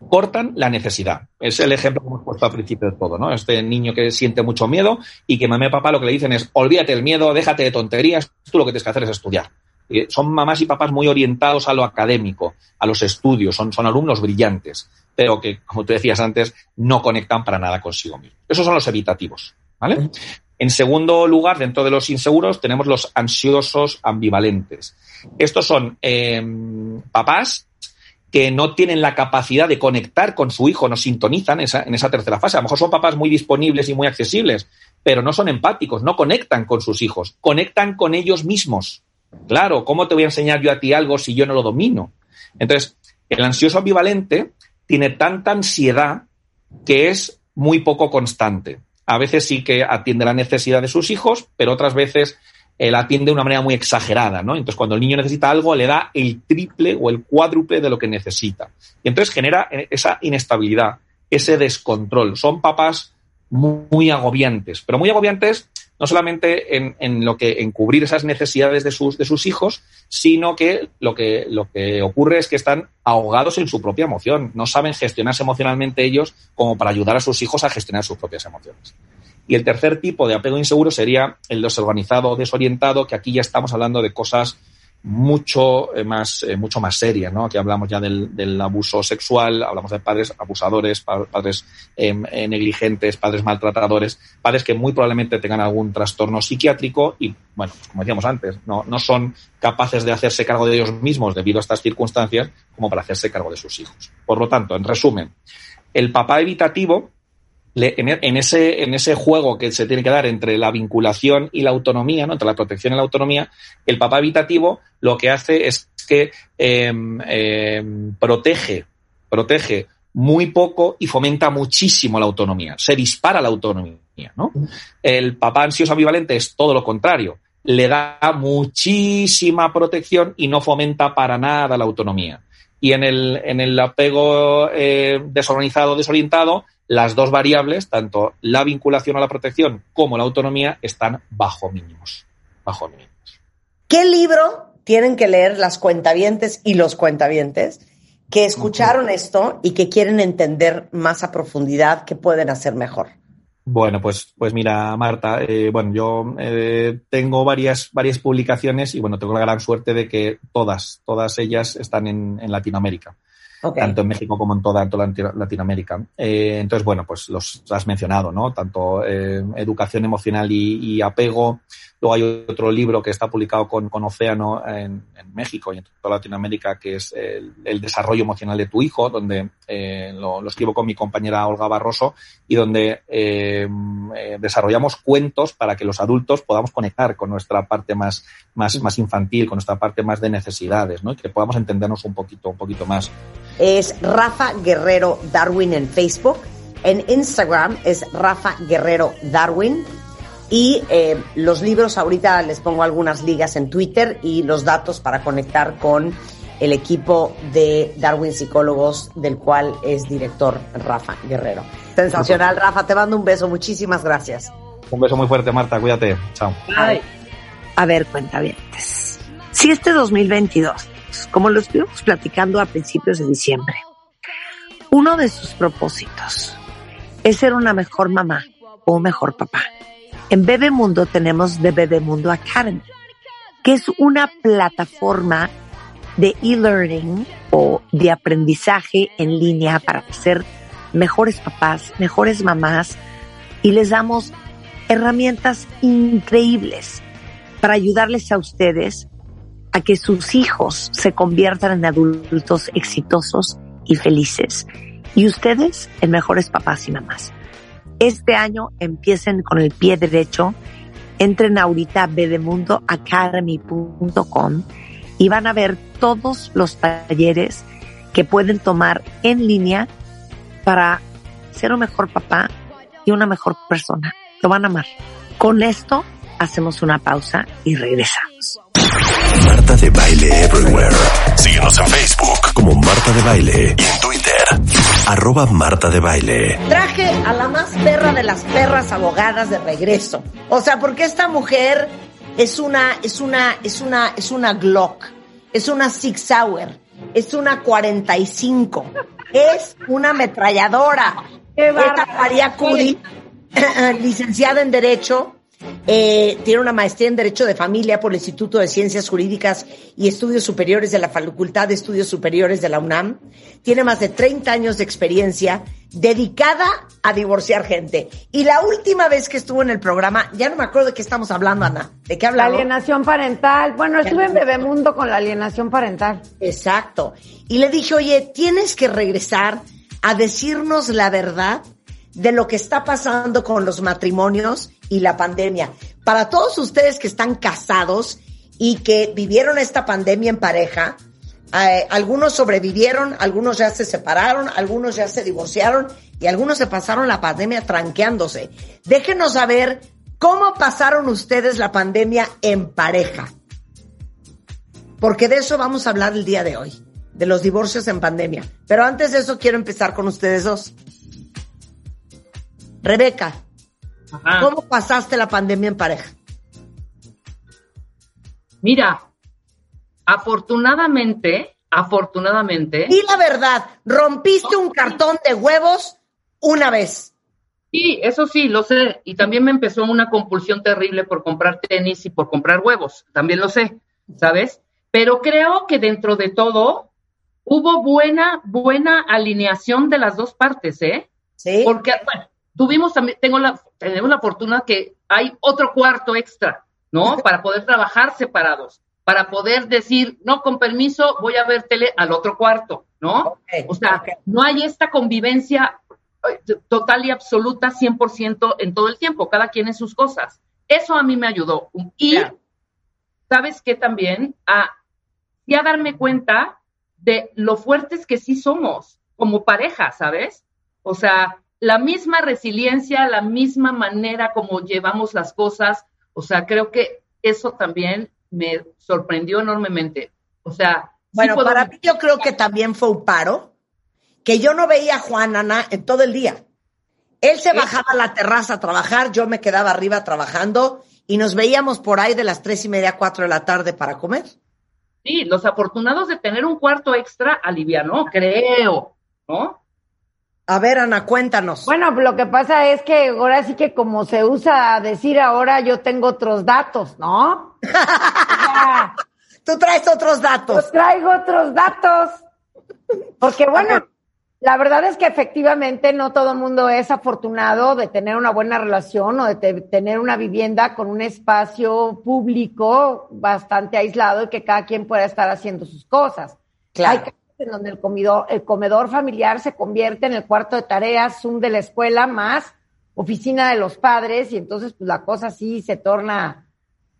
cortan la necesidad. Es el ejemplo que hemos puesto al principio de todo, ¿no? Este niño que siente mucho miedo y que mamá y papá lo que le dicen es olvídate del miedo, déjate de tonterías, tú lo que tienes que hacer es estudiar. Eh, son mamás y papás muy orientados a lo académico, a los estudios, son, son alumnos brillantes, pero que, como tú decías antes, no conectan para nada consigo mismo. Esos son los evitativos. ¿vale? En segundo lugar, dentro de los inseguros, tenemos los ansiosos ambivalentes. Estos son em, papás que no tienen la capacidad de conectar con su hijo, no sintonizan esa, en esa tercera fase. A lo mejor son papás muy disponibles y muy accesibles, pero no son empáticos, no conectan con sus hijos, conectan con ellos mismos. Claro, ¿cómo te voy a enseñar yo a ti algo si yo no lo domino? Entonces, el ansioso ambivalente tiene tanta ansiedad que es muy poco constante. A veces sí que atiende la necesidad de sus hijos, pero otras veces él atiende de una manera muy exagerada, ¿no? Entonces, cuando el niño necesita algo, le da el triple o el cuádruple de lo que necesita. Y entonces genera esa inestabilidad, ese descontrol. Son papás muy agobiantes, pero muy agobiantes no solamente en, lo que en cubrir esas necesidades de sus, de sus hijos, sino que lo, que lo que ocurre es que están ahogados en su propia emoción, no saben gestionarse emocionalmente ellos como para ayudar a sus hijos a gestionar sus propias emociones. Y el tercer tipo de apego inseguro sería el desorganizado o desorientado, que aquí ya estamos hablando de cosas mucho eh, más, eh, mucho más serias, ¿no? Aquí hablamos ya del, abuso sexual, hablamos de padres abusadores, pa- padres em, eh, negligentes, padres maltratadores, padres que muy probablemente tengan algún trastorno psiquiátrico y, bueno, pues como decíamos antes, no, no son capaces de hacerse cargo de ellos mismos debido a estas circunstancias como para hacerse cargo de sus hijos. Por lo tanto, en resumen, el papá evitativo en, ese, en ese juego que se tiene que dar entre la vinculación y la autonomía, ¿no? entre la protección y la autonomía, el papá evitativo lo que hace es que em, em, protege, protege muy poco y fomenta muchísimo la autonomía. Se dispara la autonomía. ¿no? El papá ansioso ambivalente es todo lo contrario. Le da muchísima protección y no fomenta para nada la autonomía. Y en el, en el apego eh, desorganizado, desorientado, las dos variables, tanto la vinculación a la protección como la autonomía, están bajo mínimos. Bajo mínimos. ¿Qué libro tienen que leer las cuentavientes y los cuentavientes que escucharon esto y que quieren entender más a profundidad qué pueden hacer mejor? Bueno, pues, pues mira, Marta, eh, bueno, yo eh, tengo varias, varias publicaciones y bueno, tengo la gran suerte de que todas, todas ellas están en, en Latinoamérica. Tanto en México como en toda, toda Latino- Latinoamérica. Eh, entonces, bueno, pues los has mencionado, ¿no? Tanto eh, educación emocional y, apego. Luego hay otro libro que está publicado con, con Océano en, México y en toda Latinoamérica, que es el, el desarrollo emocional de tu hijo, donde eh, lo, lo escribo con mi compañera Olga Barroso y donde eh, desarrollamos cuentos para que los adultos podamos conectar con nuestra parte más, más, más infantil, con nuestra parte más de necesidades, ¿no? Y que podamos entendernos un poquito, un poquito más. Es Rafa Guerrero Darwin en Facebook. En Instagram es Rafa Guerrero Darwin. Y eh, los libros, ahorita les pongo algunas ligas en Twitter y los datos para conectar con el equipo de Darwin Psicólogos, del cual es director Rafa Guerrero. Sensacional, Rafa, te mando un beso. Muchísimas gracias. Un beso muy fuerte, Marta. Cuídate. Chao. Ay, A ver, cuentavientes. Si este 2022, como lo estuvimos platicando a principios de diciembre, uno de sus propósitos es ser una mejor mamá o un mejor papá. En Bebemundo tenemos The Bebemundo Academy, que es una plataforma de e-learning o de aprendizaje en línea para ser mejores papás, mejores mamás y les damos herramientas increíbles para ayudarles a ustedes a que sus hijos se conviertan en adultos exitosos y felices y ustedes en mejores papás y mamás. Este año empiecen con el pie derecho, entren ahorita a bedemundoacademy.com y van a ver todos los talleres que pueden tomar en línea para ser un mejor papá y una mejor persona. Lo van a amar. Con esto hacemos una pausa y regresamos. Marta de Baile Everywhere. Síguenos en Facebook como Marta de Baile y en Twitter, arroba Marta de Baile. Traje a la más perra de las perras abogadas de regreso. O sea, porque esta mujer es una, es una, es una, es una Glock, es una Six Sauer, es una 45, es una ametralladora. Esta María Cudi, licenciada en Derecho, eh, tiene una maestría en Derecho de Familia por el Instituto de Ciencias Jurídicas y Estudios Superiores de la Facultad de Estudios Superiores de la UNAM. Tiene más de 30 años de experiencia dedicada a divorciar gente. Y la última vez que estuvo en el programa, ya no me acuerdo de qué estamos hablando, Ana. ¿De qué La hablamos? alienación parental. Bueno, estuve en Bebemundo con la alienación parental. Exacto. Y le dije, oye, tienes que regresar a decirnos la verdad de lo que está pasando con los matrimonios y la pandemia. Para todos ustedes que están casados y que vivieron esta pandemia en pareja, eh, algunos sobrevivieron, algunos ya se separaron, algunos ya se divorciaron y algunos se pasaron la pandemia tranqueándose. Déjenos saber cómo pasaron ustedes la pandemia en pareja. Porque de eso vamos a hablar el día de hoy, de los divorcios en pandemia. Pero antes de eso quiero empezar con ustedes dos. Rebeca, ajá. ¿cómo pasaste la pandemia en pareja? Mira, afortunadamente, afortunadamente, Y la verdad, rompiste un cartón de huevos una vez. Sí, eso sí, lo sé. Y también me empezó una compulsión terrible por comprar tenis y por comprar huevos. También lo sé, ¿sabes? Pero creo que dentro de todo hubo buena, buena alineación de las dos partes, ¿eh? Sí. Porque, bueno, tuvimos también, tengo la, tenemos la fortuna que hay otro cuarto extra, ¿no? Para poder trabajar separados, para poder decir, no, con permiso, voy a ver tele al otro cuarto, ¿no? O sea, no hay esta convivencia eh, total y absoluta 100% en todo el tiempo, cada quien en sus cosas. Eso a mí me ayudó. Y. ¿sabes qué también? A, y a darme cuenta de lo fuertes que sí somos como pareja, ¿sabes? O sea, la misma resiliencia, la misma manera como llevamos las cosas, o sea, creo que eso también me sorprendió enormemente. O sea, sí Bueno, para mí yo creo que también fue un paro, que yo no veía a Juan Ana en todo el día. Él se bajaba a la terraza a trabajar, yo me quedaba arriba trabajando y nos veíamos por ahí de las tres y media, cuatro de la tarde para comer. Sí, los afortunados de tener un cuarto extra alivianó, creo, ¿no? A ver, Ana, cuéntanos. Bueno, lo que pasa es que ahora sí que como se usa decir ahora, yo tengo otros datos, ¿no? Tú traes otros datos. yo traigo otros datos. Porque bueno, la verdad es que efectivamente no todo el mundo es afortunado de tener una buena relación o de te- tener una vivienda con un espacio público bastante aislado y que cada quien pueda estar haciendo sus cosas. Claro. Hay en donde el comedor, el comedor familiar se convierte en el cuarto de tareas, Zoom de la escuela más oficina de los padres y entonces pues la cosa sí se torna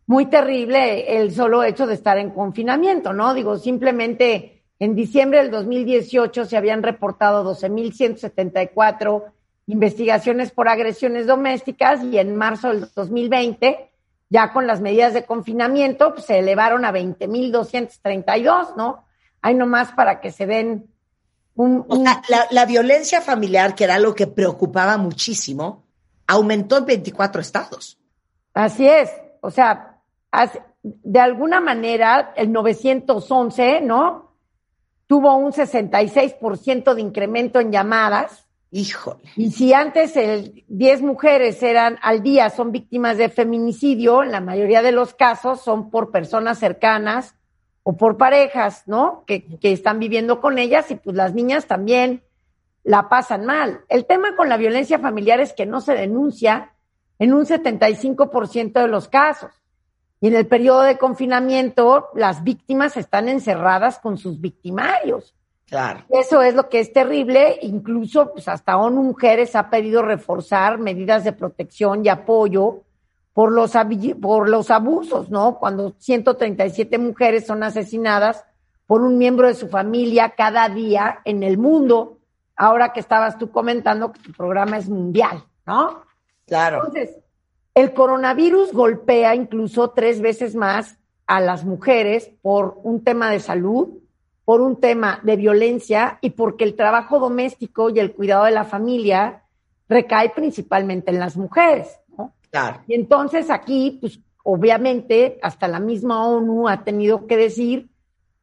muy terrible el solo hecho de estar en confinamiento, ¿no? Digo, simplemente en diciembre del 2018 se habían reportado 12.174 investigaciones por agresiones domésticas y en marzo del 2020, ya con las medidas de confinamiento, pues, se elevaron a 20.232, ¿no? Hay nomás para que se den un... La, la violencia familiar, que era lo que preocupaba muchísimo, aumentó en 24 estados. Así es, o sea, de alguna manera el 911, ¿no? Tuvo un 66% de incremento en llamadas. Híjole. Y si antes el 10 mujeres eran al día son víctimas de feminicidio, en la mayoría de los casos son por personas cercanas o por parejas, ¿no? Que, que están viviendo con ellas y pues las niñas también la pasan mal. El tema con la violencia familiar es que no se denuncia en un 75% de los casos. Y en el periodo de confinamiento, las víctimas están encerradas con sus victimarios. Claro. Eso es lo que es terrible. Incluso, pues hasta ONU Mujeres ha pedido reforzar medidas de protección y apoyo por los, por los abusos, ¿no? Cuando 137 mujeres son asesinadas por un miembro de su familia cada día en el mundo. Ahora que estabas tú comentando que tu programa es mundial, ¿no? Claro. Entonces, el coronavirus golpea incluso tres veces más a las mujeres por un tema de salud, por un tema de violencia y porque el trabajo doméstico y el cuidado de la familia recae principalmente en las mujeres. Y entonces aquí, pues obviamente, hasta la misma ONU ha tenido que decir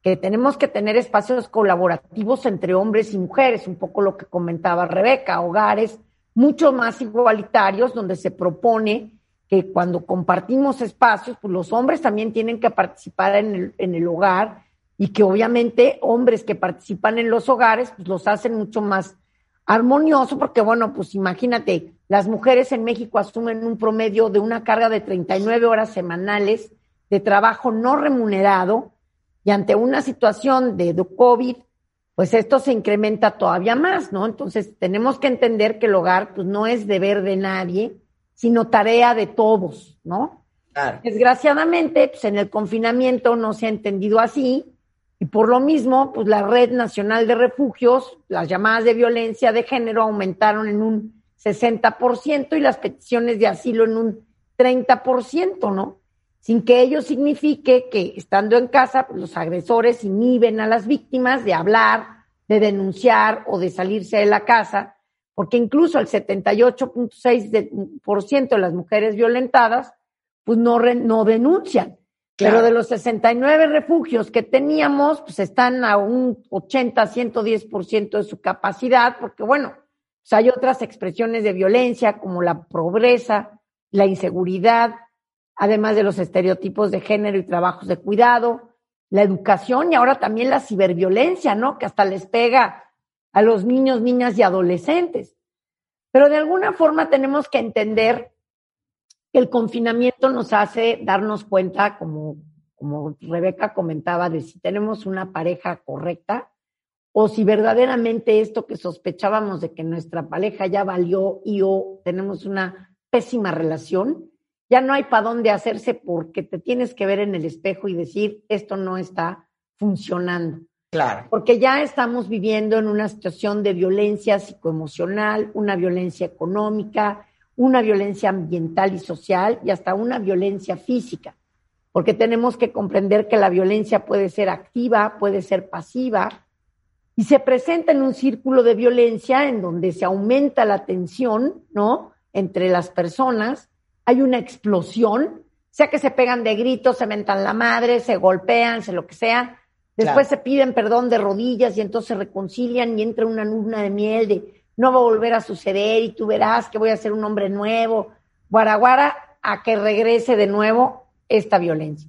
que tenemos que tener espacios colaborativos entre hombres y mujeres, un poco lo que comentaba Rebeca, hogares mucho más igualitarios donde se propone que cuando compartimos espacios, pues los hombres también tienen que participar en el, en el hogar y que obviamente hombres que participan en los hogares, pues los hacen mucho más armonioso, porque bueno, pues imagínate, las mujeres en México asumen un promedio de una carga de 39 horas semanales de trabajo no remunerado y ante una situación de COVID, pues esto se incrementa todavía más, ¿no? Entonces tenemos que entender que el hogar pues no es deber de nadie, sino tarea de todos, ¿no? Claro. Desgraciadamente, pues en el confinamiento no se ha entendido así y por lo mismo, pues la Red Nacional de Refugios, las llamadas de violencia de género aumentaron en un 60% y las peticiones de asilo en un 30%, ¿no? Sin que ello signifique que estando en casa, pues, los agresores inhiben a las víctimas de hablar, de denunciar o de salirse de la casa, porque incluso el 78.6% de las mujeres violentadas, pues no, re- no denuncian. Claro. Pero de los 69 refugios que teníamos, pues están a un 80, 110% de su capacidad, porque bueno, sea, hay otras expresiones de violencia como la pobreza, la inseguridad, además de los estereotipos de género y trabajos de cuidado, la educación y ahora también la ciberviolencia, ¿no? Que hasta les pega a los niños, niñas y adolescentes. Pero de alguna forma tenemos que entender que el confinamiento nos hace darnos cuenta, como, como Rebeca comentaba, de si tenemos una pareja correcta o si verdaderamente esto que sospechábamos de que nuestra pareja ya valió y o tenemos una pésima relación, ya no hay para dónde hacerse porque te tienes que ver en el espejo y decir, esto no está funcionando. Claro. Porque ya estamos viviendo en una situación de violencia psicoemocional, una violencia económica, una violencia ambiental y social y hasta una violencia física. Porque tenemos que comprender que la violencia puede ser activa, puede ser pasiva y se presenta en un círculo de violencia en donde se aumenta la tensión, ¿no? Entre las personas hay una explosión, sea que se pegan de gritos, se mentan la madre, se golpean, se lo que sea, después se piden perdón de rodillas y entonces se reconcilian y entra una luna de miel de no va a volver a suceder y tú verás que voy a ser un hombre nuevo, guaraguara, a que regrese de nuevo esta violencia.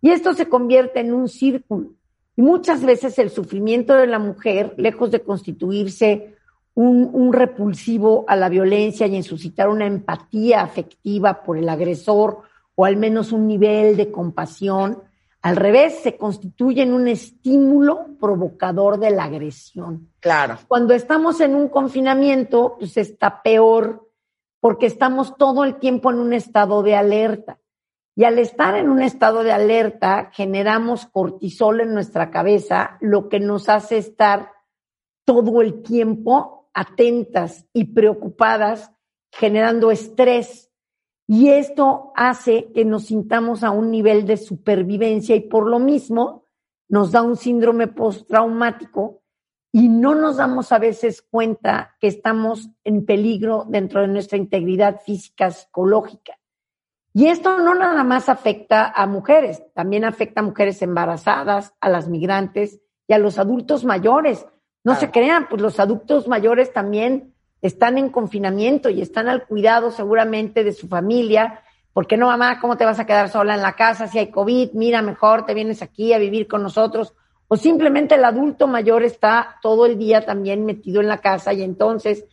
Y esto se convierte en un círculo. Y muchas veces el sufrimiento de la mujer, lejos de constituirse un, repulsivo a la violencia y en suscitar una empatía afectiva por el agresor o al menos un nivel de compasión. Al revés, se constituye en un estímulo provocador de la agresión. Claro. Cuando estamos en un confinamiento, pues está peor porque estamos todo el tiempo en un estado de alerta. Y al estar en un estado de alerta, generamos cortisol en nuestra cabeza, lo que nos hace estar todo el tiempo atentas y preocupadas, generando estrés. Y esto hace que nos sintamos a un nivel de supervivencia y por lo mismo nos da un síndrome postraumático y no nos damos a veces cuenta que estamos en peligro dentro de nuestra integridad física, psicológica. Y esto no nada más afecta a mujeres, también afecta a mujeres embarazadas, a las migrantes y a los adultos mayores, no se crean, pues los adultos mayores también están en confinamiento y están al cuidado seguramente de su familia. ¿Por qué no, mamá? ¿Cómo te vas a quedar sola en la casa si hay COVID? Mira, mejor te vienes aquí a vivir con nosotros. O simplemente el adulto mayor está todo el día también metido en la casa y entonces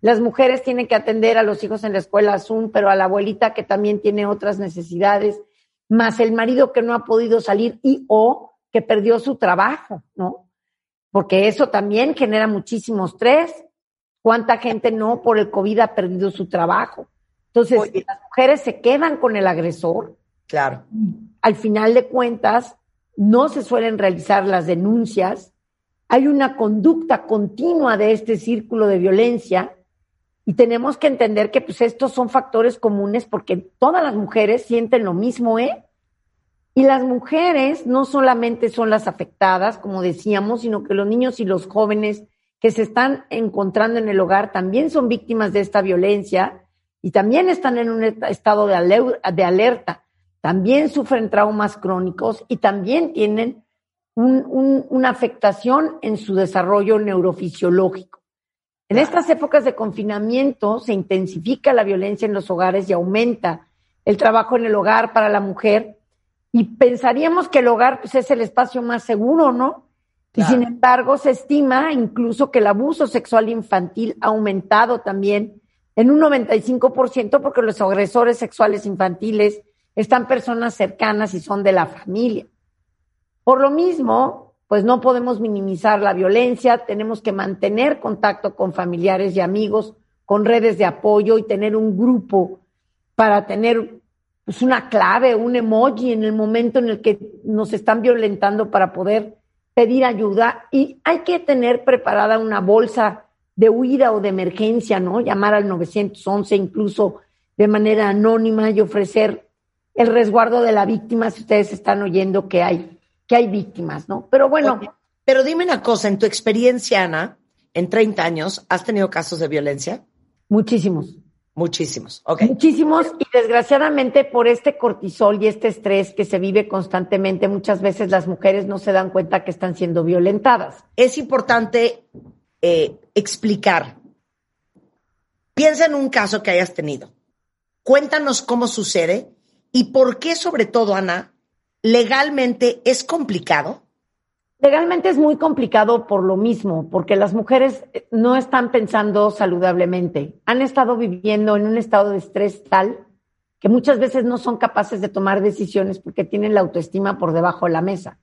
las mujeres tienen que atender a los hijos en la escuela Zoom, pero a la abuelita que también tiene otras necesidades, más el marido que no ha podido salir y o que perdió su trabajo, ¿no? porque eso también genera muchísimo estrés. ¿Cuánta gente no por el COVID ha perdido su trabajo? Entonces, las mujeres se quedan con el agresor. Claro. Al final de cuentas, no se suelen realizar las denuncias. Hay una conducta continua de este círculo de violencia y tenemos que entender que pues estos son factores comunes porque todas las mujeres sienten lo mismo, ¿eh? Y las mujeres no solamente son las afectadas, como decíamos, sino que los niños y los jóvenes que se están encontrando en el hogar también son víctimas de esta violencia y también están en un estado de, alerta, también sufren traumas crónicos y también tienen una afectación en su desarrollo neurofisiológico. En estas épocas de confinamiento se intensifica la violencia en los hogares y aumenta el trabajo en el hogar para la mujer y pensaríamos que el hogar pues, es el espacio más seguro, ¿no? Y sin embargo, se estima incluso que el abuso sexual infantil ha aumentado también en un 95% porque los agresores sexuales infantiles están personas cercanas y son de la familia. Por lo mismo, pues no podemos minimizar la violencia, tenemos que mantener contacto con familiares y amigos, con redes de apoyo y tener un grupo para tener pues una clave, un emoji en el momento en el que nos están violentando para poder pedir ayuda y hay que tener preparada una bolsa de huida o de emergencia, ¿no? Llamar al 911 incluso de manera anónima y ofrecer el resguardo de la víctima si ustedes están oyendo que hay que hay víctimas, ¿no? Pero bueno, pero dime una cosa, en tu experiencia, Ana, en 30 años, ¿has tenido casos de violencia? Muchísimos. Muchísimos, ok. Muchísimos y desgraciadamente por este cortisol y este estrés que se vive constantemente, muchas veces las mujeres no se dan cuenta que están siendo violentadas. Es importante eh, explicar Piensa en un caso que hayas tenido. Cuéntanos cómo sucede y por qué, sobre todo, Ana, legalmente es complicado. Legalmente es muy complicado por lo mismo, porque las mujeres no están pensando saludablemente. Han estado viviendo en un estado de estrés tal que muchas veces no son capaces de tomar decisiones porque tienen la autoestima por debajo de la mesa.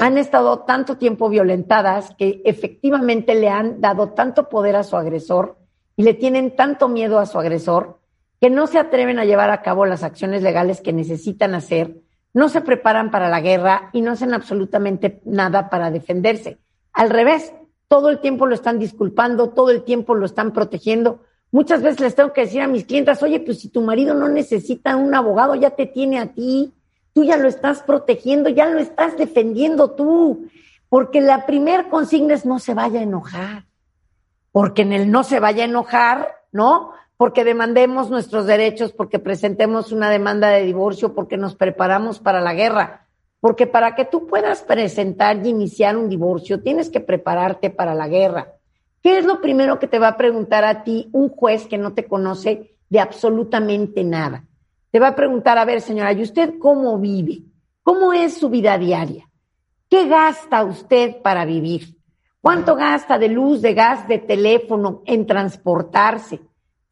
Han estado tanto tiempo violentadas que efectivamente le han dado tanto poder a su agresor y le tienen tanto miedo a su agresor que no se atreven a llevar a cabo las acciones legales que necesitan hacer, no se preparan para la guerra y no hacen absolutamente nada para defenderse. Al revés, todo el tiempo lo están disculpando, todo el tiempo lo están protegiendo. Muchas veces les tengo que decir a mis clientas, oye, pues si tu marido no necesita un abogado, ya te tiene a ti, tú ya lo estás protegiendo, ya lo estás defendiendo tú, porque la primer consigna es no se vaya a enojar, porque en el no se vaya a enojar, ¿no? Porque demandemos nuestros derechos, porque presentemos una demanda de divorcio, porque nos preparamos para la guerra, porque para que tú puedas presentar y iniciar un divorcio, tienes que prepararte para la guerra. ¿Qué es lo primero que te va a preguntar a ti un juez que no te conoce de absolutamente nada? Te va a preguntar, a ver, señora, ¿y usted cómo vive? ¿Cómo es su vida diaria? ¿Qué gasta usted para vivir? ¿Cuánto gasta de luz, de gas, de teléfono en transportarse?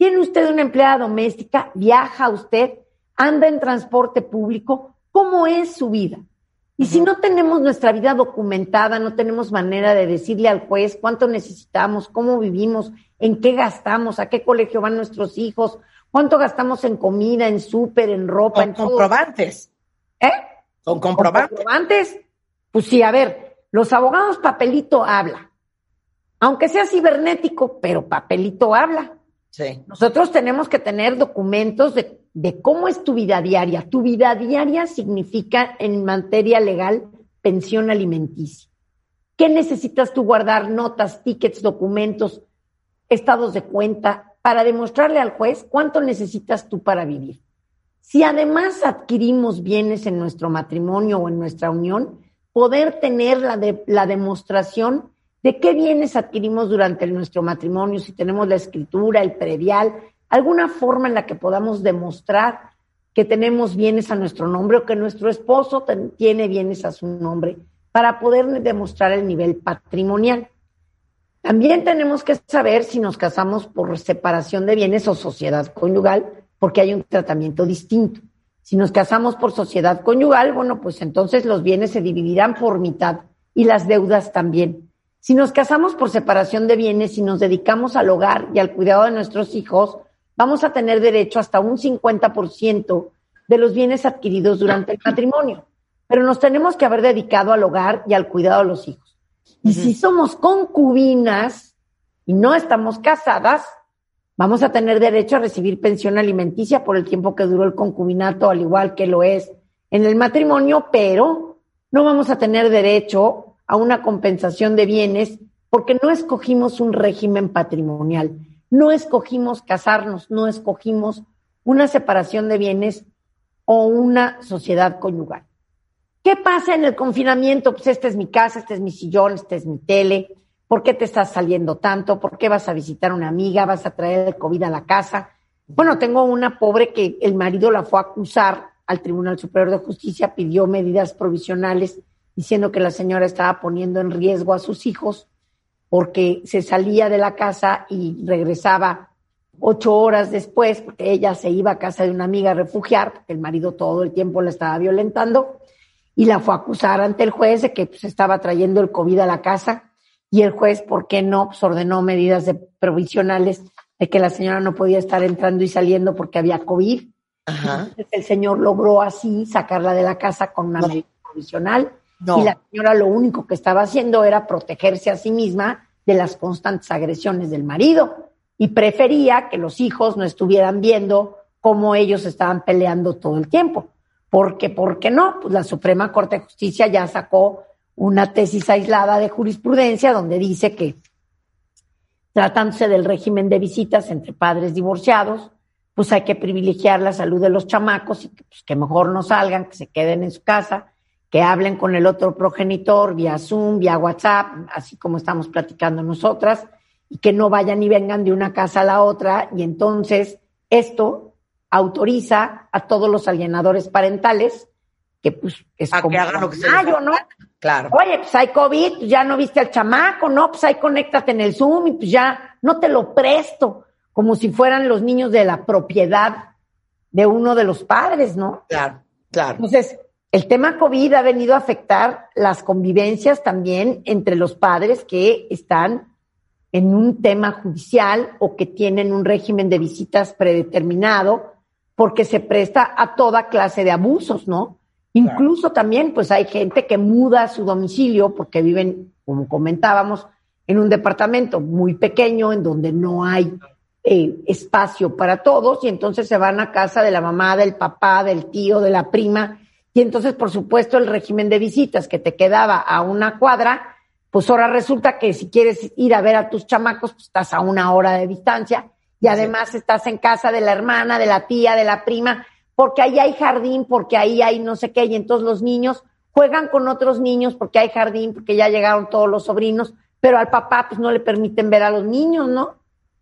¿Tiene usted una empleada doméstica? ¿Viaja usted? ¿Anda en transporte público? ¿Cómo es su vida? Y si no tenemos nuestra vida documentada, no tenemos manera de decirle al juez cuánto necesitamos, cómo vivimos, en qué gastamos, a qué colegio van nuestros hijos, cuánto gastamos en comida, en súper, en ropa, Con en todo. comprobantes. ¿Eh? Con comprobantes. comprobantes. Pues sí, a ver, los abogados papelito habla. Aunque sea cibernético, pero papelito habla. Sí. Nosotros tenemos que tener documentos de, de cómo es tu vida diaria. Tu vida diaria significa en materia legal pensión alimenticia. ¿Qué necesitas tú guardar? Notas, tickets, documentos, estados de cuenta para demostrarle al juez cuánto necesitas tú para vivir. Si además adquirimos bienes en nuestro matrimonio o en nuestra unión, poder tener la, de, la demostración de qué bienes adquirimos durante nuestro matrimonio, si tenemos la escritura, el predial, alguna forma en la que podamos demostrar que tenemos bienes a nuestro nombre o que nuestro esposo tiene bienes a su nombre para poder demostrar el nivel patrimonial. También tenemos que saber si nos casamos por separación de bienes o sociedad conyugal, porque hay un tratamiento distinto. Si nos casamos por sociedad conyugal, bueno, pues entonces los bienes se dividirán por mitad y las deudas también. Si nos casamos por separación de bienes y nos dedicamos al hogar y al cuidado de nuestros hijos, vamos a tener derecho hasta un 50% de los bienes adquiridos durante el matrimonio. Pero nos tenemos que haber dedicado al hogar y al cuidado de los hijos. Y si somos concubinas y no estamos casadas, vamos a tener derecho a recibir pensión alimenticia por el tiempo que duró el concubinato, al igual que lo es en el matrimonio, pero no vamos a tener derecho a una compensación de bienes porque no escogimos un régimen patrimonial, no escogimos casarnos, no escogimos una separación de bienes o una sociedad conyugal. ¿Qué pasa en el confinamiento? Pues esta es mi casa, este es mi sillón, este es mi tele. ¿Por qué te estás saliendo tanto? ¿Por qué vas a visitar a una amiga? ¿Vas a traer el COVID a la casa? Bueno, tengo una pobre que el marido la fue a acusar al Tribunal Superior de Justicia, pidió medidas provisionales diciendo que la señora estaba poniendo en riesgo a sus hijos porque se salía de la casa y regresaba ocho horas después, porque ella se iba a casa de una amiga a refugiar, porque el marido todo el tiempo la estaba violentando, y la fue a acusar ante el juez de que pues, estaba trayendo el COVID a la casa, y el juez, ¿por qué no? Pues ordenó medidas de provisionales de que la señora no podía estar entrando y saliendo porque había COVID. Ajá. Entonces, el señor logró así sacarla de la casa con una No. medida provisional Y la señora lo único que estaba haciendo era protegerse a sí misma de las constantes agresiones del marido y prefería que los hijos no estuvieran viendo cómo ellos estaban peleando todo el tiempo. Porque, ¿por qué no? Pues la Suprema Corte de Justicia ya sacó una tesis aislada de jurisprudencia donde dice que tratándose del régimen de visitas entre padres divorciados, pues hay que privilegiar la salud de los chamacos y que, pues, que mejor no salgan, que se queden en su casa, que hablen con el otro progenitor vía Zoom, vía WhatsApp, así como estamos platicando nosotras, y que no vayan y vengan de una casa a la otra y entonces esto autoriza a todos los alienadores parentales que pues es A como que hagan lo que se mayo. ¿no? Claro. Oye, pues hay COVID, pues ya no viste al chamaco, no, pues ahí conéctate en el Zoom y pues ya no te lo presto, como si fueran los niños de la propiedad de uno de los padres, ¿no? Claro, claro. Entonces, el tema COVID ha venido a afectar las convivencias también entre los padres que están en un tema judicial o que tienen un régimen de visitas predeterminado, porque se presta a toda clase de abusos, ¿no? Incluso también, pues hay gente que muda su domicilio porque viven, como comentábamos, en un departamento muy pequeño en donde no hay eh, espacio para todos y entonces se van a casa de la mamá, del papá, del tío, de la prima y entonces, por supuesto, el régimen de visitas que te quedaba a una cuadra, pues ahora resulta que si quieres ir a ver a tus chamacos, pues estás a una hora de distancia y además estás en casa de la hermana, de la tía, de la prima, porque ahí hay jardín, porque ahí hay no sé qué, y entonces los niños juegan con otros niños porque hay jardín, porque ya llegaron todos los sobrinos, pero al papá pues no le permiten ver a los niños, ¿no?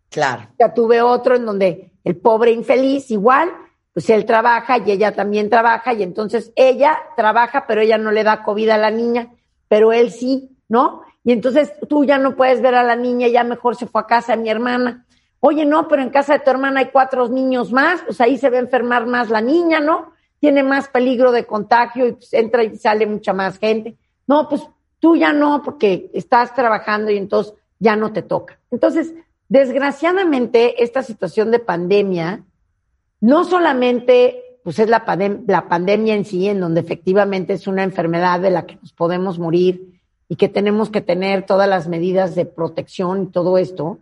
Claro. Ya tuve otro en donde el pobre infeliz igual, pues él trabaja y ella también trabaja y entonces ella trabaja, pero ella no le da COVID a la niña, pero él sí, ¿no? Y entonces tú ya no puedes ver a la niña, ya mejor se fue a casa de mi hermana. Oye, no, pero en casa de tu hermana hay cuatro niños más, pues ahí se va a enfermar más la niña, ¿no? Tiene más peligro de contagio y pues entra y sale mucha más gente. No, pues tú ya no, porque estás trabajando y entonces ya no te toca. Entonces, desgraciadamente, esta situación de pandemia, no solamente pues es la, la pandemia en sí, en donde efectivamente es una enfermedad de la que nos podemos morir y que tenemos que tener todas las medidas de protección y todo esto,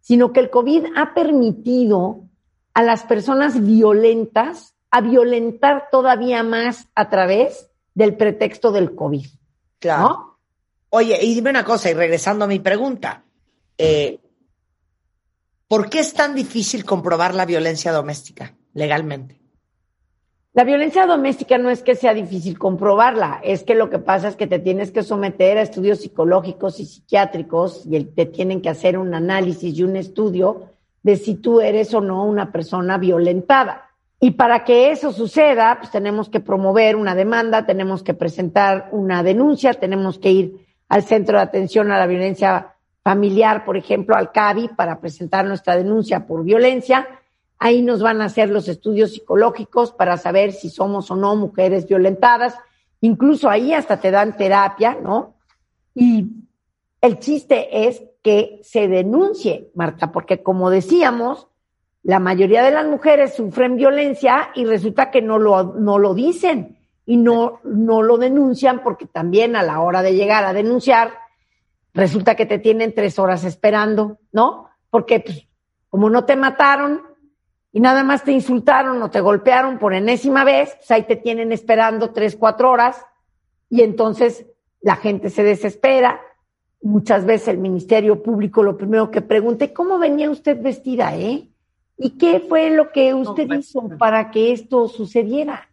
sino que el COVID ha permitido a las personas violentas a violentar todavía más a través del pretexto del COVID. Claro. Oye, y dime una cosa, y regresando a mi pregunta, eh, ¿por qué es tan difícil comprobar la violencia doméstica legalmente? La violencia doméstica no es que sea difícil comprobarla, es que lo que pasa es que te tienes que someter a estudios psicológicos y psiquiátricos y te tienen que hacer un análisis y un estudio de si tú eres o no una persona violentada. Y para que eso suceda, pues tenemos que promover una demanda, tenemos que presentar una denuncia, tenemos que ir al Centro de Atención a la Violencia Familiar, por ejemplo, al CABI, para presentar nuestra denuncia por violencia. Ahí nos van a hacer los estudios psicológicos para saber si somos o no mujeres violentadas. Incluso ahí hasta te dan terapia, ¿no? Y el chiste es que se denuncie, Marta, porque como decíamos, la mayoría de las mujeres sufren violencia y resulta que no lo, no lo dicen y no, no lo denuncian porque también a la hora de llegar a denunciar, resulta que te tienen tres horas esperando, ¿no? Porque pues, como no te mataron y nada más te insultaron o te golpearon por enésima vez, pues ahí te tienen esperando tres, cuatro horas y entonces la gente se desespera. Muchas veces el Ministerio Público lo primero que pregunta, ¿y ¿cómo venía usted vestida, eh? ¿Y qué fue lo que usted hizo para que esto sucediera?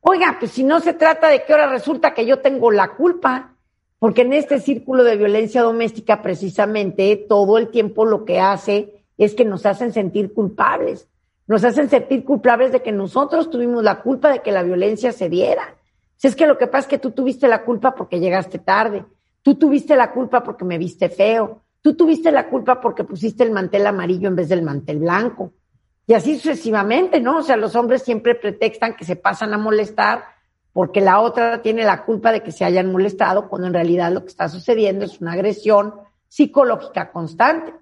Oiga, pues si no se trata de que ahora resulta que yo tengo la culpa, porque en este círculo de violencia doméstica precisamente todo el tiempo lo que hace es que nos hacen sentir culpables, nos hacen sentir culpables de que nosotros tuvimos la culpa de que la violencia se diera. Si es que lo que pasa es que tú tuviste la culpa porque llegaste tarde, tú tuviste la culpa porque me viste feo, tú tuviste la culpa porque pusiste el mantel amarillo en vez del mantel blanco. Y así sucesivamente, ¿no? O sea, los hombres siempre pretextan que se pasan a molestar porque la otra tiene la culpa de que se hayan molestado, cuando en realidad lo que está sucediendo es una agresión psicológica constante.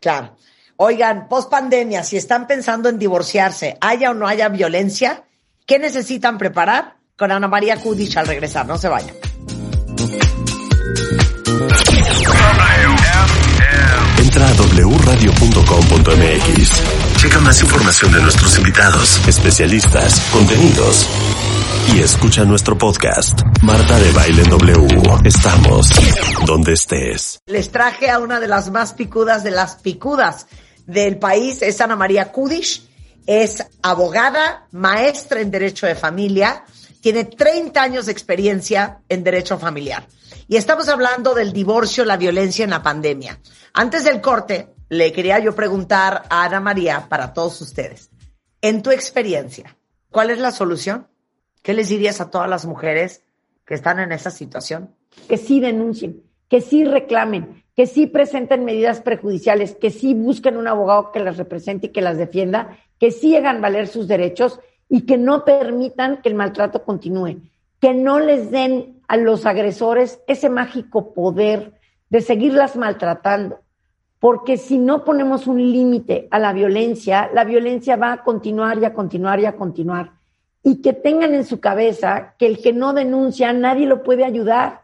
Claro. Oigan, post pandemia, si están pensando en divorciarse, haya o no haya violencia, ¿qué necesitan preparar? Con Ana María Kudish al regresar, no se vayan. Entra a wradio.com.mx. Checa más información de nuestros invitados, especialistas, contenidos. Y escucha nuestro podcast, Marta de Baile W. Estamos donde estés. Les traje a una de las más picudas de las picudas del país, es Ana María Kudish, es abogada, maestra en Derecho de Familia, tiene 30 años de experiencia en derecho familiar. Y estamos hablando del divorcio, la violencia en la pandemia. Antes del corte, le quería yo preguntar a Ana María, para todos ustedes, en tu experiencia, ¿cuál es la solución? ¿Qué les dirías a todas las mujeres que están en esa situación? Que sí denuncien, que sí reclamen, que sí presenten medidas prejudiciales, que sí busquen un abogado que las represente y que las defienda, que sí hagan valer sus derechos y que no permitan que el maltrato continúe, que no les den a los agresores ese mágico poder de seguirlas maltratando, porque si no ponemos un límite a la violencia, la violencia va a continuar y a continuar y a continuar. Y que tengan en su cabeza que el que no denuncia, nadie lo puede ayudar,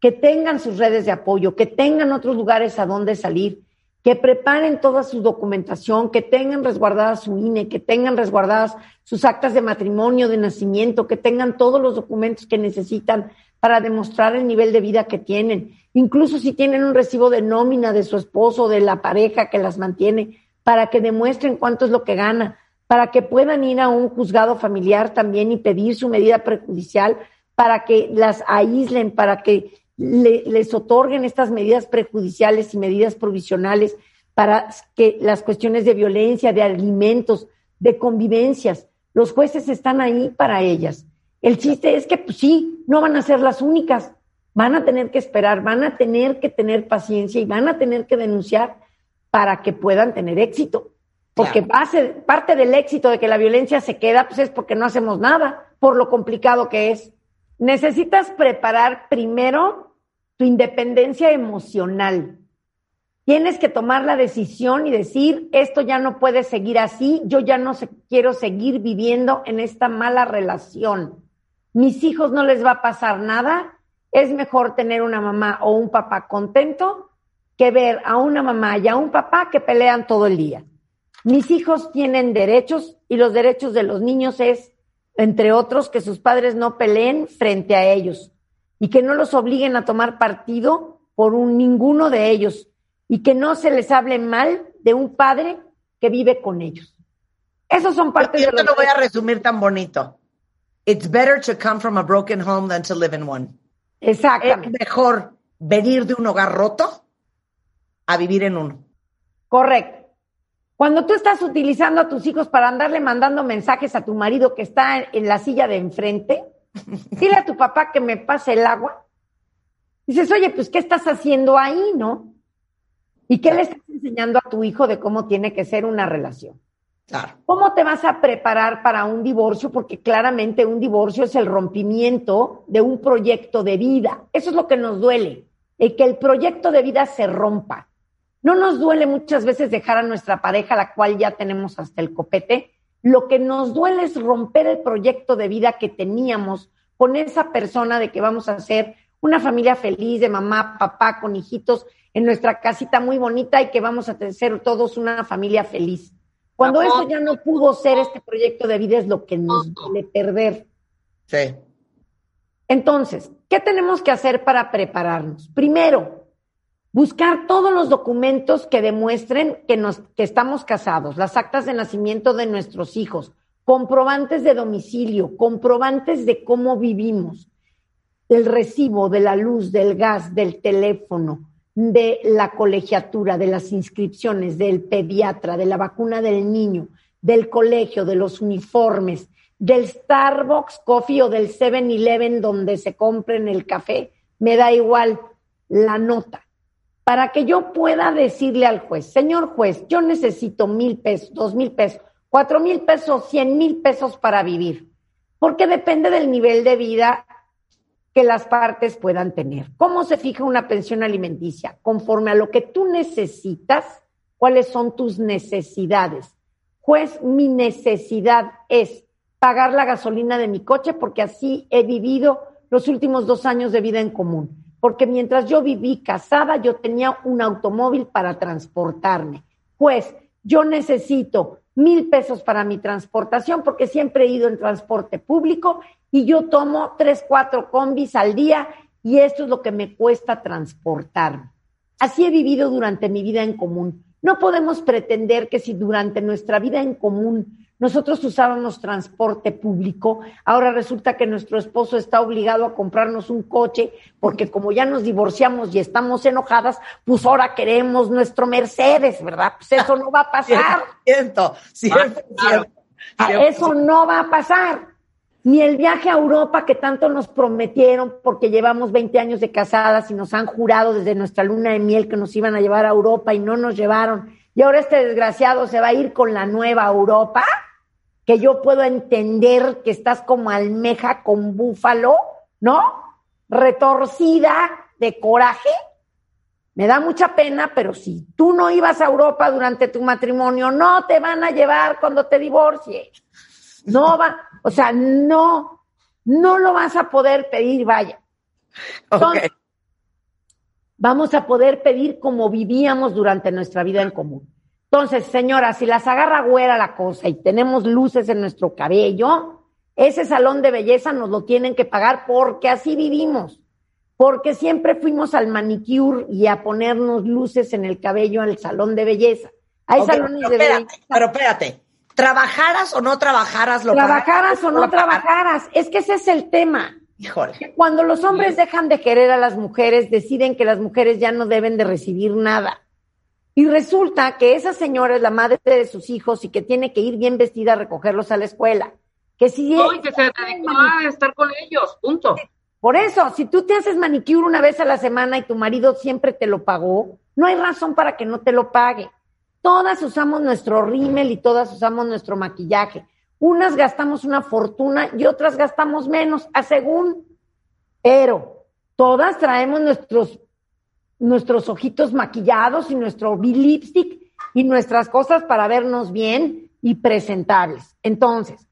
que tengan sus redes de apoyo, que tengan otros lugares a donde salir, que preparen toda su documentación, que tengan resguardada su INE, que tengan resguardadas sus actas de matrimonio, de nacimiento, que tengan todos los documentos que necesitan para demostrar el nivel de vida que tienen. Incluso si tienen un recibo de nómina de su esposo, de la pareja que las mantiene, para que demuestren cuánto es lo que gana, para que puedan ir a un juzgado familiar también y pedir su medida prejudicial, para que las aíslen, para que les otorguen estas medidas prejudiciales y medidas provisionales para que las cuestiones de violencia, de alimentos, de convivencias, los jueces están ahí para ellas. El chiste es que, pues sí, no van a ser las únicas, van a tener que esperar, van a tener que tener paciencia y van a tener que denunciar para que puedan tener éxito. Porque parte del éxito de que la violencia se queda, pues es porque no hacemos nada, por lo complicado que es. Necesitas preparar primero tu independencia emocional. Tienes que tomar la decisión y decir, esto ya no puede seguir así, yo ya no quiero seguir viviendo en esta mala relación. Mis hijos no les va a pasar nada, es mejor tener una mamá o un papá contento que ver a una mamá y a un papá que pelean todo el día. Mis hijos tienen derechos y los derechos de los niños es, entre otros, que sus padres no peleen frente a ellos y que no los obliguen a tomar partido por un, ninguno de ellos y que no se les hable mal de un padre que vive con ellos. Esos son partes Yo de te lo voy a resumir tan bonito. It's better to come from a broken home than to live in one. Exactamente. Es mejor venir de un hogar roto a vivir en uno. Correcto. Cuando tú estás utilizando a tus hijos para andarle mandando mensajes a tu marido que está en la silla de enfrente, Dile a tu papá que me pase el agua. Dices, oye, pues, ¿qué estás haciendo ahí, no? ¿Y qué le estás enseñando a tu hijo de cómo tiene que ser una relación? Claro. ¿Cómo te vas a preparar para un divorcio? Porque claramente un divorcio es el rompimiento de un proyecto de vida. Eso es lo que nos duele, el que el proyecto de vida se rompa. No nos duele muchas veces dejar a nuestra pareja, la cual ya tenemos hasta el copete, lo que nos duele es romper el proyecto de vida que teníamos con esa persona de que vamos a hacer una familia feliz de mamá, papá, con hijitos en nuestra casita muy bonita y que vamos a ser todos una familia feliz. Cuando eso ya no pudo ser este proyecto de vida es lo que nos duele perder. Sí. Entonces, ¿qué tenemos que hacer para prepararnos? Primero, buscar todos los documentos que demuestren que, nos, que estamos casados, las actas de nacimiento de nuestros hijos, comprobantes de domicilio, comprobantes de cómo vivimos, el recibo de la luz, del gas, del teléfono, de la colegiatura, de las inscripciones, del pediatra, de la vacuna del niño, del colegio, de los uniformes, del Starbucks Coffee o del 7-Eleven donde se compren el café, me da igual la nota para que yo pueda decirle al juez, señor juez, yo necesito mil pesos, dos mil pesos, cuatro mil pesos, cien mil pesos para vivir, porque depende del nivel de vida que las partes puedan tener. ¿Cómo se fija una pensión alimenticia? Conforme a lo que tú necesitas, cuáles son tus necesidades. Juez, mi necesidad es pagar la gasolina de mi coche porque así he vivido los últimos dos años de vida en común porque mientras yo viví casada, yo tenía un automóvil para transportarme. Pues yo necesito mil pesos para mi transportación porque siempre he ido en transporte público y yo tomo tres, cuatro combis al día y esto es lo que me cuesta transportarme. Así he vivido durante mi vida en común. No podemos pretender que si durante nuestra vida en común nosotros usábamos transporte público, ahora resulta que nuestro esposo está obligado a comprarnos un coche porque como ya nos divorciamos y estamos enojadas, pues ahora queremos nuestro Mercedes, ¿verdad? Pues eso no va a pasar. Siento, siento, siento. Ah, Eso no va a pasar. Ni el viaje a Europa que tanto nos prometieron porque llevamos 20 años de casadas y nos han jurado desde nuestra luna de miel que nos iban a llevar a Europa y no nos llevaron. Y ahora este desgraciado se va a ir con la nueva Europa, que yo puedo entender que estás como almeja con búfalo, ¿no? Retorcida de coraje. Me da mucha pena, pero si tú no ibas a Europa durante tu matrimonio, no te van a llevar cuando te divorcies. No va, o sea, no, no lo vas a poder pedir, vaya. Entonces, vamos a poder pedir como vivíamos durante nuestra vida en común. Entonces, señora, si las agarra güera la cosa y tenemos luces en nuestro cabello, ese salón de belleza nos lo tienen que pagar porque así vivimos. Porque siempre fuimos al manicure y a ponernos luces en el cabello al salón de belleza. Hay salones pero de espérate, belleza. pero espérate. ¿Trabajaras o no trabajaras lo Trabajaras o no lo trabajaras. Es que ese es el tema. Híjole. Cuando los hombres dejan de querer a las mujeres, deciden que las mujeres ya no deben de recibir nada. Y resulta que esa señora es la madre de sus hijos y que tiene que ir bien vestida a recogerlos a la escuela. Que si No, y que se dedicó a estar con ellos, punto. Por eso, si tú te haces manicure una vez a la semana y tu marido siempre te lo pagó, no hay razón para que no te lo pague. Todas usamos nuestro rímel y todas usamos nuestro maquillaje. Unas gastamos una fortuna y otras gastamos menos, a según. Pero todas traemos nuestros, nuestros ojitos maquillados y nuestro lipstick y nuestras cosas para vernos bien y presentables. Entonces,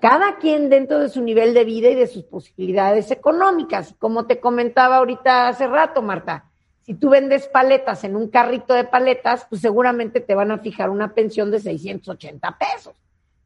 cada quien dentro de su nivel de vida y de sus posibilidades económicas. Como te comentaba ahorita hace rato, Marta, si tú vendes paletas en un carrito de paletas, pues seguramente te van a fijar una pensión de 680 pesos.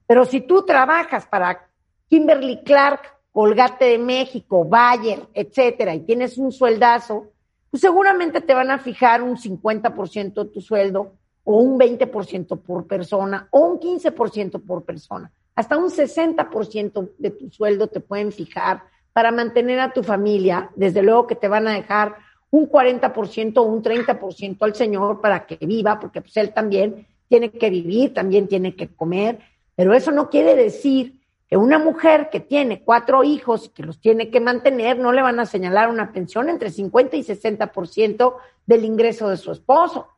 Pero si tú trabajas para Kimberly Clark, Colgate de México, Bayer, etcétera, y tienes un sueldazo, pues seguramente te van a fijar un 50% de tu sueldo o un 20% por persona o un 15% por persona. Hasta un 60% de tu sueldo te pueden fijar para mantener a tu familia. Desde luego que te van a dejar un 40% o un 30% al señor para que viva, porque pues él también tiene que vivir, también tiene que comer. Pero eso no quiere decir que una mujer que tiene cuatro hijos y que los tiene que mantener, no le van a señalar una pensión entre 50 y 60% del ingreso de su esposo.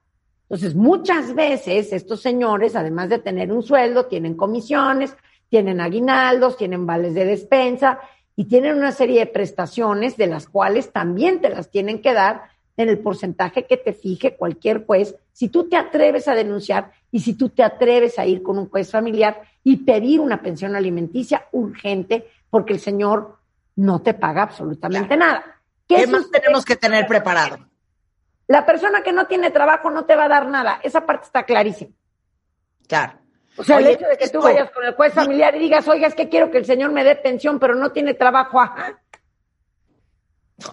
Entonces, muchas veces estos señores, además de tener un sueldo, tienen comisiones, tienen aguinaldos, tienen vales de despensa y tienen una serie de prestaciones de las cuales también te las tienen que dar en el porcentaje que te fije cualquier juez, si tú te atreves a denunciar y si tú te atreves a ir con un juez familiar y pedir una pensión alimenticia urgente porque el señor no te paga absolutamente nada. ¿Qué más tenemos que tener preparado? La persona que no tiene trabajo no te va a dar nada. Esa parte está clarísima. Claro. O sea, Oye, el hecho de que tú vayas con el juez familiar y digas, oiga, es que quiero que el señor me dé pensión, pero no tiene trabajo. Ajá.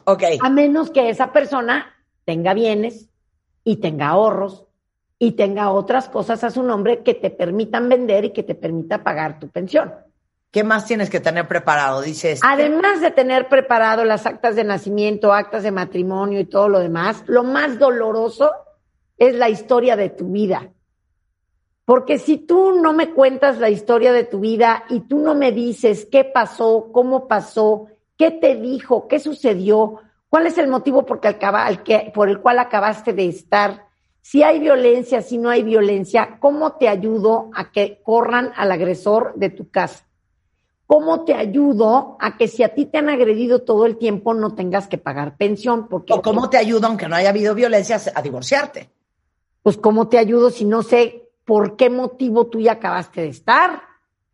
Ok. A menos que esa persona tenga bienes y tenga ahorros y tenga otras cosas a su nombre que te permitan vender y que te permita pagar tu pensión. ¿Qué más tienes que tener preparado? Dices. Además de tener preparado las actas de nacimiento, actas de matrimonio y todo lo demás, lo más doloroso es la historia de tu vida. Porque si tú no me cuentas la historia de tu vida y tú no me dices qué pasó, cómo pasó, qué te dijo, qué sucedió, cuál es el motivo por, el cual acabaste de estar, si hay violencia, si no hay violencia, cómo te ayudo a que corran al agresor de tu casa. ¿Cómo te ayudo a que si a ti te han agredido todo el tiempo no tengas que pagar pensión? Porque, ¿O cómo te ayudo, aunque no haya habido violencia, a divorciarte? Pues cómo te ayudo si no sé por qué motivo tú ya acabaste de estar.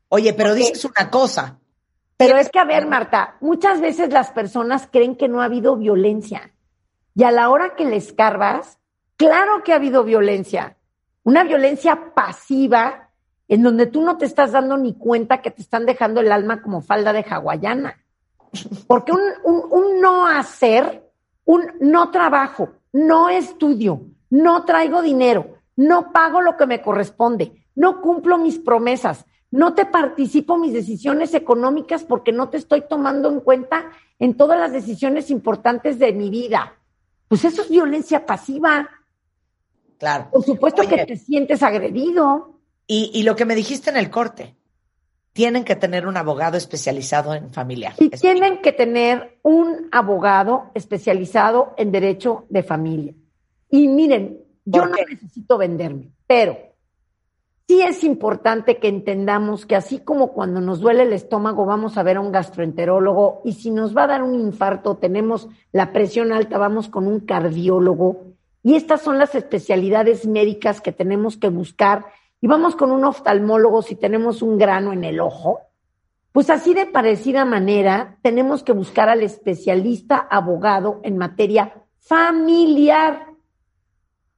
Oye, pero Porque- dices una cosa. Pero es que, a ver, Marta, muchas veces las personas creen que no ha habido violencia. Y a la hora que le escarbas, claro que ha habido violencia. Una violencia pasiva en donde tú no te estás dando ni cuenta que te están dejando el alma como falda de hawaiana. Porque un, un- un no hacer, un no trabajo, no estudio, no traigo dinero, no pago lo que me corresponde, no cumplo mis promesas, no te participo mis decisiones económicas porque no te estoy tomando en cuenta en todas las decisiones importantes de mi vida. Pues eso es violencia pasiva. Claro. Por supuesto Oye. que te sientes agredido. Y, y lo que me dijiste en el corte, tienen que tener un abogado especializado en familiar. Y tienen que tener un abogado especializado en derecho de familia. Y miren, yo ¿Por no necesito venderme, pero sí es importante que entendamos que así como cuando nos duele el estómago vamos a ver a un gastroenterólogo y si nos va a dar un infarto, tenemos la presión alta, vamos con un cardiólogo. Y estas son las especialidades médicas que tenemos que buscar. Y vamos con un oftalmólogo si tenemos un grano en el ojo. Pues así de parecida manera, tenemos que buscar al especialista abogado en materia familiar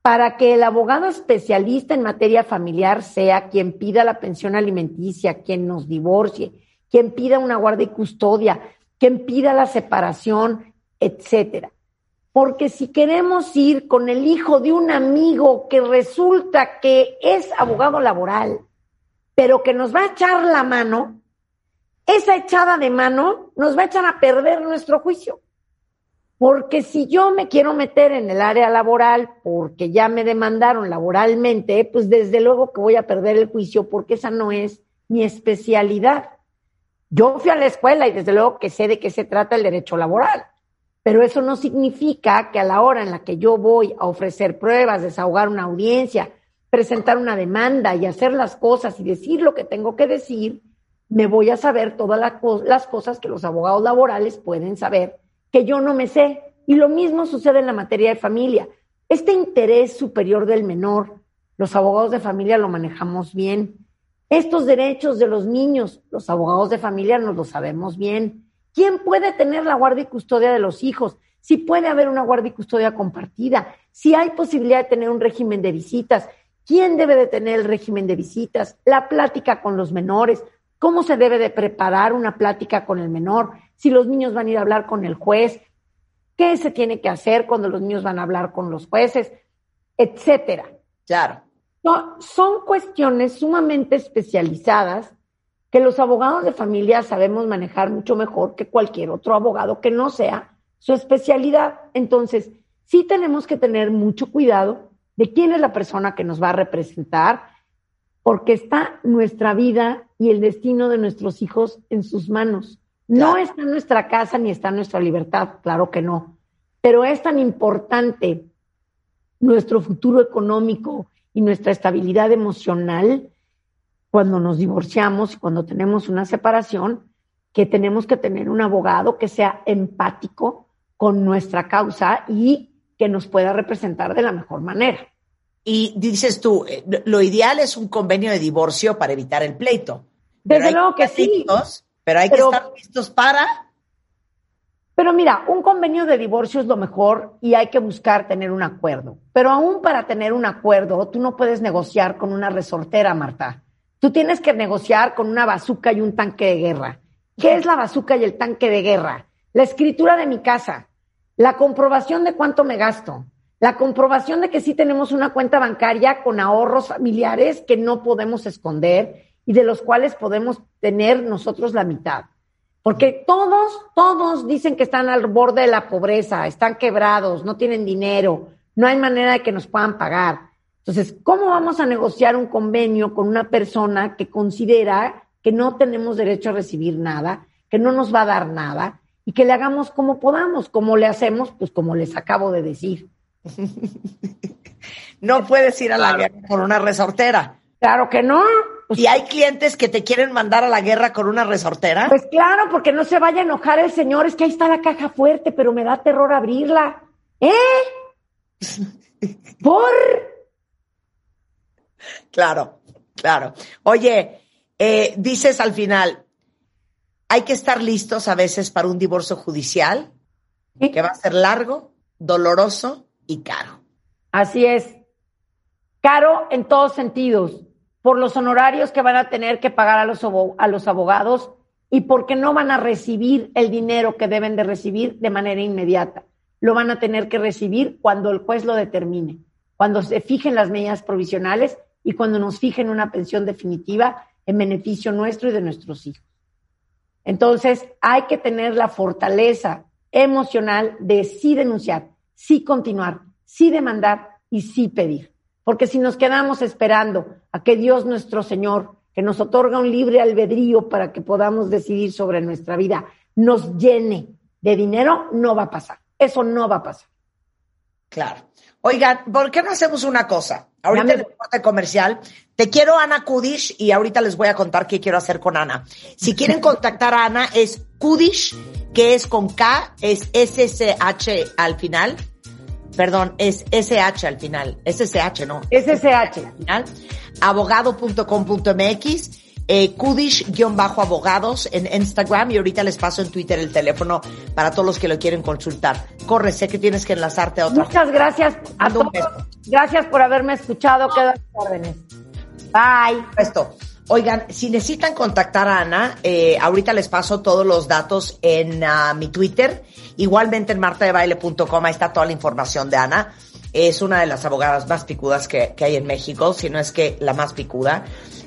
para que el abogado especialista en materia familiar sea quien pida la pensión alimenticia, quien nos divorcie, quien pida una guardia y custodia, quien pida la separación, etcétera. Porque si queremos ir con el hijo de un amigo que resulta que es abogado laboral, pero que nos va a echar la mano, esa echada de mano nos va a echar a perder nuestro juicio. Porque si yo me quiero meter en el área laboral porque ya me demandaron laboralmente, pues desde luego que voy a perder el juicio porque esa no es mi especialidad. Yo fui a la escuela y desde luego que sé de qué se trata el derecho laboral, pero eso no significa que a la hora en la que yo voy a ofrecer pruebas, desahogar una audiencia, presentar una demanda y hacer las cosas y decir lo que tengo que decir, me voy a saber todas las cosas que los abogados laborales pueden saber que yo no me sé. Y lo mismo sucede en la materia de familia. Este interés superior del menor, los abogados de familia lo manejamos bien. Estos derechos de los niños, los abogados de familia nos lo sabemos bien. ¿Quién puede tener la guardia y custodia de los hijos? Si puede haber una guardia y custodia compartida, si hay posibilidad de tener un régimen de visitas, ¿quién debe de tener el régimen de visitas? La plática con los menores, cómo se debe de preparar una plática con el menor, si los niños van a ir a hablar con el juez, qué se tiene que hacer cuando los niños van a hablar con los jueces, etcétera. Claro. No, son cuestiones sumamente especializadas que los abogados de familia sabemos manejar mucho mejor que cualquier otro abogado que no sea su especialidad. Entonces, sí tenemos que tener mucho cuidado de quién es la persona que nos va a representar, porque está nuestra vida y el destino de nuestros hijos en sus manos. No está en nuestra casa ni está en nuestra libertad, claro que no. Pero es tan importante nuestro futuro económico y nuestra estabilidad emocional cuando nos divorciamos y cuando tenemos una separación, que tenemos que tener un abogado que sea empático con nuestra causa y que nos pueda representar de la mejor manera. Y dices tú, eh, lo ideal es un convenio de divorcio para evitar el pleito. Desde luego que sí. Pero hay Pero- que estar listos para. Pero mira, un convenio de divorcio es lo mejor y hay que buscar tener un acuerdo. Pero aún para tener un acuerdo, tú no puedes negociar con una resortera, Marta. Tú tienes que negociar con una bazuca y un tanque de guerra. ¿Qué es la bazuca y el tanque de guerra? La escritura de mi casa, la comprobación de cuánto me gasto, la comprobación de que sí tenemos una cuenta bancaria con ahorros familiares que no podemos esconder y de los cuales podemos tener nosotros la mitad. Porque todos, todos dicen que están al borde de la pobreza, están quebrados, no tienen dinero, no hay manera de que nos puedan pagar. Entonces, ¿cómo vamos a negociar un convenio con una persona que considera que no tenemos derecho a recibir nada, que no nos va a dar nada y que le hagamos como podamos, como le hacemos, pues como les acabo de decir? No puedes ir a la guerra con una resortera. Claro que no. ¿Y hay clientes que te quieren mandar a la guerra con una resortera? pues claro, porque no se vaya a enojar el señor, es que ahí está la caja fuerte, pero me da terror abrirla. ¿Eh? ¿Por? Claro, claro. Oye, eh, dices al final, hay que estar listos a veces para un divorcio judicial que va a ser largo, doloroso y caro. Así es. Caro en todos sentidos, por los honorarios que van a tener que pagar a los, a los abogados y porque no van a recibir el dinero que deben de recibir de manera inmediata. Lo van a tener que recibir cuando el juez lo determine, cuando se fijen las medidas provisionales y cuando nos fijen una pensión definitiva en beneficio nuestro y de nuestros hijos. Entonces, hay que tener la fortaleza emocional de sí denunciar, sí continuar, sí demandar y sí pedir. Porque si nos quedamos esperando a que Dios nuestro Señor, que nos otorga un libre albedrío para que podamos decidir sobre nuestra vida, nos llene de dinero, no va a pasar. Eso no va a pasar. Claro. Oigan, ¿por qué no hacemos una cosa? Ahorita en el corte comercial, te quiero Ana Kudish y ahorita les voy a contar qué quiero hacer con Ana. Si quieren contactar a Ana, es Kudish, que es con K, es SSH al final. Perdón, es SH al final. SSH, ¿no? SSH. Al final. Abogado.com.mx eh, Kudish-abogados en Instagram y ahorita les paso en Twitter el teléfono para todos los que lo quieren consultar. Corre, sé que tienes que enlazarte a otra. Muchas gracias a todos. Gracias por haberme escuchado. Sus órdenes. Bye. Esto. Oigan, si necesitan contactar a Ana, eh, ahorita les paso todos los datos en ah, mi Twitter. Igualmente en martadebaile.com, ahí está toda la información de Ana. Es una de las abogadas más picudas que, hay en México, si no es que la más picuda.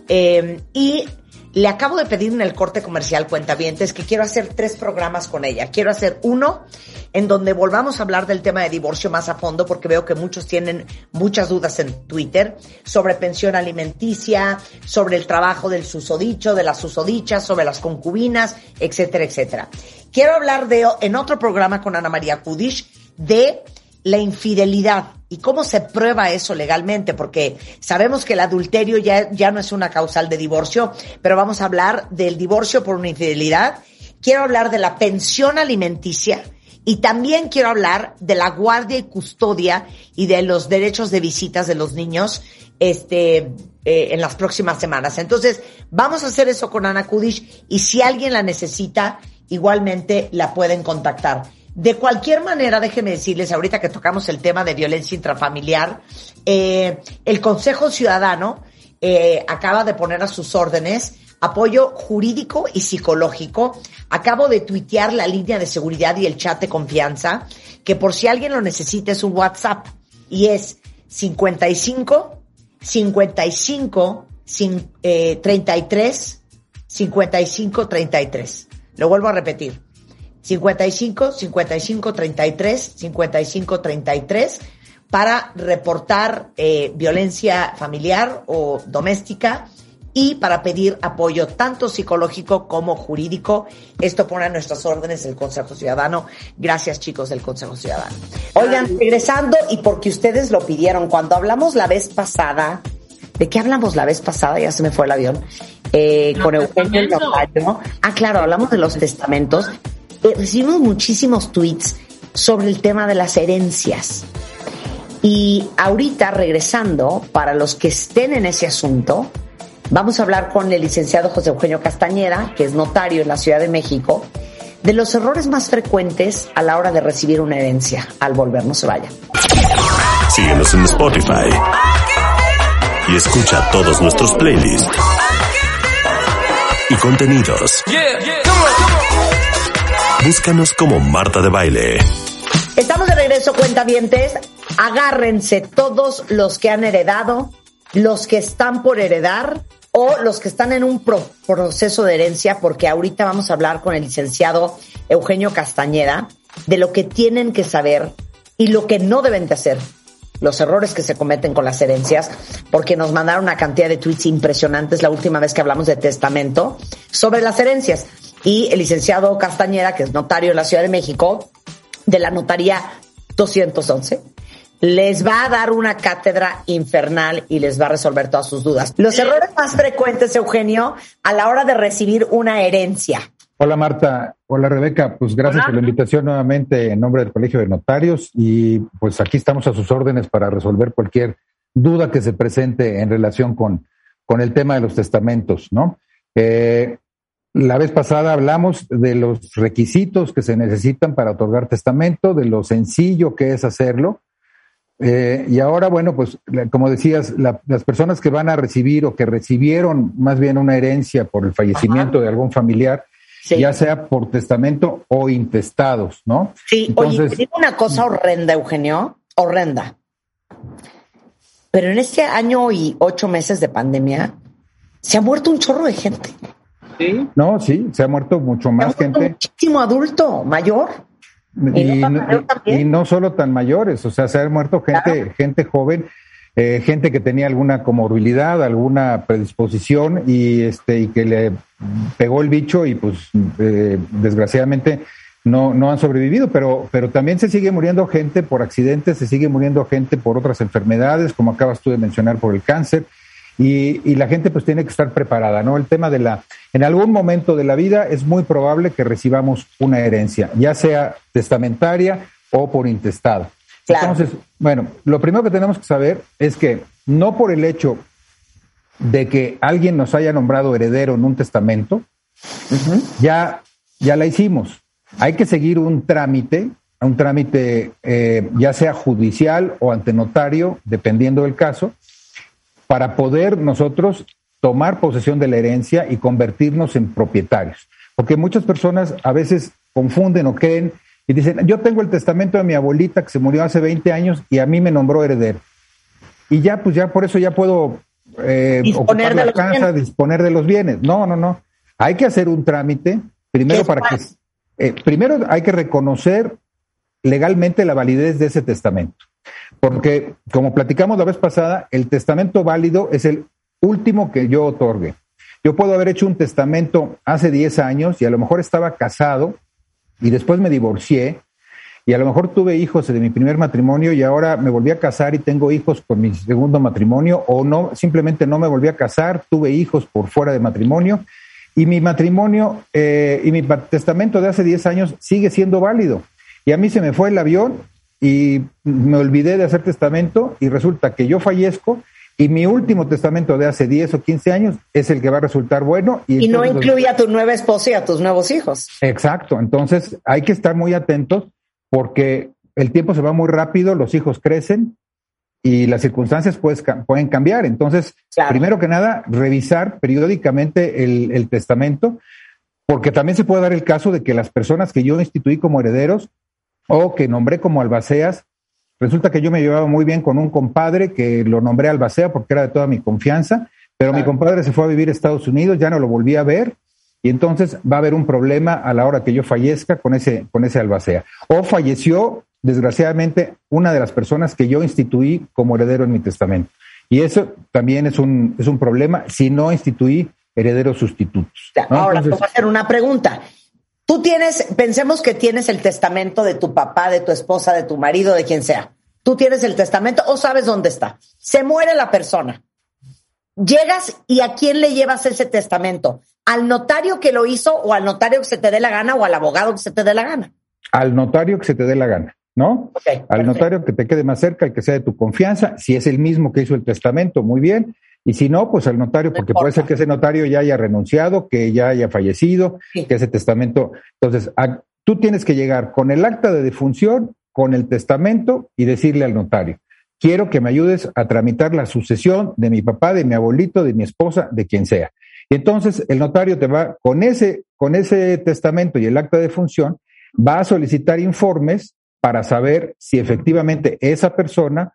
Eh, y le acabo de pedir en el corte comercial Cuentavientes que quiero hacer tres programas con ella. Quiero hacer uno en donde volvamos a hablar del tema de divorcio más a fondo porque veo que muchos tienen muchas dudas en Twitter sobre pensión alimenticia, sobre el trabajo del susodicho, de las susodichas, sobre las concubinas, etcétera, etcétera. Quiero hablar de, en otro programa con Ana María Kudish de la infidelidad y cómo se prueba eso legalmente, porque sabemos que el adulterio ya, ya no es una causal de divorcio, pero vamos a hablar del divorcio por una infidelidad. Quiero hablar de la pensión alimenticia y también quiero hablar de la guardia y custodia y de los derechos de visitas de los niños este, eh, en las próximas semanas. Entonces, vamos a hacer eso con Ana Kudish y si alguien la necesita, igualmente la pueden contactar. De cualquier manera, déjenme decirles, ahorita que tocamos el tema de violencia intrafamiliar, eh, el Consejo Ciudadano eh, acaba de poner a sus órdenes apoyo jurídico y psicológico. Acabo de tuitear la línea de seguridad y el chat de confianza, que por si alguien lo necesita es un WhatsApp y es 55 55 cin- eh, 33 55 33. Lo vuelvo a repetir. 55 55 33 55 33 para reportar eh, violencia familiar o doméstica y para pedir apoyo tanto psicológico como jurídico. Esto pone a nuestras órdenes el Consejo Ciudadano. Gracias chicos del Consejo Ciudadano. Oigan, regresando y porque ustedes lo pidieron, cuando hablamos la vez pasada, ¿de qué hablamos la vez pasada? Ya se me fue el avión. Eh, con Eugenio. Ah, claro, hablamos de los testamentos. Eh, recibimos muchísimos tweets sobre el tema de las herencias. Y ahorita, regresando, para los que estén en ese asunto, vamos a hablar con el licenciado José Eugenio Castañeda, que es notario en la Ciudad de México, de los errores más frecuentes a la hora de recibir una herencia. Al volver, no se vaya. Síguenos en Spotify. Y escucha todos nuestros playlists y contenidos. Búscanos como Marta de Baile. Estamos de regreso, cuentavientes. Agárrense todos los que han heredado, los que están por heredar o los que están en un pro- proceso de herencia, porque ahorita vamos a hablar con el licenciado Eugenio Castañeda de lo que tienen que saber y lo que no deben de hacer. Los errores que se cometen con las herencias, porque nos mandaron una cantidad de tweets impresionantes la última vez que hablamos de testamento sobre las herencias. Y el licenciado Castañeda, que es notario en la Ciudad de México, de la notaría 211, les va a dar una cátedra infernal y les va a resolver todas sus dudas. Los errores más frecuentes, Eugenio, a la hora de recibir una herencia. Hola Marta, hola Rebeca, pues gracias Hola. por la invitación nuevamente en nombre del Colegio de Notarios y pues aquí estamos a sus órdenes para resolver cualquier duda que se presente en relación con, con el tema de los testamentos, ¿no? Eh, la vez pasada hablamos de los requisitos que se necesitan para otorgar testamento, de lo sencillo que es hacerlo. Eh, y ahora, bueno, pues como decías, la- las personas que van a recibir o que recibieron más bien una herencia por el fallecimiento de algún familiar, Sí. ya sea por testamento o intestados, ¿no? Sí, oye, Entonces- te digo una cosa horrenda, Eugenio, horrenda. Pero en este año y ocho meses de pandemia, Se ha muerto un chorro de gente. Sí. No, sí, se ha muerto mucho más Se ha muerto gente. Muchísimo adulto, mayor. No y no solo tan mayores, o sea, se ha muerto gente, gente joven, eh, gente que tenía alguna comorbilidad, alguna predisposición y este y que le pegó el bicho y pues eh, desgraciadamente no, no han sobrevivido, pero, pero también se sigue muriendo gente por accidentes, se sigue muriendo gente por otras enfermedades, como acabas tú de mencionar, por el cáncer. Y, y la gente pues tiene que estar preparada, ¿no? El tema de la, en algún momento de la vida es muy probable que recibamos una herencia, ya sea testamentaria o por intestado. Claro. Entonces, bueno, lo primero que tenemos que saber es que no por el hecho de que alguien nos haya nombrado heredero en un testamento, ya, ya la hicimos. Hay que seguir un trámite, un trámite eh, ya sea judicial o ante notario, dependiendo del caso, para poder nosotros tomar posesión de la herencia y convertirnos en propietarios. Porque muchas personas a veces confunden o creen y dicen, yo tengo el testamento de mi abuelita que se murió hace 20 años y a mí me nombró heredero. Y ya, pues ya por eso ya puedo eh, Disponer ocupar de la los casa, bienes. disponer de los bienes. No, no, no. Hay que hacer un trámite, primero ¿Qué para que... eh, primero hay que reconocer legalmente la validez de ese testamento. Porque, como platicamos la vez pasada, el testamento válido es el último que yo otorgue. Yo puedo haber hecho un testamento hace 10 años y a lo mejor estaba casado y después me divorcié y a lo mejor tuve hijos de mi primer matrimonio y ahora me volví a casar y tengo hijos con mi segundo matrimonio o no, simplemente no me volví a casar, tuve hijos por fuera de matrimonio y mi matrimonio eh, y mi testamento de hace 10 años sigue siendo válido. Y a mí se me fue el avión y me olvidé de hacer testamento y resulta que yo fallezco y mi último testamento de hace 10 o 15 años es el que va a resultar bueno. Y, Y no incluye a tu nueva esposa y a tus nuevos hijos. Exacto, entonces hay que estar muy atentos porque el tiempo se va muy rápido, los hijos crecen y las circunstancias pues, pueden cambiar. Entonces, Claro. primero que nada, revisar periódicamente el, el testamento, porque también se puede dar el caso de que las personas que yo instituí como herederos o que nombré como albaceas, resulta que yo me llevaba muy bien con un compadre que lo nombré albacea porque era de toda mi confianza, pero mi compadre se fue a vivir a Estados Unidos, ya no lo volví a ver, y entonces va a haber un problema a la hora que yo fallezca con ese, con ese albacea. O falleció, desgraciadamente, una de las personas que yo instituí como heredero en mi testamento. Y eso también es un, es un problema si no instituí herederos sustitutos. Ahora te Entonces, voy a hacer una pregunta. Tú tienes, pensemos que tienes el testamento de tu papá, de tu esposa, de tu marido, de quien sea. Tú tienes el testamento o sabes dónde está. Se muere la persona. Llegas y a quién le llevas ese testamento? ¿Al notario que lo hizo o al notario que se te dé la gana o al abogado que se te dé la gana? al notario que se te dé la gana, ¿no? Ok, al perfecto. notario que te quede más cerca, el que sea de tu confianza, si es el mismo que hizo el testamento, muy bien, y si no, pues al notario, No porque puede ser que ese notario ya haya renunciado, que ya haya fallecido, Sí. que ese testamento. Entonces, a- tú tienes que llegar con el acta de defunción, con el testamento y decirle al notario, quiero que me ayudes a tramitar la sucesión de mi papá, de mi abuelito, de mi esposa, de quien sea. Y entonces el notario te va, con ese, con ese testamento y el acta de defunción, va a solicitar informes para saber si efectivamente esa persona,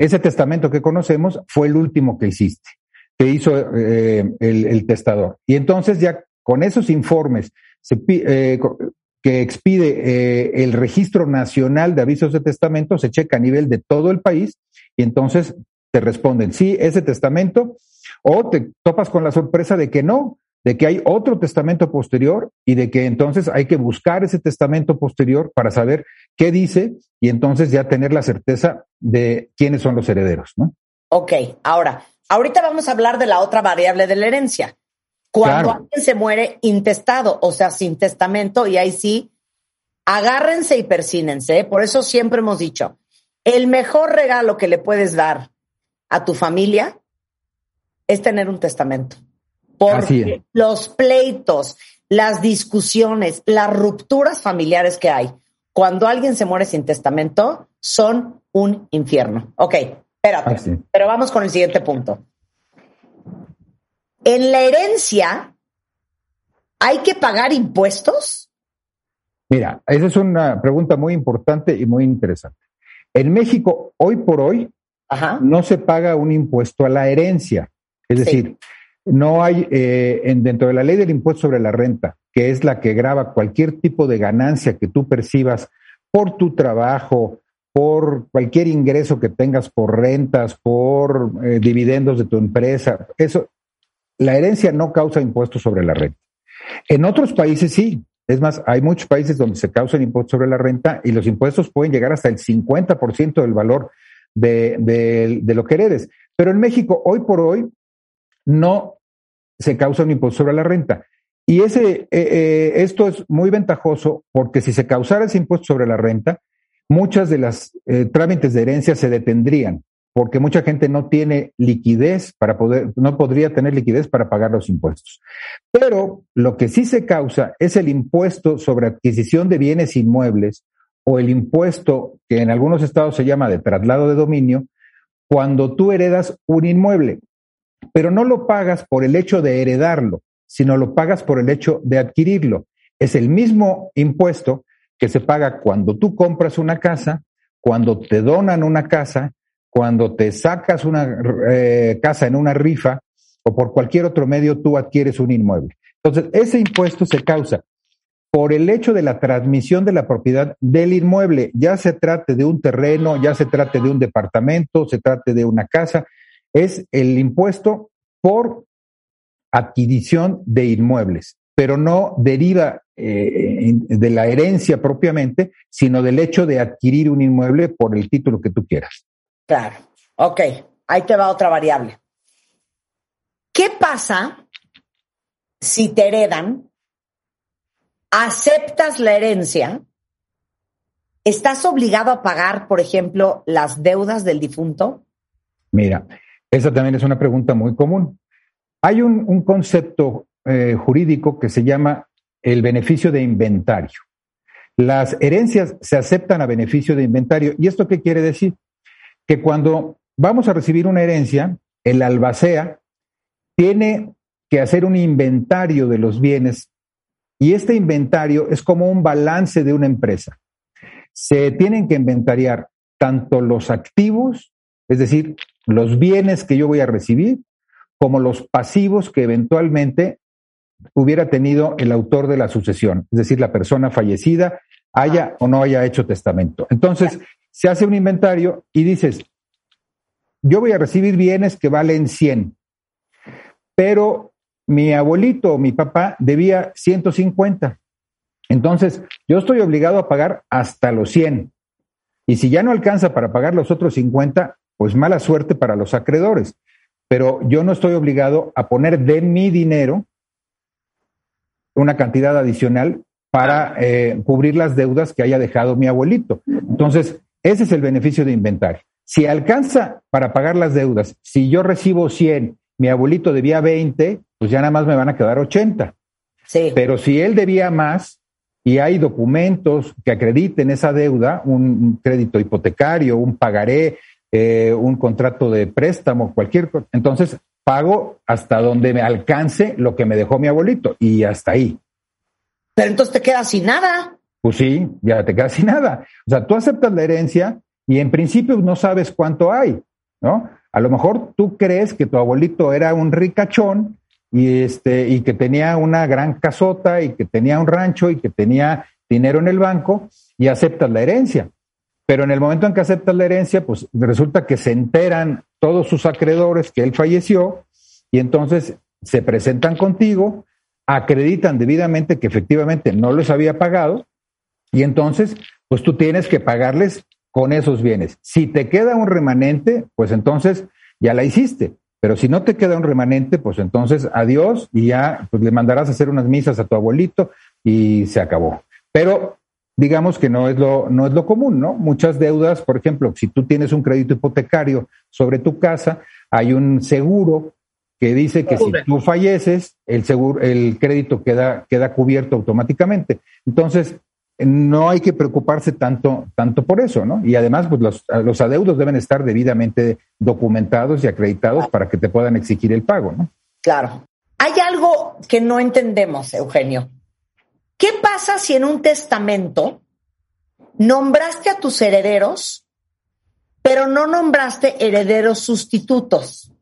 ese testamento que conocemos, fue el último que hiciste, que hizo eh, el, testador. Y entonces ya con esos informes eh, que expide eh, el Registro Nacional de Avisos de Testamento, se checa a nivel de todo el país y entonces te responden, sí, ese testamento, o te topas con la sorpresa de que no, de que hay otro testamento posterior y de que entonces hay que buscar ese testamento posterior para saber qué dice y entonces ya tener la certeza de quiénes son los herederos, ¿no? Ok, ahora, ahorita vamos a hablar de la otra variable de la herencia. Cuando Claro. alguien se muere intestado, o sea, sin testamento, y ahí sí, agárrense y persínense. ¿eh? Por eso siempre hemos dicho, el mejor regalo que le puedes dar a tu familia es tener un testamento. Porque los pleitos, las discusiones, las rupturas familiares que hay cuando alguien se muere sin testamento son un infierno. Ok, espérate. Es. Pero vamos con el siguiente punto. En la herencia, ¿hay que pagar impuestos? Mira, esa es una pregunta muy importante y muy interesante. En México, hoy por hoy, Ajá. no se paga un impuesto a la herencia. Es Sí. decir, no hay eh, en, dentro de la ley del impuesto sobre la renta, que es la que graba cualquier tipo de ganancia que tú percibas por tu trabajo, por cualquier ingreso que tengas por rentas, por eh, dividendos de tu empresa. Eso, la herencia no causa impuestos sobre la renta. En otros países sí. Es más, hay muchos países donde se causan impuestos sobre la renta y los impuestos pueden llegar hasta el 50% del valor de, de, lo que heredes. Pero en México, hoy por hoy, no se causa un impuesto sobre la renta. Y ese, eh, eh, esto es muy ventajoso porque si se causara ese impuesto sobre la renta, muchas de las eh, trámites de herencia se detendrían porque mucha gente no tiene liquidez para poder, no podría tener liquidez para pagar los impuestos. Pero lo que sí se causa es el impuesto sobre adquisición de bienes inmuebles o el impuesto que en algunos estados se llama de traslado de dominio, cuando tú heredas un inmueble, pero no lo pagas por el hecho de heredarlo, sino lo pagas por el hecho de adquirirlo. Es el mismo impuesto que se paga cuando tú compras una casa, cuando te donan una casa, cuando te sacas una eh, casa en una rifa o por cualquier otro medio tú adquieres un inmueble. Entonces, ese impuesto se causa por el hecho de la transmisión de la propiedad del inmueble, ya se trate de un terreno, ya se trate de un departamento, se trate de una casa, es el impuesto por adquisición de inmuebles pero no deriva eh, de la herencia propiamente, sino del hecho de adquirir un inmueble por el título que tú quieras. Claro. Ok, ahí te va otra variable. ¿Qué pasa si te heredan, aceptas la herencia, estás obligado a pagar, por ejemplo, las deudas del difunto? Mira, esa también es una pregunta muy común. Hay un, concepto eh, jurídico que se llama el beneficio de inventario. Las herencias se aceptan a beneficio de inventario. ¿Y esto qué quiere decir? Que cuando vamos a recibir una herencia, el albacea tiene que hacer un inventario de los bienes y este inventario es como un balance de una empresa. Se tienen que inventariar tanto los activos, es decir, los bienes que yo voy a recibir, como los pasivos que eventualmente hubiera tenido el autor de la sucesión, es decir, la persona fallecida haya o no haya hecho testamento. Entonces, se hace un inventario y dices, yo voy a recibir bienes que valen 100, pero mi abuelito o mi papá debía 150. Entonces, yo estoy obligado a pagar hasta los 100. Y si ya no alcanza para pagar los otros 50, pues mala suerte para los acreedores. Pero yo no estoy obligado a poner de mi dinero una cantidad adicional para eh, cubrir las deudas que haya dejado mi abuelito. Entonces, ese es el beneficio de inventario. Si alcanza para pagar las deudas, si yo recibo 100, mi abuelito debía 20, pues ya nada más me van a quedar 80. Sí. Pero si él debía más y hay documentos que acrediten esa deuda, un crédito hipotecario, un pagaré, eh, un contrato de préstamo, cualquier cosa, entonces pago hasta donde me alcance lo que me dejó mi abuelito y hasta ahí. Pero entonces te quedas sin nada. Pues sí, ya te quedas sin nada. O sea, tú aceptas la herencia y en principio no sabes cuánto hay, ¿no? A lo mejor tú crees que tu abuelito era un ricachón y este y que tenía una gran casota y que tenía un rancho y que tenía dinero en el banco y aceptas la herencia. Pero en el momento en que aceptas la herencia, pues resulta que se enteran todos sus acreedores que él falleció y entonces se presentan contigo, acreditan debidamente que efectivamente no les había pagado y entonces pues tú tienes que pagarles con esos bienes. Si te queda un remanente, pues entonces ya la hiciste. Pero si no te queda un remanente, pues entonces adiós y ya pues le mandarás a hacer unas misas a tu abuelito y se acabó. Pero digamos que no es lo, no es lo común, ¿no? Muchas deudas, por ejemplo, si tú tienes un crédito hipotecario sobre tu casa, hay un seguro que dice que si tú falleces, el seguro, el crédito queda, queda cubierto automáticamente. Entonces, no hay que preocuparse tanto, tanto por eso, ¿no? Y además, pues los, los adeudos deben estar debidamente documentados y acreditados para que te puedan exigir el pago, ¿no? Claro. Hay algo que no entendemos, Eugenio. ¿Qué pasa si en un testamento nombraste a tus herederos, pero no nombraste herederos sustitutos?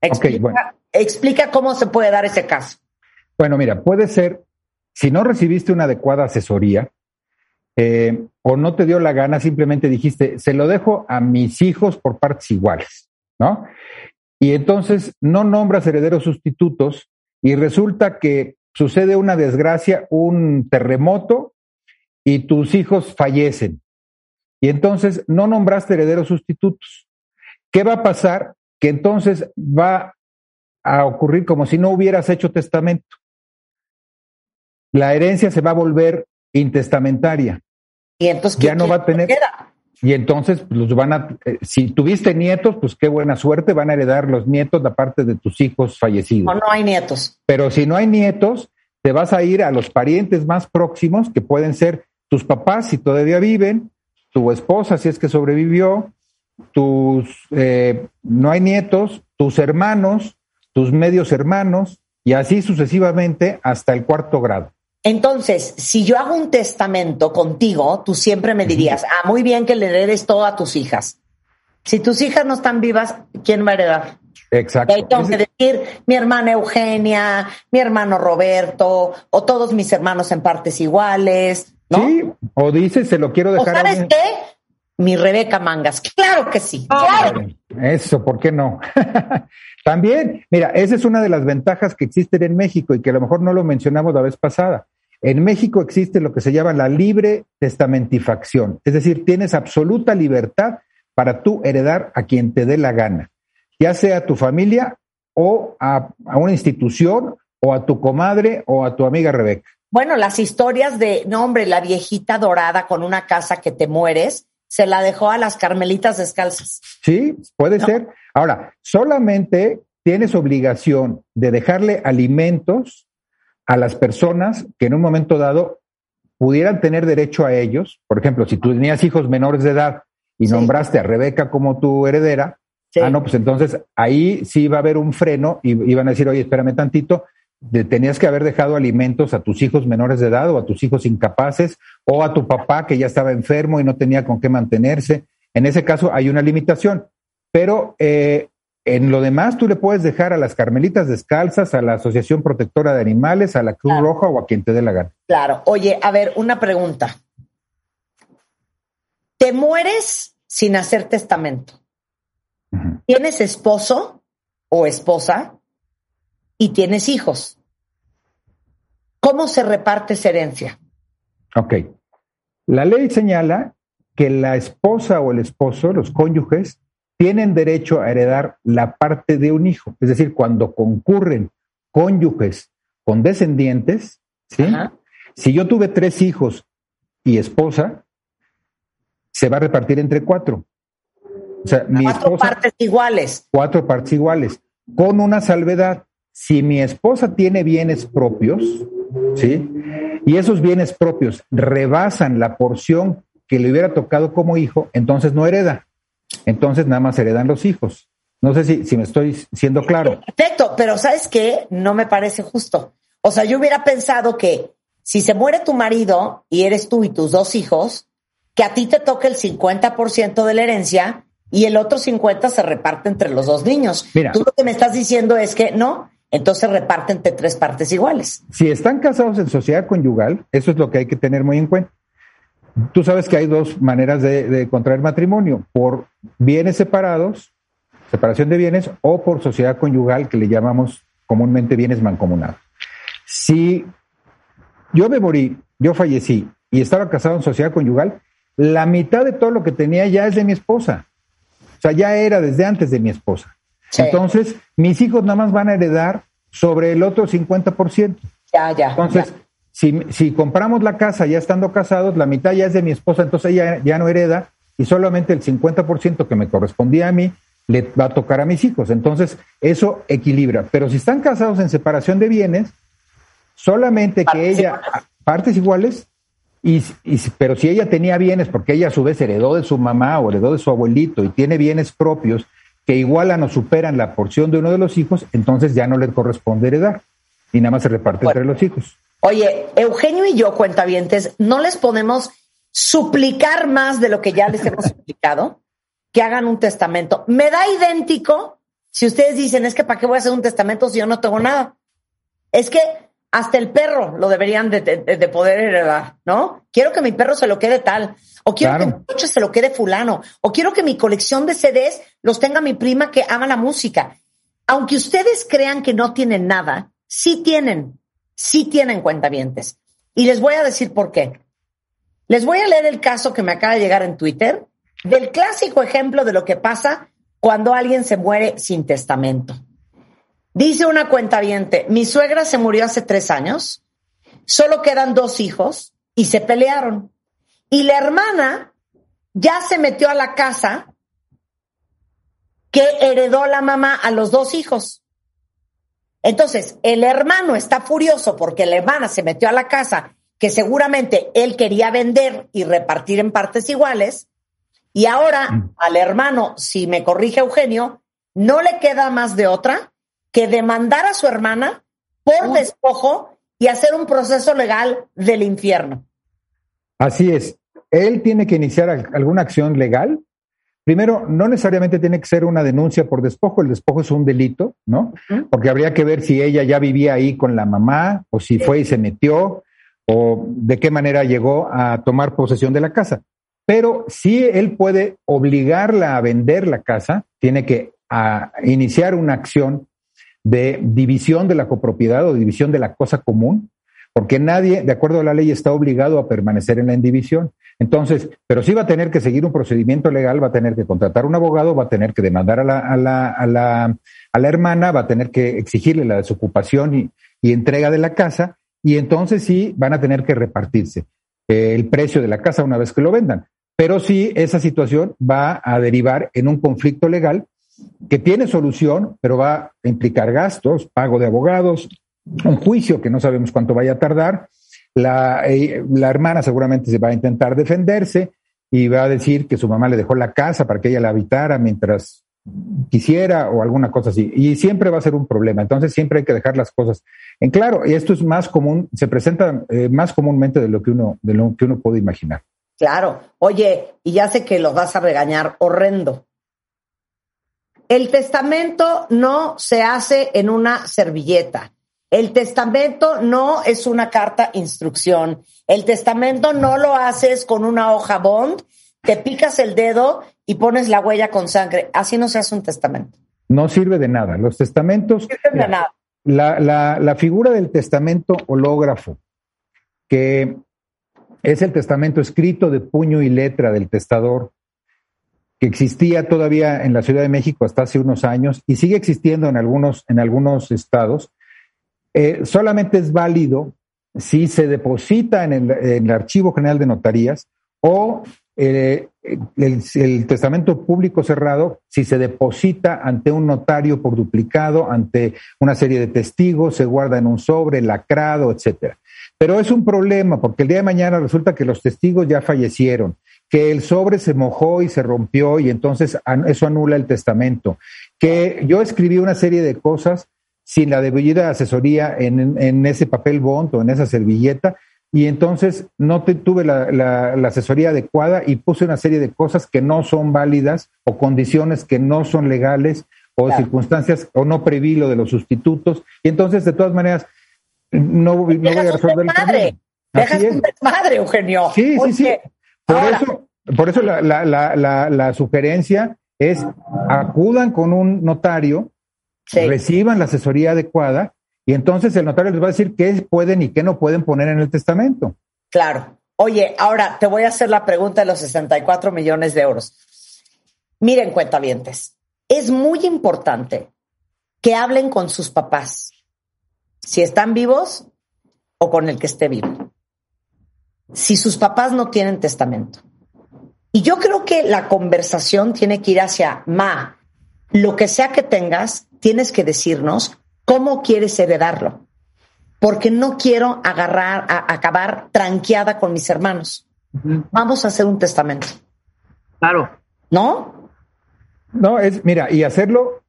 Explica, bueno. explica cómo se puede dar ese caso. Bueno, mira, puede ser, si no recibiste una adecuada asesoría eh, o no te dio la gana, simplemente dijiste, se lo dejo a mis hijos por partes iguales, ¿no? Y entonces no nombras herederos sustitutos y resulta que sucede una desgracia, un terremoto y tus hijos fallecen. Y entonces no nombraste herederos sustitutos. ¿Qué va a pasar? Que entonces va a ocurrir como si no hubieras hecho testamento. La herencia se va a volver intestamentaria. Y entonces, ya no va a tener. Queda? Y entonces los van a, eh, si tuviste nietos, pues qué buena suerte, van a heredar los nietos la parte de tus hijos fallecidos. O no hay nietos. Pero si no hay nietos, te vas a ir a los parientes más próximos, que pueden ser tus papás si todavía viven, tu esposa si es que sobrevivió, tus, eh, no hay nietos, tus hermanos, tus medios hermanos, y así sucesivamente hasta el cuarto grado. Entonces, si yo hago un testamento contigo, tú siempre me dirías, ah, muy bien que le heredes todo a tus hijas. Si tus hijas no están vivas, ¿quién va a heredar? Exacto. Y ahí tengo que decir mi hermana Eugenia, mi hermano Roberto, o todos mis hermanos en partes iguales, ¿no? Sí, o dices, se lo quiero ¿O dejar a sabes alguien- qué? Mi Rebeca Mangas. Claro que sí. Ah, Claro. Eso, ¿por qué no? También, mira, esa es una de las ventajas que existen en México y que a lo mejor no lo mencionamos la vez pasada. En México existe lo que se llama la libre testamentifacción, es decir, tienes absoluta libertad para tú heredar a quien te dé la gana, ya sea a tu familia o a, a una institución o a tu comadre o a tu amiga Rebeca. Bueno, las historias de, no hombre, la viejita dorada con una casa que te mueres, se la dejó a las carmelitas descalzas. Sí, puede ser. Ahora, solamente tienes obligación de dejarle alimentos a las personas que en un momento dado pudieran tener derecho a ellos. Por ejemplo, si tú tenías hijos menores de edad y nombraste a Rebeca como tu heredera, ah, no, pues entonces ahí sí va a haber un freno y iban a decir, oye, espérame tantito, de- tenías que haber dejado alimentos a tus hijos menores de edad o a tus hijos incapaces o a tu papá que ya estaba enfermo y no tenía con qué mantenerse. En ese caso hay una limitación, pero eh, en lo demás tú le puedes dejar a las Carmelitas Descalzas, a la Asociación Protectora de Animales, a la Cruz Roja o a quien te dé la gana. Claro. Oye, a ver, una pregunta. Te mueres sin hacer testamento. Tienes esposo o esposa y tienes hijos. ¿Cómo se reparte esa herencia? Ok. La ley señala que la esposa o el esposo, los cónyuges, tienen derecho a heredar la parte de un hijo. Es decir, cuando concurren cónyuges con descendientes, ¿sí? si yo tuve tres hijos y esposa, se va a repartir entre cuatro. O sea, mi Cuatro esposa, partes iguales. cuatro partes iguales, con una salvedad. Si mi esposa tiene bienes propios, ¿sí? Y esos bienes propios rebasan la porción que le hubiera tocado como hijo, entonces no hereda. Entonces nada más heredan los hijos. No sé si, si me estoy siendo claro. Perfecto, pero ¿sabes qué? No me parece justo. O sea, yo hubiera pensado que si se muere tu marido y eres tú y tus dos hijos, que a ti te toque el 50% de la herencia y el otro 50% se reparte entre los dos niños. Mira. Tú lo que me estás diciendo es que no, entonces reparte entre tres partes iguales. Si están casados en sociedad conyugal, eso es lo que hay que tener muy en cuenta. Tú sabes que hay dos maneras de, de contraer matrimonio, por bienes separados, separación de bienes, o por sociedad conyugal, que le llamamos comúnmente bienes mancomunados. Si yo me morí, yo fallecí y estaba casado en sociedad conyugal, la mitad de todo lo que tenía ya es de mi esposa. O sea, ya era desde antes de mi esposa. Entonces, mis hijos nada más van a heredar sobre el otro 50%. Ya, ya. Entonces, si, si compramos la casa ya estando casados, la mitad ya es de mi esposa, entonces ella ya no hereda y solamente el 50% que me correspondía a mí le va a tocar a mis hijos. Entonces, eso equilibra. Pero si están casados en separación de bienes, solamente que ella, partes iguales, y, pero si ella tenía bienes, porque ella a su vez heredó de su mamá o heredó de su abuelito y tiene bienes propios que igualan o superan la porción de uno de los hijos, entonces ya no le corresponde heredar y nada más se reparte entre los hijos. Oye, Eugenio y yo, cuentavientes, no les podemos suplicar más de lo que ya les hemos suplicado, que hagan un testamento. Me da idéntico si ustedes dicen, es que ¿para qué voy a hacer un testamento si yo no tengo nada? Es que hasta el perro lo deberían de, de- de poder heredar, ¿no? Quiero que mi perro se lo quede tal, o quiero Claro. que mi coche se lo quede fulano, o quiero que mi colección de CDs los tenga mi prima que ama la música. Aunque ustedes crean que no tienen nada, sí tienen, sí tienen cuentavientes. Y les voy a decir por qué. Les voy a leer el caso que me acaba de llegar en Twitter del clásico ejemplo de lo que pasa cuando alguien se muere sin testamento. Dice una cuentaviente, mi suegra se murió hace tres años, solo quedan dos hijos y se pelearon. Y la hermana ya se metió a la casa que heredó la mamá a los dos hijos. Entonces, el hermano está furioso porque la hermana se metió a la casa que seguramente él quería vender y repartir en partes iguales. Y ahora al hermano, si me corrige Eugenio, no le queda más de otra que demandar a su hermana por despojo y hacer un proceso legal del infierno. Así es. Él tiene que iniciar al- alguna acción legal. Primero, no necesariamente tiene que ser una denuncia por despojo. El despojo es un delito, ¿no? Porque habría que ver si ella ya vivía ahí con la mamá o si fue y se metió o de qué manera llegó a tomar posesión de la casa. Pero si él puede obligarla a vender la casa, tiene que a, iniciar una acción de división de la copropiedad o división de la cosa común, porque nadie, de acuerdo a la ley, está obligado a permanecer en la indivisión. Entonces, pero sí va a tener que seguir un procedimiento legal, va a tener que contratar un abogado, va a tener que demandar a la, a la, a la, a la hermana, va a tener que exigirle la desocupación y, entrega de la casa, y entonces sí van a tener que repartirse eh, el precio de la casa una vez que lo vendan. Pero sí, esa situación va a derivar en un conflicto legal que tiene solución, pero va a implicar gastos, pago de abogados, un juicio que no sabemos cuánto vaya a tardar. La, eh, la hermana seguramente se va a intentar defenderse y va a decir que su mamá le dejó la casa para que ella la habitara mientras quisiera o alguna cosa así. Y siempre va a ser un problema. Entonces siempre hay que dejar las cosas en claro. Y esto es más común, se presenta eh, más comúnmente de lo que uno, de lo que uno puede imaginar. Claro. Oye, y ya sé que los vas a regañar horrendo. El testamento no se hace en una servilleta. El testamento no es una carta instrucción. El testamento no lo haces con una hoja bond, te picas el dedo y pones la huella con sangre. Así no se hace un testamento. No sirve de nada. Los testamentos. No sirve de nada. La, la, la figura del testamento hológrafo, que es el testamento escrito de puño y letra del testador, que existía todavía en la Ciudad de México hasta hace unos años y sigue existiendo en algunos, en algunos estados, eh, solamente es válido si se deposita en el, Archivo General de Notarías o eh, el, el, testamento público cerrado si se deposita ante un notario por duplicado, ante una serie de testigos, se guarda en un sobre, lacrado, etcétera. Pero es un problema porque el día de mañana resulta que los testigos ya fallecieron, que el sobre se mojó y se rompió y entonces eso anula el testamento, que yo escribí una serie de cosas sin la debida asesoría en, en ese papel bond o en esa servilleta y entonces no te, tuve la, la, la, asesoría adecuada y puse una serie de cosas que no son válidas o condiciones que no son legales o claro. circunstancias o no preví lo de los sustitutos y entonces de todas maneras no, no voy a resolver el problema. Dejas un desmadre, Eugenio. Sí, sí, sí. Por Ahora. eso, por eso la, la, la, sugerencia es acudan con un notario, sí. reciban la asesoría adecuada y entonces el notario les va a decir qué pueden y qué no pueden poner en el testamento. Claro. Oye, ahora te voy a hacer la pregunta de los 64 millones de euros. Miren, cuentavientes, es muy importante que hablen con sus papás, si están vivos o con el que esté vivo. Si sus papás no tienen testamento. Y yo creo que la conversación tiene que ir hacia, ma, lo que sea que tengas, tienes que decirnos cómo quieres heredarlo. Porque no quiero agarrar, a, acabar tranqueada con mis hermanos. Uh -huh. Vamos a hacer un testamento. Claro. ¿No? No, es, mira, y hacerlo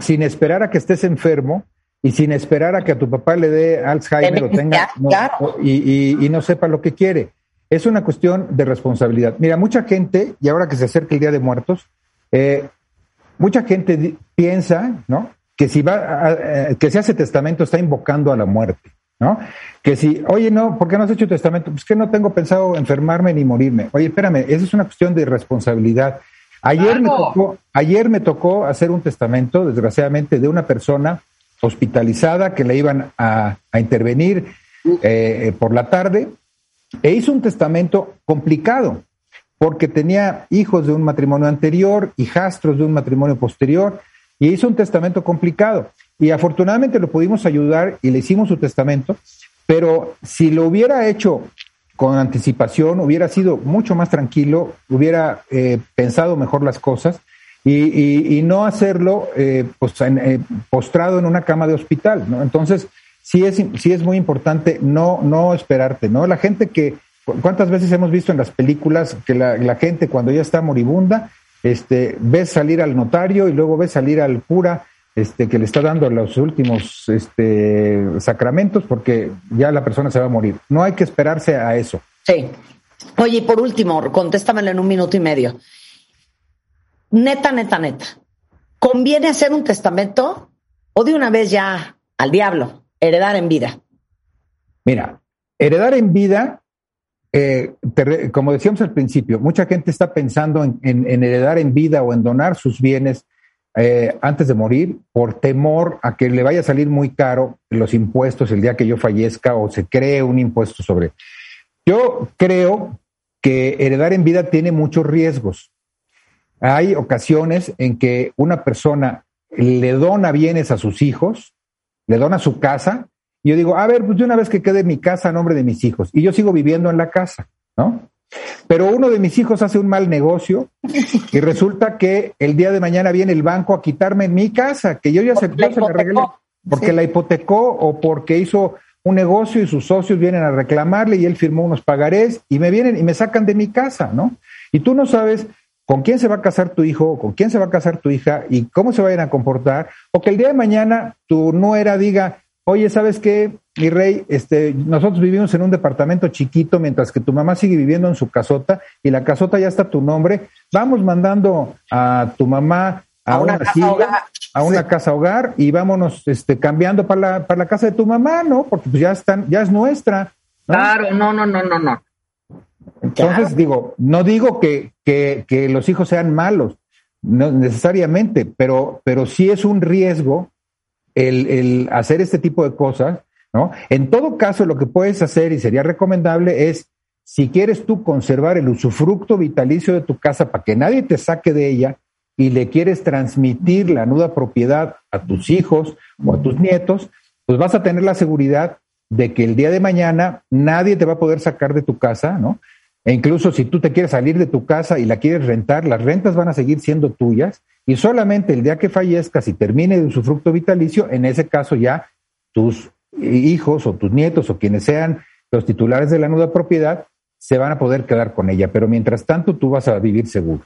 sin esperar a que estés enfermo y sin esperar a que a tu papá le dé Alzheimer o tenga no, claro. o, y, y, y no sepa lo que quiere. Es una cuestión de responsabilidad. Mira, mucha gente, y ahora que se acerca el Día de Muertos, eh, mucha gente piensa, ¿no? Que si va, a- a- que si hace testamento está invocando a la muerte, ¿no? Que si, oye, no, ¿por qué no has hecho testamento? Pues que no tengo pensado enfermarme ni morirme. Oye, espérame, esa es una cuestión de responsabilidad. Ayer me tocó, ayer me tocó hacer un testamento, desgraciadamente, de una persona hospitalizada que le iban a, a intervenir eh, por la tarde e hizo un testamento complicado porque tenía hijos de un matrimonio anterior, hijastros de un matrimonio posterior, y hizo un testamento complicado. Y afortunadamente lo pudimos ayudar y le hicimos su testamento, pero si lo hubiera hecho con anticipación, hubiera sido mucho más tranquilo, hubiera eh, pensado mejor las cosas y, no hacerlo eh, pues, en- eh, postrado en una cama de hospital. ¿no? Entonces, sí es, sí es muy importante no, no esperarte, ¿no? La gente que, ¿cuántas veces hemos visto en las películas que la, la gente cuando ya está moribunda, este, ves salir al notario y luego ves salir al cura este, que le está dando los últimos este, sacramentos porque ya la persona se va a morir. No hay que esperarse a eso. Sí. Oye, y por último, contéstamelo en un minuto y medio. Neta, neta, neta. ¿Conviene hacer un testamento o de una vez ya al diablo, heredar en vida? Mira, heredar en vida, eh, como decíamos al principio, mucha gente está pensando en, en- en heredar en vida o en donar sus bienes eh, antes de morir por temor a que le vaya a salir muy caro los impuestos el día que yo fallezca o se cree un impuesto sobre. Yo creo que heredar en vida tiene muchos riesgos. Hay ocasiones en que una persona le dona bienes a sus hijos, le dona su casa, y yo digo, a ver, pues de una vez que quede mi casa a nombre de mis hijos, y yo sigo viviendo en la casa, ¿no? Pero uno de mis hijos hace un mal negocio y resulta que el día de mañana viene el banco a quitarme mi casa, que yo ya se, se la regalé, porque la hipotecó o porque hizo un negocio y sus socios vienen a reclamarle y él firmó unos pagarés y me vienen y me sacan de mi casa, ¿no? Y tú no sabes con quién se va a casar tu hijo, o con quién se va a casar tu hija y cómo se vayan a comportar, o que el día de mañana tu nuera diga, oye, ¿sabes qué, mi rey? Este, nosotros vivimos en un departamento chiquito mientras que tu mamá sigue viviendo en su casota y la casota ya está a tu nombre. Vamos mandando a tu mamá a, A una un casa hogar. a una casa hogar y vámonos este, cambiando para la, para la casa de tu mamá, ¿no? Porque pues ya están, ya es nuestra. ¿no? Claro, no, no, no, no, no. Entonces, digo, no digo que, que, que los hijos sean malos, no necesariamente, pero, pero sí es un riesgo el, el hacer este tipo de cosas, ¿no? En todo caso, lo que puedes hacer y sería recomendable es, si quieres tú conservar el usufructo vitalicio de tu casa para que nadie te saque de ella y le quieres transmitir la nuda propiedad a tus hijos o a tus nietos, pues vas a tener la seguridad de que el día de mañana nadie te va a poder sacar de tu casa, ¿no? E incluso si tú te quieres salir de tu casa y la quieres rentar, las rentas van a seguir siendo tuyas y solamente el día que fallezcas y termine de usufructo vitalicio, en ese caso ya tus hijos o tus nietos o quienes sean los titulares de la nuda propiedad se van a poder quedar con ella, pero mientras tanto tú vas a vivir seguro.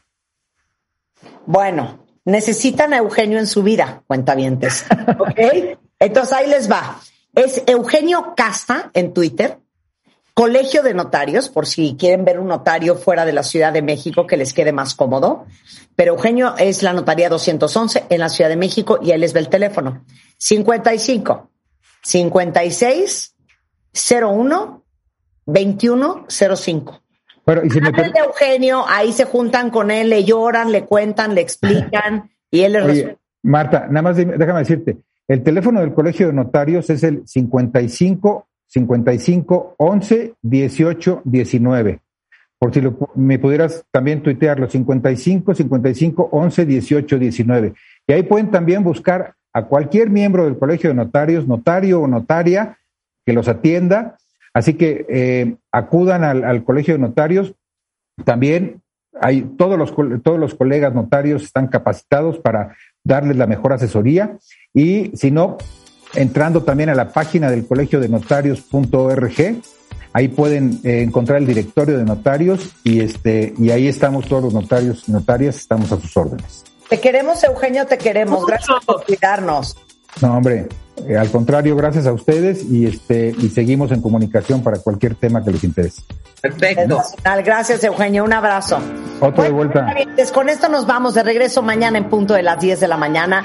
Bueno, necesitan a Eugenio en su vida, cuentavientes. ¿Ok? Entonces ahí les va. Es Eugenio Casta en Twitter, Colegio de Notarios, por si quieren ver un notario fuera de la Ciudad de México que les quede más cómodo. Pero Eugenio es la notaría 211 en la Ciudad de México y ahí les ve el teléfono. 55 56 01 21 05. Bueno, y si me de Eugenio, ahí se juntan con él, le lloran, le cuentan, le explican y él les Oye, resuelve. Marta, nada más déjame decirte, el teléfono del Colegio de Notarios es el 55 55 11 18 19. Por si lo me pudieras también tuitearlo, 55 55 11 18 19. Y ahí pueden también buscar a cualquier miembro del Colegio de Notarios, notario o notaria, que los atienda. Así que eh, acudan al, al Colegio de Notarios. También hay todos los, todos los colegas notarios están capacitados para darles la mejor asesoría y si no, entrando también a la página del colegio de notarios.org, ahí pueden eh, encontrar el directorio de notarios y este y ahí estamos todos los notarios y notarias, estamos a sus órdenes. Te queremos, Eugenio, te queremos. Gracias por cuidarnos. No, hombre, eh, al contrario, gracias a ustedes y este y seguimos en comunicación para cualquier tema que les interese. Perfecto. Gracias, Eugenio. Un abrazo. Otro de vuelta. Con esto nos vamos de regreso mañana en punto de las 10 de la mañana.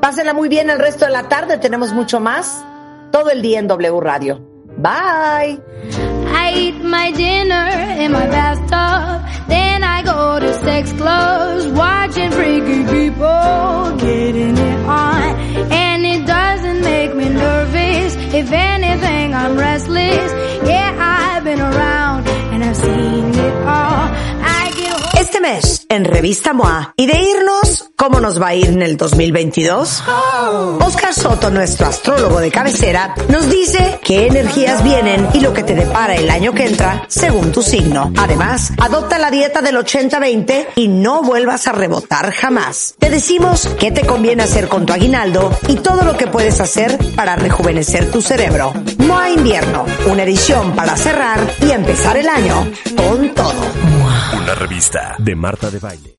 Pásenla muy bien el resto de la tarde. Tenemos mucho más. Todo el día en W Radio. Bye. I eat my dinner in my bathtub. Then I go to sex clubs, watching freaky people getting it on. And it doesn't make me nervous. If anything, I'm restless. Yeah, I've been around and I've seen it all. I get Este mes, en Revista MOA, y de irnos, ¿cómo nos va a ir en el 2022? Oscar Soto, nuestro astrólogo de cabecera, nos dice qué energías vienen y lo que te depara el año que entra según tu signo. Además, adopta la dieta del 80-20 y no vuelvas a rebotar jamás. Te decimos qué te conviene hacer con tu aguinaldo y todo lo que puedes hacer para rejuvenecer tu cerebro. MOA Invierno, una edición para cerrar y empezar el año con todo. Una revista de Marta de Baile.